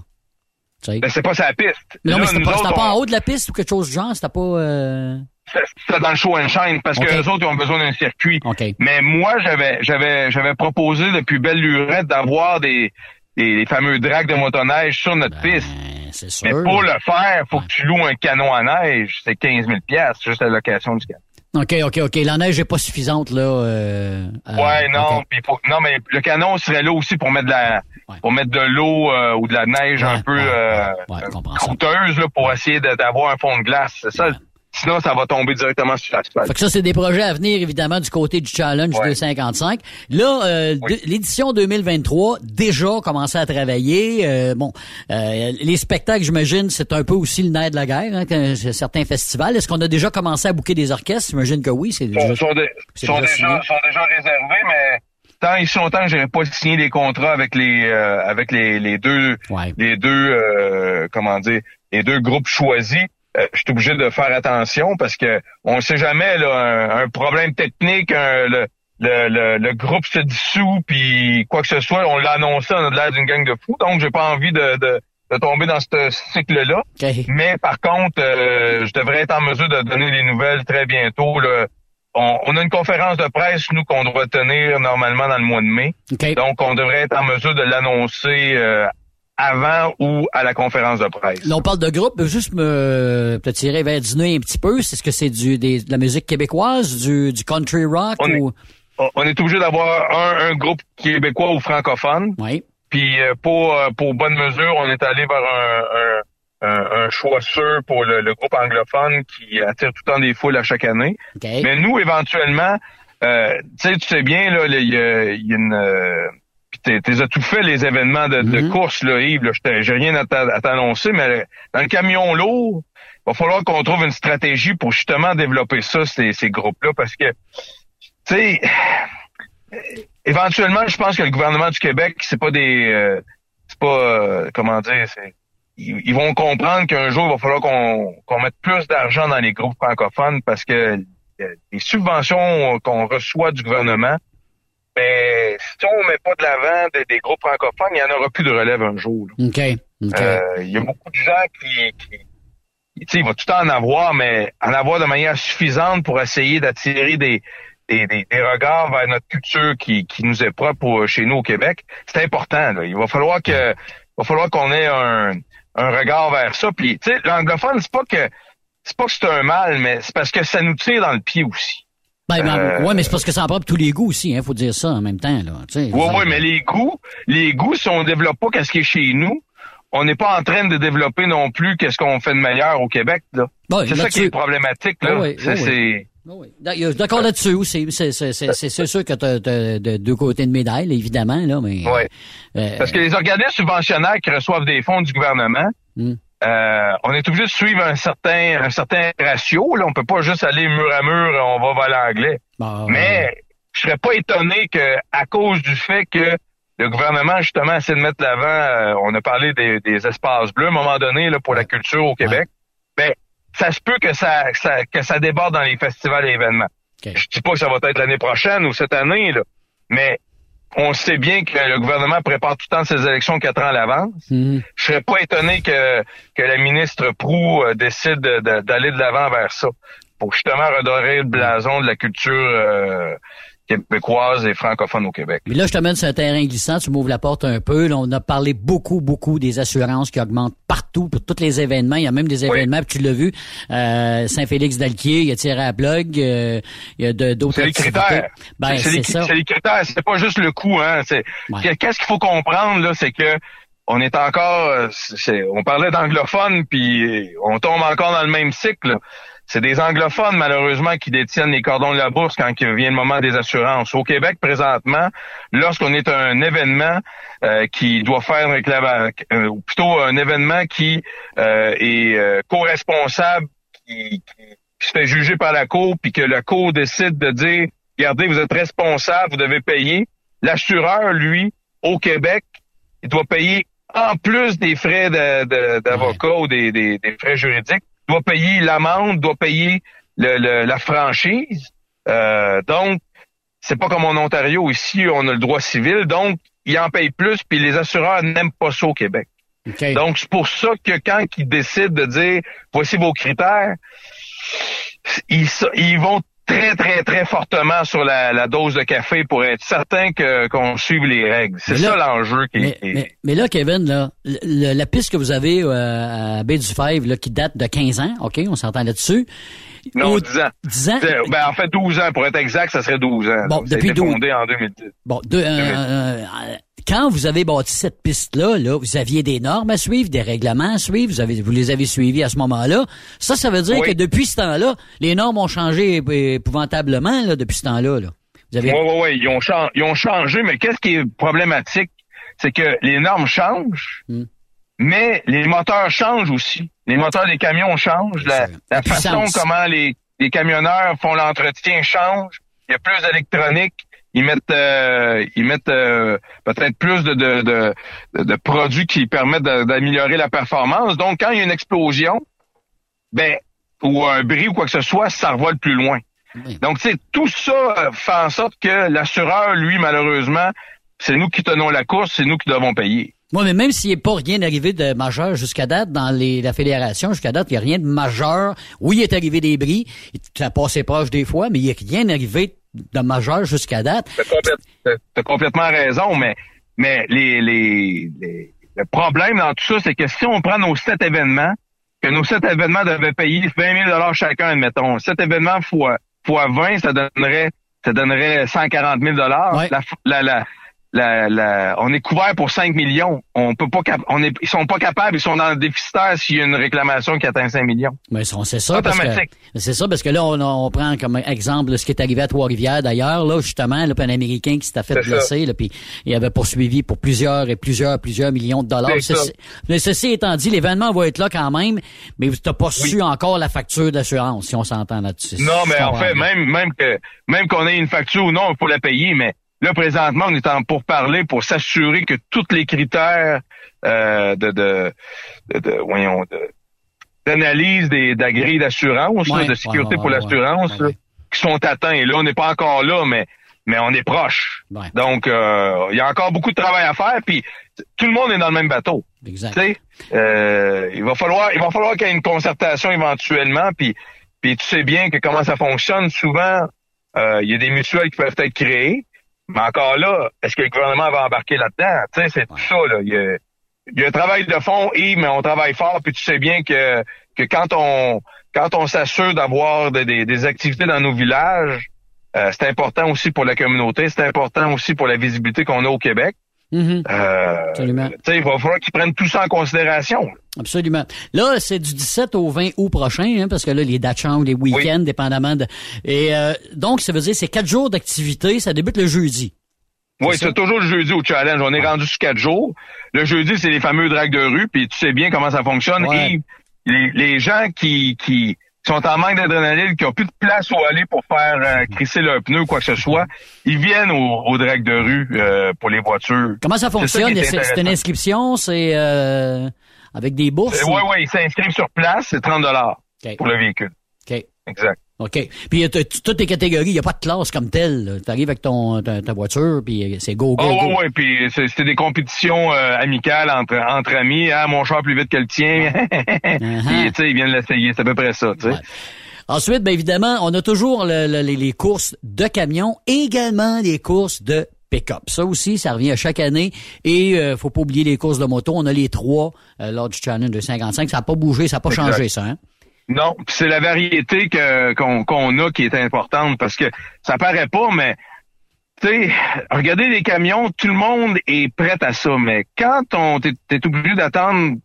Ben, c'est pas sa piste. Mais non, Là, mais c'était pas, autres, pas en haut de la piste ou quelque chose du genre, c'était pas. Euh... C'était dans le show and shine parce que les autres ils ont besoin d'un circuit. Mais moi j'avais j'avais j'avais proposé depuis belle lurette d'avoir des, des fameux drags de motoneige sur notre piste. C'est Mais pour le faire, faut que tu loues un canon à neige, c'est 15 000 pièces juste la location du canon. Ok, ok, ok. La neige est pas suffisante là. Euh, euh, ouais, non, ok. puis faut- non mais le canon serait là aussi pour mettre de la pour mettre de l'eau euh, ou de la neige un peu euh, coûteuse là, pour essayer d'avoir un fond de glace. C'est ça? Sinon, ça va tomber directement sur l'asphalte. Fait que ça, c'est des projets à venir, évidemment, du côté du Challenge 255. Là, euh, l'édition 2023, déjà commencé à travailler. Euh, bon, euh, les spectacles, j'imagine, c'est un peu aussi le nerf de la guerre, hein, certains festivals. Est-ce qu'on a déjà commencé à booker des orchestres? J'imagine que oui. C'est déjà, sont, sont, de- c'est sont déjà sont déjà réservés, mais tant ils sont tant que j'aurais pas signé les contrats avec les euh, avec les, les deux les deux euh, comment dire les deux groupes choisis. Euh, je suis obligé de faire attention parce que on sait jamais là, un, un problème technique, un- le, le, le, le groupe se dissout puis quoi que ce soit, on l'a annoncé, on a l'air d'une gang de fous, donc j'ai pas envie de, de, de tomber dans ce cycle-là. Mais par contre, euh, je devrais être en mesure de donner des nouvelles très bientôt. Là. On, on a une conférence de presse, nous, qu'on doit tenir normalement dans le mois de mai. Donc, on devrait être en mesure de l'annoncer euh, avant ou à la conférence de presse? Là, on parle de groupe, juste me te tirer vers du nez un petit peu. Est-ce que c'est du des- de la musique québécoise, du, du country rock On est- ou? On- On est obligé d'avoir un, un groupe québécois ou francophone. Oui. Puis euh, pour euh, pour bonne mesure, on est allé vers un, un, un, un choix sûr pour le, le groupe anglophone qui attire tout le temps des foules à chaque année. Mais nous, éventuellement, euh, tu sais, tu sais bien, là, il y a, y a une... puis t'es- as tout fait les événements de, de course, là, Yves. Là, J'ai rien à t'a- à t'annoncer, mais dans le camion lourd, il va falloir qu'on trouve une stratégie pour justement développer ça, ces, ces groupes-là, parce que, tu sais, éventuellement, je pense que le gouvernement du Québec, c'est pas des, euh, c'est pas, euh, comment dire, c'est, ils, ils vont comprendre qu'un jour, il va falloir qu'on qu'on mette plus d'argent dans les groupes francophones parce que euh, les subventions qu'on reçoit du gouvernement, ben, si on met pas de l'avant des, des groupes francophones, il y en aura plus de relève un jour. là. OK. OK. Euh, Il y a beaucoup de gens qui, qui tu sais, il va tout en avoir, mais en avoir de manière suffisante pour essayer d'attirer des, des, des, des regards vers notre culture qui, qui nous est propre chez nous au Québec. C'est important. Là. Il va falloir que il va falloir qu'on ait un, un regard vers ça. Puis, tu sais, l'anglophone, c'est pas que c'est pas que c'est un mal, mais c'est parce que ça nous tire dans le pied aussi. Ben, ben, Euh, ouais, mais c'est parce que ça pour tous les goûts aussi, hein, faut dire ça en même temps, là. tu. Oui, oui, mais les goûts, les goûts, si on développe pas qu'est-ce qui est chez nous, on n'est pas en train de développer non plus qu'est-ce qu'on fait de meilleur au Québec, là. Ouais, c'est ça qui est problématique, là. Oui, oui, C'est- oui, D'accord là-dessus, c'est, sûr que t'as, t'as de deux côtés de médaille, évidemment, là, mais. Ouais. euh, Parce que les organismes subventionnaires qui reçoivent des fonds du gouvernement, Hmm. Euh, on est obligé de suivre un certain, un certain ratio. Là, on peut pas juste aller mur à mur, on va voler anglais. Bah, Mais je serais pas étonné que, à cause du fait que le gouvernement justement essaie de mettre l'avant, euh, on a parlé des, des espaces bleus à un moment donné là pour la culture au Québec. Ben, ça se peut que ça, que ça que ça déborde dans les festivals et événements. Je dis pas que ça va être l'année prochaine ou cette année là, mais on sait bien que le gouvernement prépare tout le temps ses élections quatre ans à l'avance. Mhm. Je serais pas étonné que, que la ministre Prou euh, décide de- de- d'aller de l'avant vers ça pour justement redorer le blason de la culture euh, québécoise et francophone au Québec. Là, je te mène sur un terrain glissant, tu m'ouvres la porte un peu. Là, on a parlé beaucoup, beaucoup des assurances qui augmentent partout pour tous les événements. Il y a même des événements, puis tu l'as vu, euh, Saint-Félix-d'Alquier, il y a tiré à blog, euh, il y a d'autres C'est les critères. Ben, c'est les, ça. c'est les critères. C'est pas juste le coût. Hein. C'est qu'est-ce qu'il faut comprendre là, c'est que on est encore. euh, c'est- on parlait d'anglophones, puis on tombe encore dans le même cycle. C'est des anglophones, malheureusement, qui détiennent les cordons de la bourse quand il vient le moment des assurances. Au Québec, présentement, lorsqu'on est un événement euh, qui doit faire un réclama- euh, ou plutôt un événement qui euh, est euh, co-responsable, qui, qui- se fait juger par la Cour, puis que la Cour décide de dire, regardez, vous êtes responsable, vous devez payer. L'assureur, lui, au Québec, il doit payer en plus des frais d'avocat ou des, des- des frais juridiques, doit payer l'amende, doit payer le- le- la franchise. Euh, donc, c'est pas comme en Ontario ici, on a le droit civil, donc ils en payent plus, puis les assureurs n'aiment pas ça au Québec. Donc, c'est pour ça que quand ils décident de dire voici vos critères, ils vont très, très, très fortement sur la, la dose de café pour être certain que qu'on suive les règles. C'est ça l'enjeu qui Mais, qui est. mais, mais là, Kevin, là, le- la piste que vous avez euh, à Baie du Fèvre, là, qui date de 15 ans, OK, on s'entend là-dessus. Non, Au- 10 ans. 10 ans? Ben, en fait, 12 ans. Pour être exact, ça serait 12 ans. Bon, Donc, depuis été 12. fondé en 2010. Bon, de, euh, euh, quand vous avez bâti cette piste-là, là, vous aviez des normes à suivre, des règlements à suivre, vous, avez, vous les avez suivis à ce moment-là. Ça, ça veut dire Oui. que depuis ce temps-là, les normes ont changé ép- épouvantablement là, depuis ce temps-là. Là. Vous avez... Oui, oui, oui. Ils ont, ils ont changé, mais qu'est-ce qui est problématique? C'est que les normes changent, Hmm. mais les moteurs changent aussi. Les moteurs des camions changent. La, la façon comment les, les camionneurs font l'entretien change. Il y a plus d'électronique. Ils mettent, euh, ils mettent euh, peut-être plus de, de, de, de- produits qui permettent d'améliorer la performance. Donc, quand il y a une explosion, ben, ou un bris ou quoi que ce soit, ça revole plus loin. Donc, tu sais, tout ça euh, fait en sorte que l'assureur, lui, malheureusement, c'est nous qui tenons la course, c'est nous qui devons payer. Moi, mais même s'il n'est pas rien arrivé de majeur jusqu'à date dans les, la fédération, jusqu'à date, il n'y a rien de majeur. Oui, il est arrivé des bris, ça a passé proche des fois, mais il n'y a rien arrivé de majeur jusqu'à date. T'as complète- complètement raison, mais, mais les, les, les- le problème dans tout ça, c'est que si on prend nos sept événements, que nos sept événements devaient payer 20 000 chacun, admettons, sept événements fois, fois 20, ça donnerait, ça donnerait 140 000 la, la, la, la, la- on est couvert pour 5 millions. On peut pas, cap- on est, ils sont pas capables, ils sont dans le déficitaire s'il y a une réclamation qui atteint 5 millions. Mais sait ça parce que c'est ça parce que là on, on prend comme exemple ce qui est arrivé à Trois-Rivières d'ailleurs là justement là, puis un américain qui s'était fait C'est blesser là puis il avait poursuivi pour plusieurs et plusieurs plusieurs millions de dollars. C'est. Ceci, mais ceci étant dit, l'événement va être là quand même, mais tu n'as pas su encore la facture d'assurance si on s'entend là-dessus. Non, mais en fait, même même que même qu'on ait une facture ou non, il faut la payer. Mais là, présentement, on est en pour parler pour s'assurer que tous les critères euh, de, de, de, de- voyons, d'analyse des de la grille d'assurance, Ouais, de sécurité ouais, pour l'assurance, qui sont atteints. Et là, on n'est pas encore là, mais mais on est proche. Donc, euh, il y a encore beaucoup de travail à faire. Puis tout le monde est dans le même bateau. Exact. Tu sais, euh, il va falloir, il va falloir qu'il y ait une concertation éventuellement. Puis, puis tu sais bien que comment ça fonctionne. Souvent, Euh, Il y a des mutuelles qui peuvent être créées. Mais encore là, est-ce que le gouvernement va embarquer là-dedans? Tu sais, c'est tout ça, là. Il y, a, il y a un travail de fond, et mais on travaille fort, puis tu sais bien que, que quand on quand on s'assure d'avoir des, des, des activités dans nos villages, euh, c'est important aussi pour la communauté, c'est important aussi pour la visibilité qu'on a au Québec. Mhm. Euh, Absolument. il va falloir qu'ils prennent tout ça en considération. Absolument. Là, c'est du 17 au 20 août prochain, hein, parce que là, les dates changent, les week-ends, dépendamment de... Et euh, donc, ça veut dire c'est quatre jours d'activité, ça débute le jeudi. Oui, c'est toujours le jeudi au challenge. On est rendu sur quatre jours. Le jeudi, c'est les fameux drags de rue, puis tu sais bien comment ça fonctionne. Ouais. Et les, les gens qui, qui sont en manque d'adrénaline, qui ont plus de place où aller pour faire euh, crisser leur pneu ou quoi que ce soit, ils viennent au, au drag de rue euh, pour les voitures. Comment ça fonctionne? qui est C'est une inscription, c'est euh, avec des bourses? Oui, oui, ils s'inscrivent sur place, c'est 30 dollars pour le véhicule. OK. Exact. OK. Puis, t'as toutes les catégories, il n'y a pas de classe comme telle. Tu arrives avec ton, ta, ta voiture, puis c'est go, go, Oh, go. ouais, puis c'est- c'était des compétitions euh, amicales entre entre amis. Ah, mon char plus vite que le tien. Puis, tu sais, ils viennent l'essayer. C'est à peu près ça, tu sais. Ensuite, bien évidemment, on a toujours le- le- les, les courses de camions, également les courses de pick-up. Ça aussi, ça revient à chaque année. Et euh, faut pas oublier les courses de moto. On a les trois euh, lors du Challenge de 55. Ça n'a pas bougé, ça n'a pas Exact. changé, ça. Hein? Non, c'est la variété que qu'on a qui est importante parce que ça paraît pas, mais tu sais, regardez les camions, tout le monde est prêt à ça, mais quand on t'es obligé d'attendre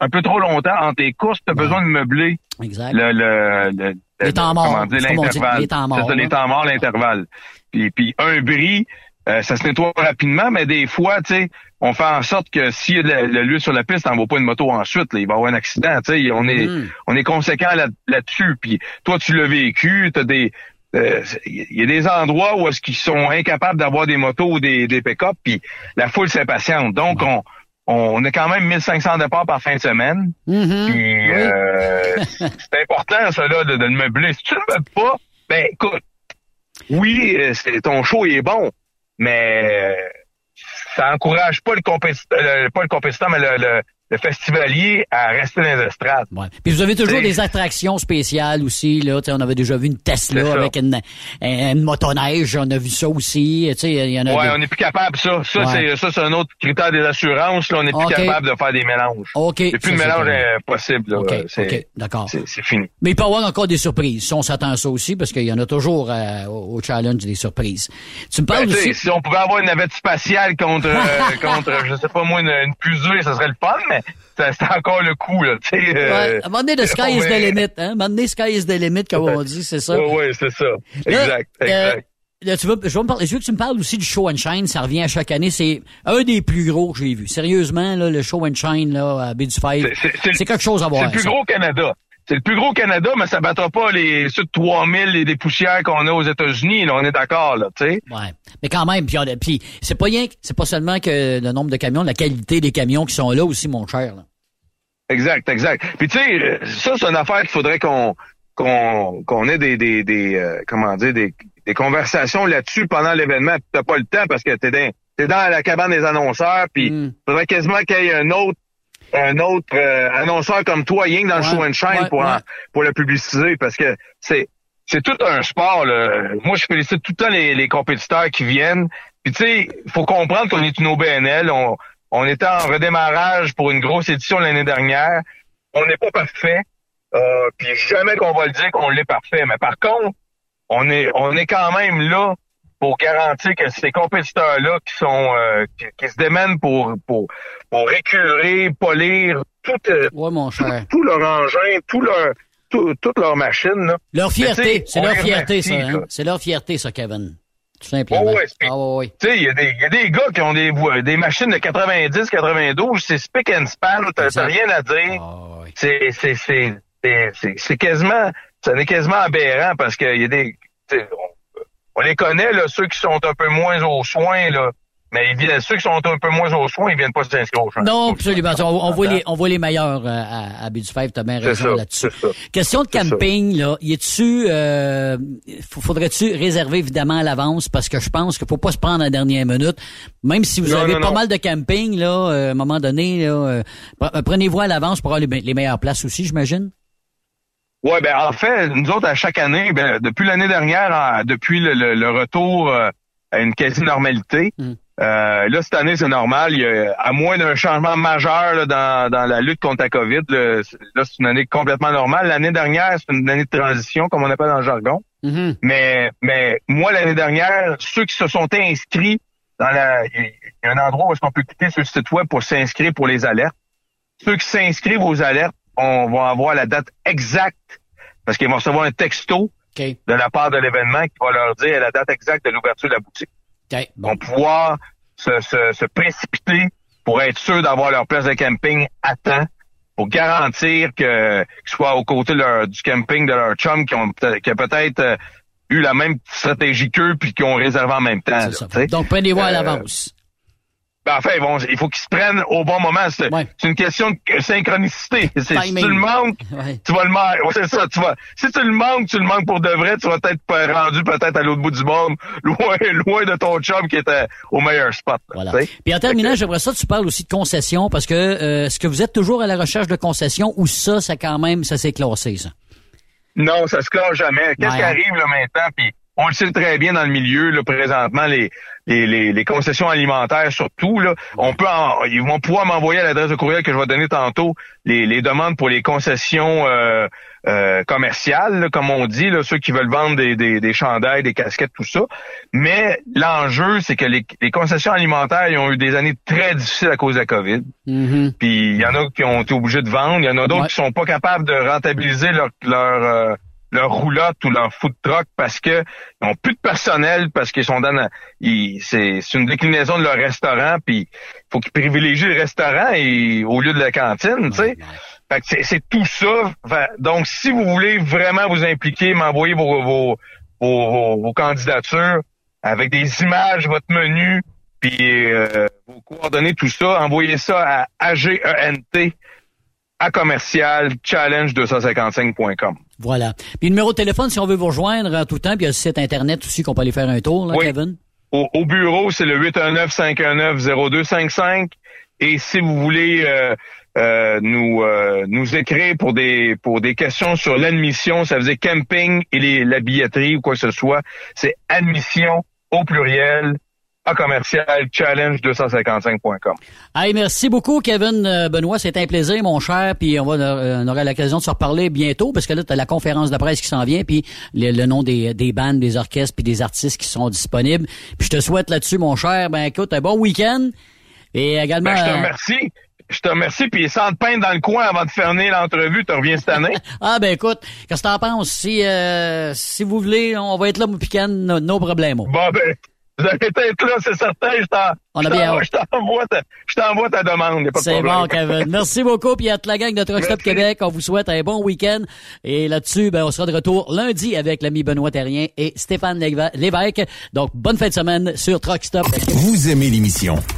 un peu trop longtemps entre tes courses, t'as besoin de meubler Exact. le, le, le- Les temps morts, comment dire, l'intervalle. les temps morts, C'est ça, les là. temps morts, l'intervalle. Puis, puis un bris, euh, ça se nettoie rapidement, mais des fois, tu sais, on fait en sorte que s'il y a de la- le lieu sur la piste, t'envoies pas une moto ensuite, là, il va y avoir un accident, tu sais, on est, Mm. on est conséquent là- là-dessus. Puis toi, tu l'as vécu, t'as des, euh, il y a des endroits où est-ce qu'ils sont incapables d'avoir des motos ou des, des pick-up, puis la foule s'impatiente. Donc, on, on a quand même 1500 départs par fin de semaine. Mm-hmm. Puis, euh, c'est important, ça, là, de, de le meubler. Si tu le meubles pas, ben, écoute, oui, euh, c'est- ton show il est bon, mais euh, ça encourage pas le compétiteur, pas le compétiteur, mais le, le, le festivalier à rester dans les estrades. Puis vous avez toujours C'est- des attractions spéciales aussi. Là, on avait déjà vu une Tesla C'est avec une, une motoneige. On a vu ça aussi. Tu sais, Il y en a Ouais, des- on n'est plus capable, ça. Ça, Ouais. c'est ça, c'est un autre critère des assurances. Là, on n'est plus capable de faire des mélanges. OK. A plus de Ça, c'est mélange euh, possible. Là. OK, C'est- OK, d'accord. C'est c'est fini. Mais il peut y avoir encore des surprises. Si on s'attend à ça aussi, parce qu'il y en a toujours euh, au challenge des surprises. Tu me parles Ben, aussi... Si on pouvait avoir une navette spatiale contre, euh, contre je sais pas moi, une, une fusée, ça serait le fun, mais c'est encore le coup. Là, tu sais, euh, Ouais, à un moment donné, the sky is the limit. Hein? À un moment donné, sky is the limit, comme on dit, c'est ça. Oui, ouais, c'est ça. Là, Exact, euh, exact. là, tu veux, je, veux me parler, je veux que tu me parles aussi du show and shine. Ça revient à chaque année. C'est un des plus gros que j'ai vu. Sérieusement, là, le show and shine là, à du Five, c'est quelque chose à voir. C'est le plus ça. gros au Canada. C'est le plus gros au Canada, mais ça battra pas les ceux de 3000 et des poussières qu'on a aux États-Unis. Là, on est d'accord, là, tu sais. Ouais. Mais quand même, puis, puis c'est pas rien, c'est pas seulement que le nombre de camions, la qualité des camions qui sont là aussi, mon cher. là. Exact, exact. Puis tu sais, euh, ça c'est une affaire qu'il faudrait qu'on qu'on qu'on ait des des, des euh, comment dire des, des conversations là-dessus pendant l'événement. T'as pas le temps parce que t'es dans t'es dans la cabane des annonceurs. Puis Mm. faudrait quasiment qu'il y ait un autre un autre euh, annonceur comme toi, que dans le show and shine ouais, pour en- pour le publiciser parce que c'est c'est tout un sport. Là. Moi, je félicite tout le temps les, les compétiteurs qui viennent. Puis tu sais, faut comprendre qu'on est une OBNL. On, on était en redémarrage pour une grosse édition l'année dernière. On n'est pas parfait. Euh, puis jamais qu'on va le dire qu'on l'est parfait. Mais par contre, on est on est quand même là pour garantir que ces compétiteurs-là qui sont euh, qui, qui se démènent pour pour pour récurer, polir tout, euh, mon cher. tout leur engin, tout leur tout, toute leur machine. Là. Leur fierté, c'est leur fierté, ça. Hein? C'est leur fierté, ça, Kevin. Tout simplement. Oh, ouais, ah, ouais, ouais. Tu sais, il y, a des- il y a des gars qui ont des, des machines de 90, 92, c'est spick and span, t'as t'as rien à dire. Ah, C'est, c'est, c'est, c'est, c'est, c'est quasiment, ça est quasiment aberrant parce qu'il y a des, on, les connaît, là, ceux qui sont un peu moins aux soins, là. Mais ils viennent, ceux qui sont un peu moins aux soins, ils viennent pas s'inscrire aux soins. Non, absolument. On, on voit les, on voit les meilleurs euh, à, à Baie du Fèvre, t'as bien raison là-dessus. Question de ça. camping, là, y est-tu, euh, faudrait-tu réserver évidemment à l'avance? Parce que je pense qu'il faut pas se prendre à la dernière minute. Même si vous Non, avez non, pas non. mal de camping, là, euh, à un moment donné, là, euh, pre- prenez-vous à l'avance pour avoir les meilleures places aussi, j'imagine? Ouais, ben en fait, nous autres, à chaque année, ben, depuis l'année dernière, depuis le, le- le retour euh, à une quasi-normalité, euh, là, cette année, c'est normal. Il y a, à moins d'un changement majeur là, dans, dans la lutte contre la COVID, là, c'est- une année complètement normale. L'année dernière, c'est une année de transition, comme on appelle dans le jargon. Mais, mais moi, l'année dernière, ceux qui se sont inscrits dans la... Il y a un endroit où est-ce qu'on peut cliquer sur le site web pour s'inscrire pour les alertes. Ceux qui s'inscrivent aux alertes, on va avoir la date exacte parce qu'ils vont recevoir un texto de la part de l'événement qui va leur dire la date exacte de l'ouverture de la boutique. Ils vont pouvoir se, se, se précipiter pour être sûrs d'avoir leur place de camping à temps pour garantir que qu'ils soient aux côtés leur- du camping de leur chum qui ont qui a peut-être euh, eu la même stratégie qu'eux puis qui ont réservé en même temps. là. Donc, prenez-vous à Euh, l'avance. Ben, enfin, vont- il faut qu'ils se prennent au bon moment. C'est une question de synchronicité. Si tu le manques, tu vas le manquer. Ouais, c'est ça. Tu vas, si tu le manques, tu le manques pour de vrai, tu vas être pe- rendu peut-être à l'autre bout du monde, loin, loin de ton chum qui était au meilleur spot. là, tu sais. Puis en terminant, j'aimerais ça que tu parles aussi de concessions parce que euh, est-ce que vous êtes toujours à la recherche de concessions ou ça, ça quand même, ça s'est classé, ça? Non, ça se classe jamais. Qu'est-ce qui arrive là maintenant? Puis on le sait très bien dans le milieu, là, présentement, les, les, les, les concessions alimentaires surtout, là, on peut en- ils vont pouvoir m'envoyer à l'adresse de courriel que je vais donner tantôt les, les demandes pour les concessions euh, euh, commerciales, là, comme on dit, là, ceux qui veulent vendre des, des, des chandails, des casquettes, tout ça. Mais l'enjeu, c'est que les, les concessions alimentaires ils ont eu des années très difficiles à cause de la COVID. Puis il y en a qui ont été obligés de vendre, il y en a d'autres qui sont pas capables de rentabiliser leur leur euh, leur roulotte ou leur food truck parce que ils ont plus de personnel parce qu'ils sont dans c'est une déclinaison de leur restaurant puis faut qu'ils privilégient le restaurant et au lieu de la cantine, tu sais. Fait que c'est c'est tout ça. Fait- donc si vous voulez vraiment vous impliquer, m'envoyer vos vos, vos, vos- vos candidatures avec des images, votre menu, puis euh, vos coordonnées, tout ça, envoyez ça à AGENT à commercial challenge255.com. Voilà. Puis le numéro de téléphone, si on veut vous rejoindre en tout temps, puis il y a le site Internet aussi qu'on peut aller faire un tour, là, Oui. Kevin. Au, au bureau, c'est le 819-519-0255. Et si vous voulez euh, euh, nous euh, nous écrire pour des pour des questions sur l'admission, ça dire camping et les- la billetterie ou quoi que ce soit, c'est admission au pluriel à commercial challenge255.com. Hey, merci beaucoup, Kevin euh, Benoît. C'était un plaisir, mon cher. Puis on, va, euh, on aura l'occasion de se reparler bientôt parce que là, tu as la conférence de presse qui s'en vient, puis le, le nom des, des bandes, des orchestres, puis des artistes qui sont disponibles. Puis je te souhaite là-dessus, mon cher, ben écoute, un bon week-end. Et également... Ben, je te euh, remercie. Je te remercie. Puis sans te peindre dans le coin avant de fermer l'entrevue, tu reviens cette année. Ah ben écoute, qu'est-ce que t'en penses? Si, euh, si vous voulez, on va être là, mon pican, no, no problème. Bon, ben, vous allez être là, c'est certain. Je t'en- On a je bien t'envoie- hâte. je t'envoie ta, je t'envoie ta demande. C'est bon, Kevin. Merci beaucoup. Puis à toute la gang de Truck Stop Québec, on vous souhaite un bon week-end. Et là-dessus, ben, on sera de retour lundi avec l'ami Benoît Terrien et Stéphane Lévesque. Donc, bonne fin de semaine sur Truck Stop. Vous aimez l'émission?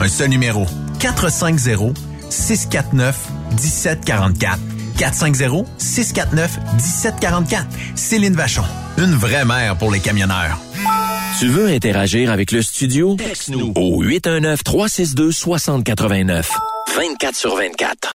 Un seul numéro. 450 649 1744. 450 649 1744. Céline Vachon, une vraie mère pour les camionneurs. Tu veux interagir avec le studio? Texte-nous au 819 362 6089. 24 sur 24.